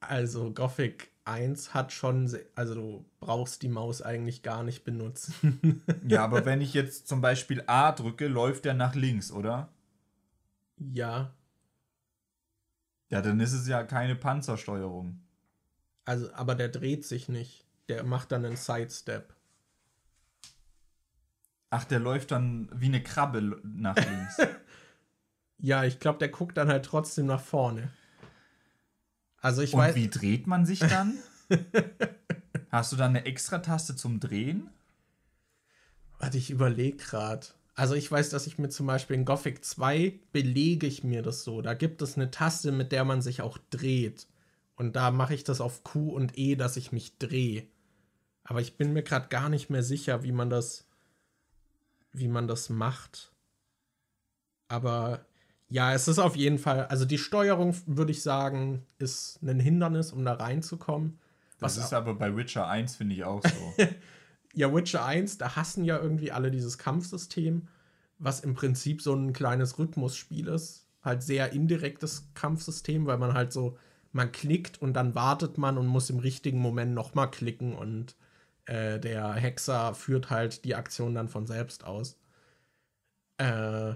Also, Gothic 1 hat schon, also du brauchst die Maus eigentlich gar nicht benutzen. [LAUGHS] ja, aber [LAUGHS] wenn ich jetzt zum Beispiel A drücke, läuft der nach links, oder? Ja. Ja, dann ist es ja keine Panzersteuerung. Also, aber der dreht sich nicht. Der macht dann einen Sidestep. Ach, der läuft dann wie eine Krabbe nach links. [LAUGHS] ja, ich glaube, der guckt dann halt trotzdem nach vorne. Also ich Und weiß. Wie dreht man sich dann? [LAUGHS] Hast du dann eine Extra-Taste zum Drehen? Warte, ich überlege gerade. Also ich weiß, dass ich mir zum Beispiel in Gothic 2 belege ich mir das so. Da gibt es eine Taste, mit der man sich auch dreht. Und da mache ich das auf Q und E, dass ich mich drehe. Aber ich bin mir gerade gar nicht mehr sicher, wie man das, wie man das macht. Aber ja, es ist auf jeden Fall, also die Steuerung, würde ich sagen, ist ein Hindernis, um da reinzukommen. Was das ist aber bei Witcher 1, finde ich auch so. [LAUGHS] ja, Witcher 1, da hassen ja irgendwie alle dieses Kampfsystem, was im Prinzip so ein kleines Rhythmusspiel ist. Halt sehr indirektes Kampfsystem, weil man halt so, man klickt und dann wartet man und muss im richtigen Moment nochmal klicken und äh, der Hexer führt halt die Aktion dann von selbst aus. Äh,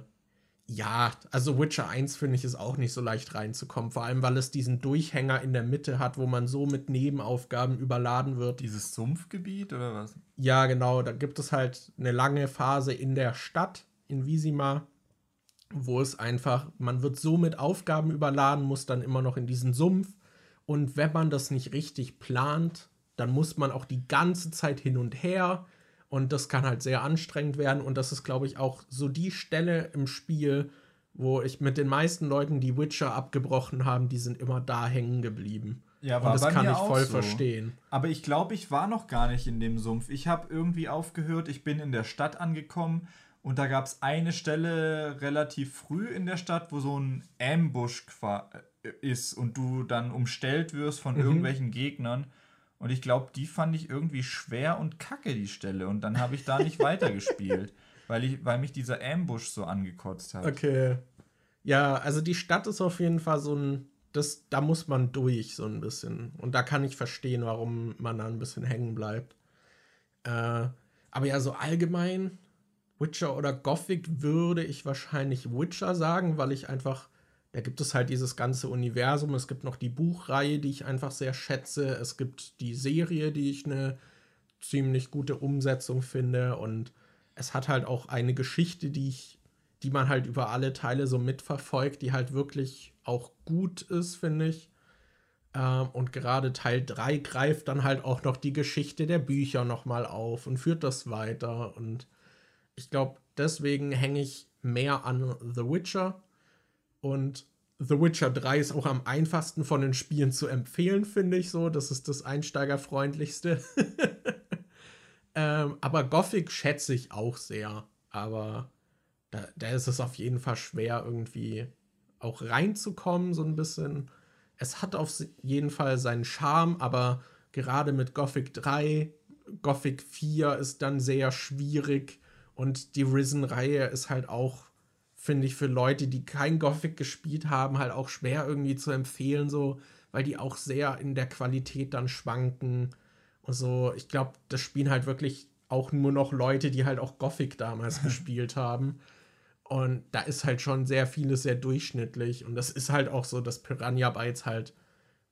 ja, also Witcher 1 finde ich ist auch nicht so leicht reinzukommen, vor allem weil es diesen Durchhänger in der Mitte hat, wo man so mit Nebenaufgaben überladen wird. Dieses Sumpfgebiet oder was? Ja, genau, da gibt es halt eine lange Phase in der Stadt in Visima, wo es einfach, man wird so mit Aufgaben überladen, muss dann immer noch in diesen Sumpf und wenn man das nicht richtig plant, dann muss man auch die ganze Zeit hin und her und das kann halt sehr anstrengend werden. Und das ist, glaube ich, auch so die Stelle im Spiel, wo ich mit den meisten Leuten, die Witcher abgebrochen haben, die sind immer da hängen geblieben. Ja, war und das kann ich voll so. verstehen. Aber ich glaube, ich war noch gar nicht in dem Sumpf. Ich habe irgendwie aufgehört, ich bin in der Stadt angekommen und da gab es eine Stelle relativ früh in der Stadt, wo so ein Ambush äh, ist und du dann umstellt wirst von mhm. irgendwelchen Gegnern. Und ich glaube, die fand ich irgendwie schwer und kacke, die Stelle. Und dann habe ich da nicht [LAUGHS] weitergespielt, weil, ich, weil mich dieser Ambush so angekotzt hat. Okay. Ja, also die Stadt ist auf jeden Fall so ein. Das, da muss man durch, so ein bisschen. Und da kann ich verstehen, warum man da ein bisschen hängen bleibt. Äh, aber ja, so allgemein, Witcher oder Gothic würde ich wahrscheinlich Witcher sagen, weil ich einfach da gibt es halt dieses ganze Universum. Es gibt noch die Buchreihe, die ich einfach sehr schätze. Es gibt die Serie, die ich eine ziemlich gute Umsetzung finde. Und es hat halt auch eine Geschichte, die ich, die man halt über alle Teile so mitverfolgt, die halt wirklich auch gut ist, finde ich. Ähm, und gerade Teil 3 greift dann halt auch noch die Geschichte der Bücher nochmal auf und führt das weiter. Und ich glaube, deswegen hänge ich mehr an The Witcher und The Witcher 3 ist auch am einfachsten von den Spielen zu empfehlen, finde ich so. Das ist das einsteigerfreundlichste. [LAUGHS] ähm, aber Gothic schätze ich auch sehr. Aber da, da ist es auf jeden Fall schwer, irgendwie auch reinzukommen, so ein bisschen. Es hat auf jeden Fall seinen Charme, aber gerade mit Gothic 3, Gothic 4 ist dann sehr schwierig und die Risen-Reihe ist halt auch finde ich, für Leute, die kein Gothic gespielt haben, halt auch schwer irgendwie zu empfehlen, so, weil die auch sehr in der Qualität dann schwanken. Und so, ich glaube, das spielen halt wirklich auch nur noch Leute, die halt auch Gothic damals [LAUGHS] gespielt haben. Und da ist halt schon sehr vieles sehr durchschnittlich. Und das ist halt auch so, dass Piranha Bytes halt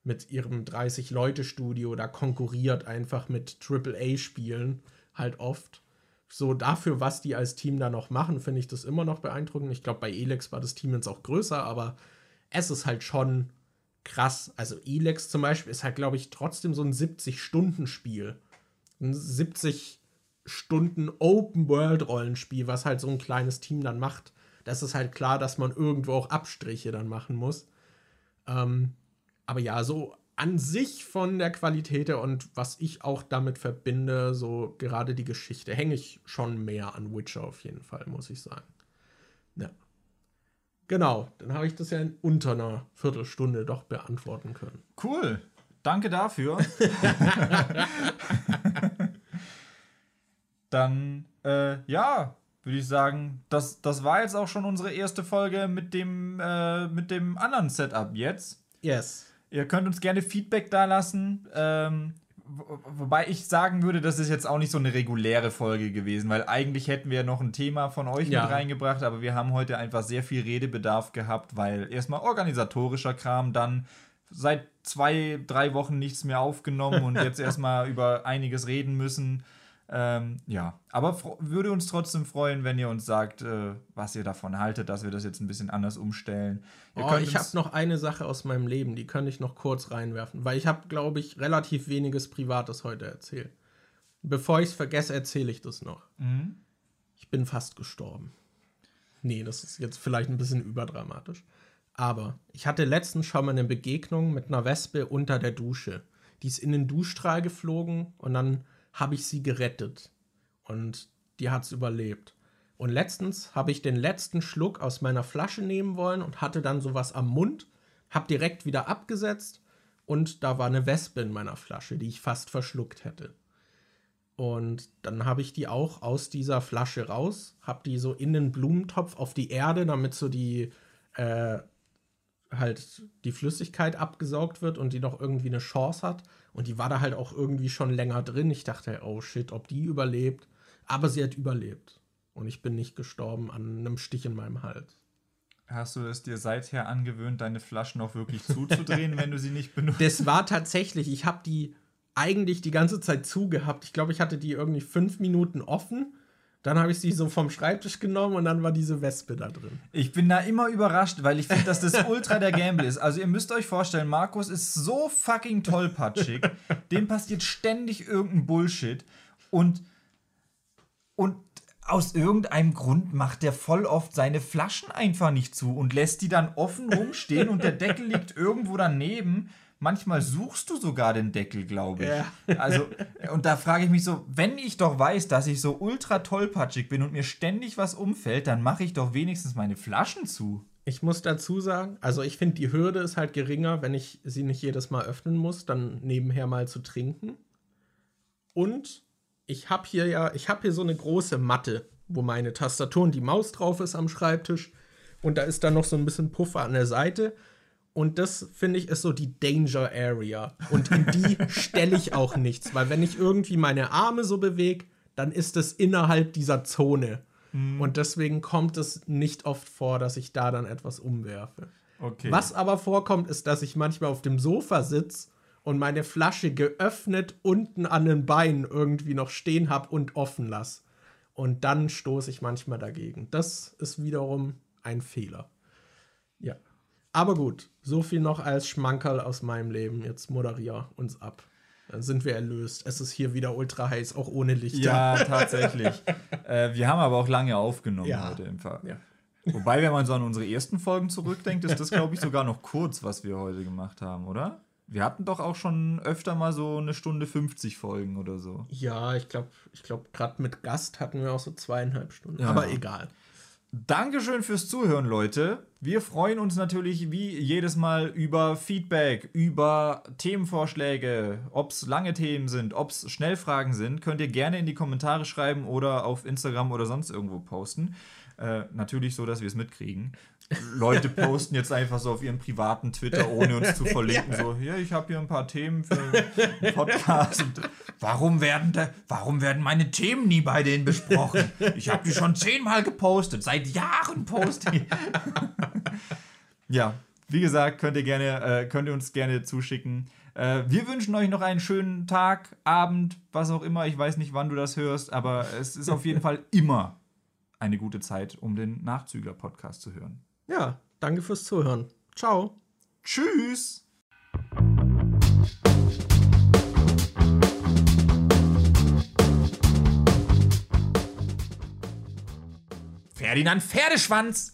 mit ihrem 30-Leute-Studio da konkurriert einfach mit AAA-Spielen halt oft so dafür, was die als Team da noch machen, finde ich das immer noch beeindruckend. Ich glaube, bei Elex war das Team jetzt auch größer, aber es ist halt schon krass. Also Elex zum Beispiel ist halt, glaube ich, trotzdem so ein 70-Stunden-Spiel. Ein 70 Stunden Open-World-Rollenspiel, was halt so ein kleines Team dann macht. Das ist halt klar, dass man irgendwo auch Abstriche dann machen muss. Ähm, aber ja, so an sich von der Qualität her und was ich auch damit verbinde, so gerade die Geschichte, hänge ich schon mehr an Witcher auf jeden Fall, muss ich sagen. Ja. Genau, dann habe ich das ja in unter einer Viertelstunde doch beantworten können. Cool, danke dafür. [LAUGHS] dann, äh, ja, würde ich sagen, das, das war jetzt auch schon unsere erste Folge mit dem, äh, mit dem anderen Setup jetzt. Yes. Ihr könnt uns gerne Feedback da lassen. Ähm, wobei ich sagen würde, das ist jetzt auch nicht so eine reguläre Folge gewesen, weil eigentlich hätten wir noch ein Thema von euch ja. mit reingebracht, aber wir haben heute einfach sehr viel Redebedarf gehabt, weil erstmal organisatorischer Kram, dann seit zwei, drei Wochen nichts mehr aufgenommen und [LAUGHS] jetzt erstmal über einiges reden müssen. Ähm, ja, aber würde uns trotzdem freuen, wenn ihr uns sagt, äh, was ihr davon haltet, dass wir das jetzt ein bisschen anders umstellen. oh, ich habe noch eine Sache aus meinem Leben, die könnte ich noch kurz reinwerfen, weil ich habe, glaube ich, relativ weniges Privates heute erzählt. Bevor ich es vergesse, erzähle ich das noch. Mhm. Ich bin fast gestorben. Nee, das ist jetzt vielleicht ein bisschen überdramatisch. Aber ich hatte letztens schon mal eine Begegnung mit einer Wespe unter der Dusche. Die ist in den Duschstrahl geflogen und dann habe ich sie gerettet. Und die hat es überlebt. Und letztens habe ich den letzten Schluck aus meiner Flasche nehmen wollen und hatte dann sowas am Mund, habe direkt wieder abgesetzt und da war eine Wespe in meiner Flasche, die ich fast verschluckt hätte. Und dann habe ich die auch aus dieser Flasche raus, habe die so in den Blumentopf auf die Erde, damit so die äh, halt die Flüssigkeit abgesaugt wird und die noch irgendwie eine Chance hat. Und die war da halt auch irgendwie schon länger drin. Ich dachte, oh shit, ob die überlebt. Aber sie hat überlebt. Und ich bin nicht gestorben an einem Stich in meinem Hals. Hast du es dir seither angewöhnt, deine Flaschen auch wirklich zuzudrehen, [LAUGHS] wenn du sie nicht benutzt? Das war tatsächlich, ich habe die eigentlich die ganze Zeit zugehabt. Ich glaube, ich hatte die irgendwie fünf Minuten offen dann habe ich sie so vom Schreibtisch genommen und dann war diese Wespe da drin. Ich bin da immer überrascht, weil ich finde, dass das ultra der Gamble ist. Also ihr müsst euch vorstellen, Markus ist so fucking tollpatschig. Dem passiert ständig irgendein Bullshit. Und, und aus irgendeinem Grund macht der voll oft seine Flaschen einfach nicht zu und lässt die dann offen rumstehen und der Deckel liegt irgendwo daneben manchmal suchst du sogar den Deckel, glaube ich. Ja. Also, [LAUGHS] und da frage ich mich so, wenn ich doch weiß, dass ich so ultra tollpatschig bin und mir ständig was umfällt, dann mache ich doch wenigstens meine Flaschen zu. Ich muss dazu sagen, also ich finde, die Hürde ist halt geringer, wenn ich sie nicht jedes Mal öffnen muss, dann nebenher mal zu trinken. Und ich habe hier ja, ich habe hier so eine große Matte, wo meine Tastatur und die Maus drauf ist am Schreibtisch. Und da ist dann noch so ein bisschen Puffer an der Seite. Und das, finde ich, ist so die Danger Area. Und in die [LAUGHS] stelle ich auch nichts. Weil wenn ich irgendwie meine Arme so bewege, dann ist es innerhalb dieser Zone. Mhm. Und deswegen kommt es nicht oft vor, dass ich da dann etwas umwerfe. Okay. Was aber vorkommt, ist, dass ich manchmal auf dem Sofa sitze und meine Flasche geöffnet unten an den Beinen irgendwie noch stehen habe und offen lasse. Und dann stoße ich manchmal dagegen. Das ist wiederum ein Fehler. Aber gut, so viel noch als Schmankerl aus meinem Leben. Jetzt moderier uns ab. Dann sind wir erlöst. Es ist hier wieder ultra heiß, auch ohne Licht. Ja, tatsächlich. [LAUGHS] äh, wir haben aber auch lange aufgenommen ja. heute im Fall. Ja. Wobei, wenn man so an unsere ersten Folgen zurückdenkt, ist das, glaube ich, [LAUGHS] sogar noch kurz, was wir heute gemacht haben, oder? Wir hatten doch auch schon öfter mal so eine Stunde 50 Folgen oder so. Ja, ich glaube, ich glaube, gerade mit Gast hatten wir auch so zweieinhalb Stunden. Ja. Aber egal. Dankeschön fürs Zuhören, Leute. Wir freuen uns natürlich wie jedes Mal über Feedback, über Themenvorschläge, ob es lange Themen sind, ob es Schnellfragen sind. Könnt ihr gerne in die Kommentare schreiben oder auf Instagram oder sonst irgendwo posten. Äh, natürlich so, dass wir es mitkriegen. Leute posten jetzt einfach so auf ihrem privaten Twitter, ohne uns zu [LAUGHS] verlinken, ja. so, hier, ich habe hier ein paar Themen für einen Podcast. Und, warum, werden da, warum werden meine Themen nie bei denen besprochen? Ich habe die schon zehnmal gepostet, seit Jahren poste ich. [LAUGHS] ja, wie gesagt, könnt ihr, gerne, äh, könnt ihr uns gerne zuschicken. Äh, wir wünschen euch noch einen schönen Tag, Abend, was auch immer. Ich weiß nicht, wann du das hörst, aber es ist auf jeden Fall immer eine gute Zeit, um den Nachzügler-Podcast zu hören. Ja, danke fürs Zuhören. Ciao. Tschüss. Ferdinand Pferdeschwanz.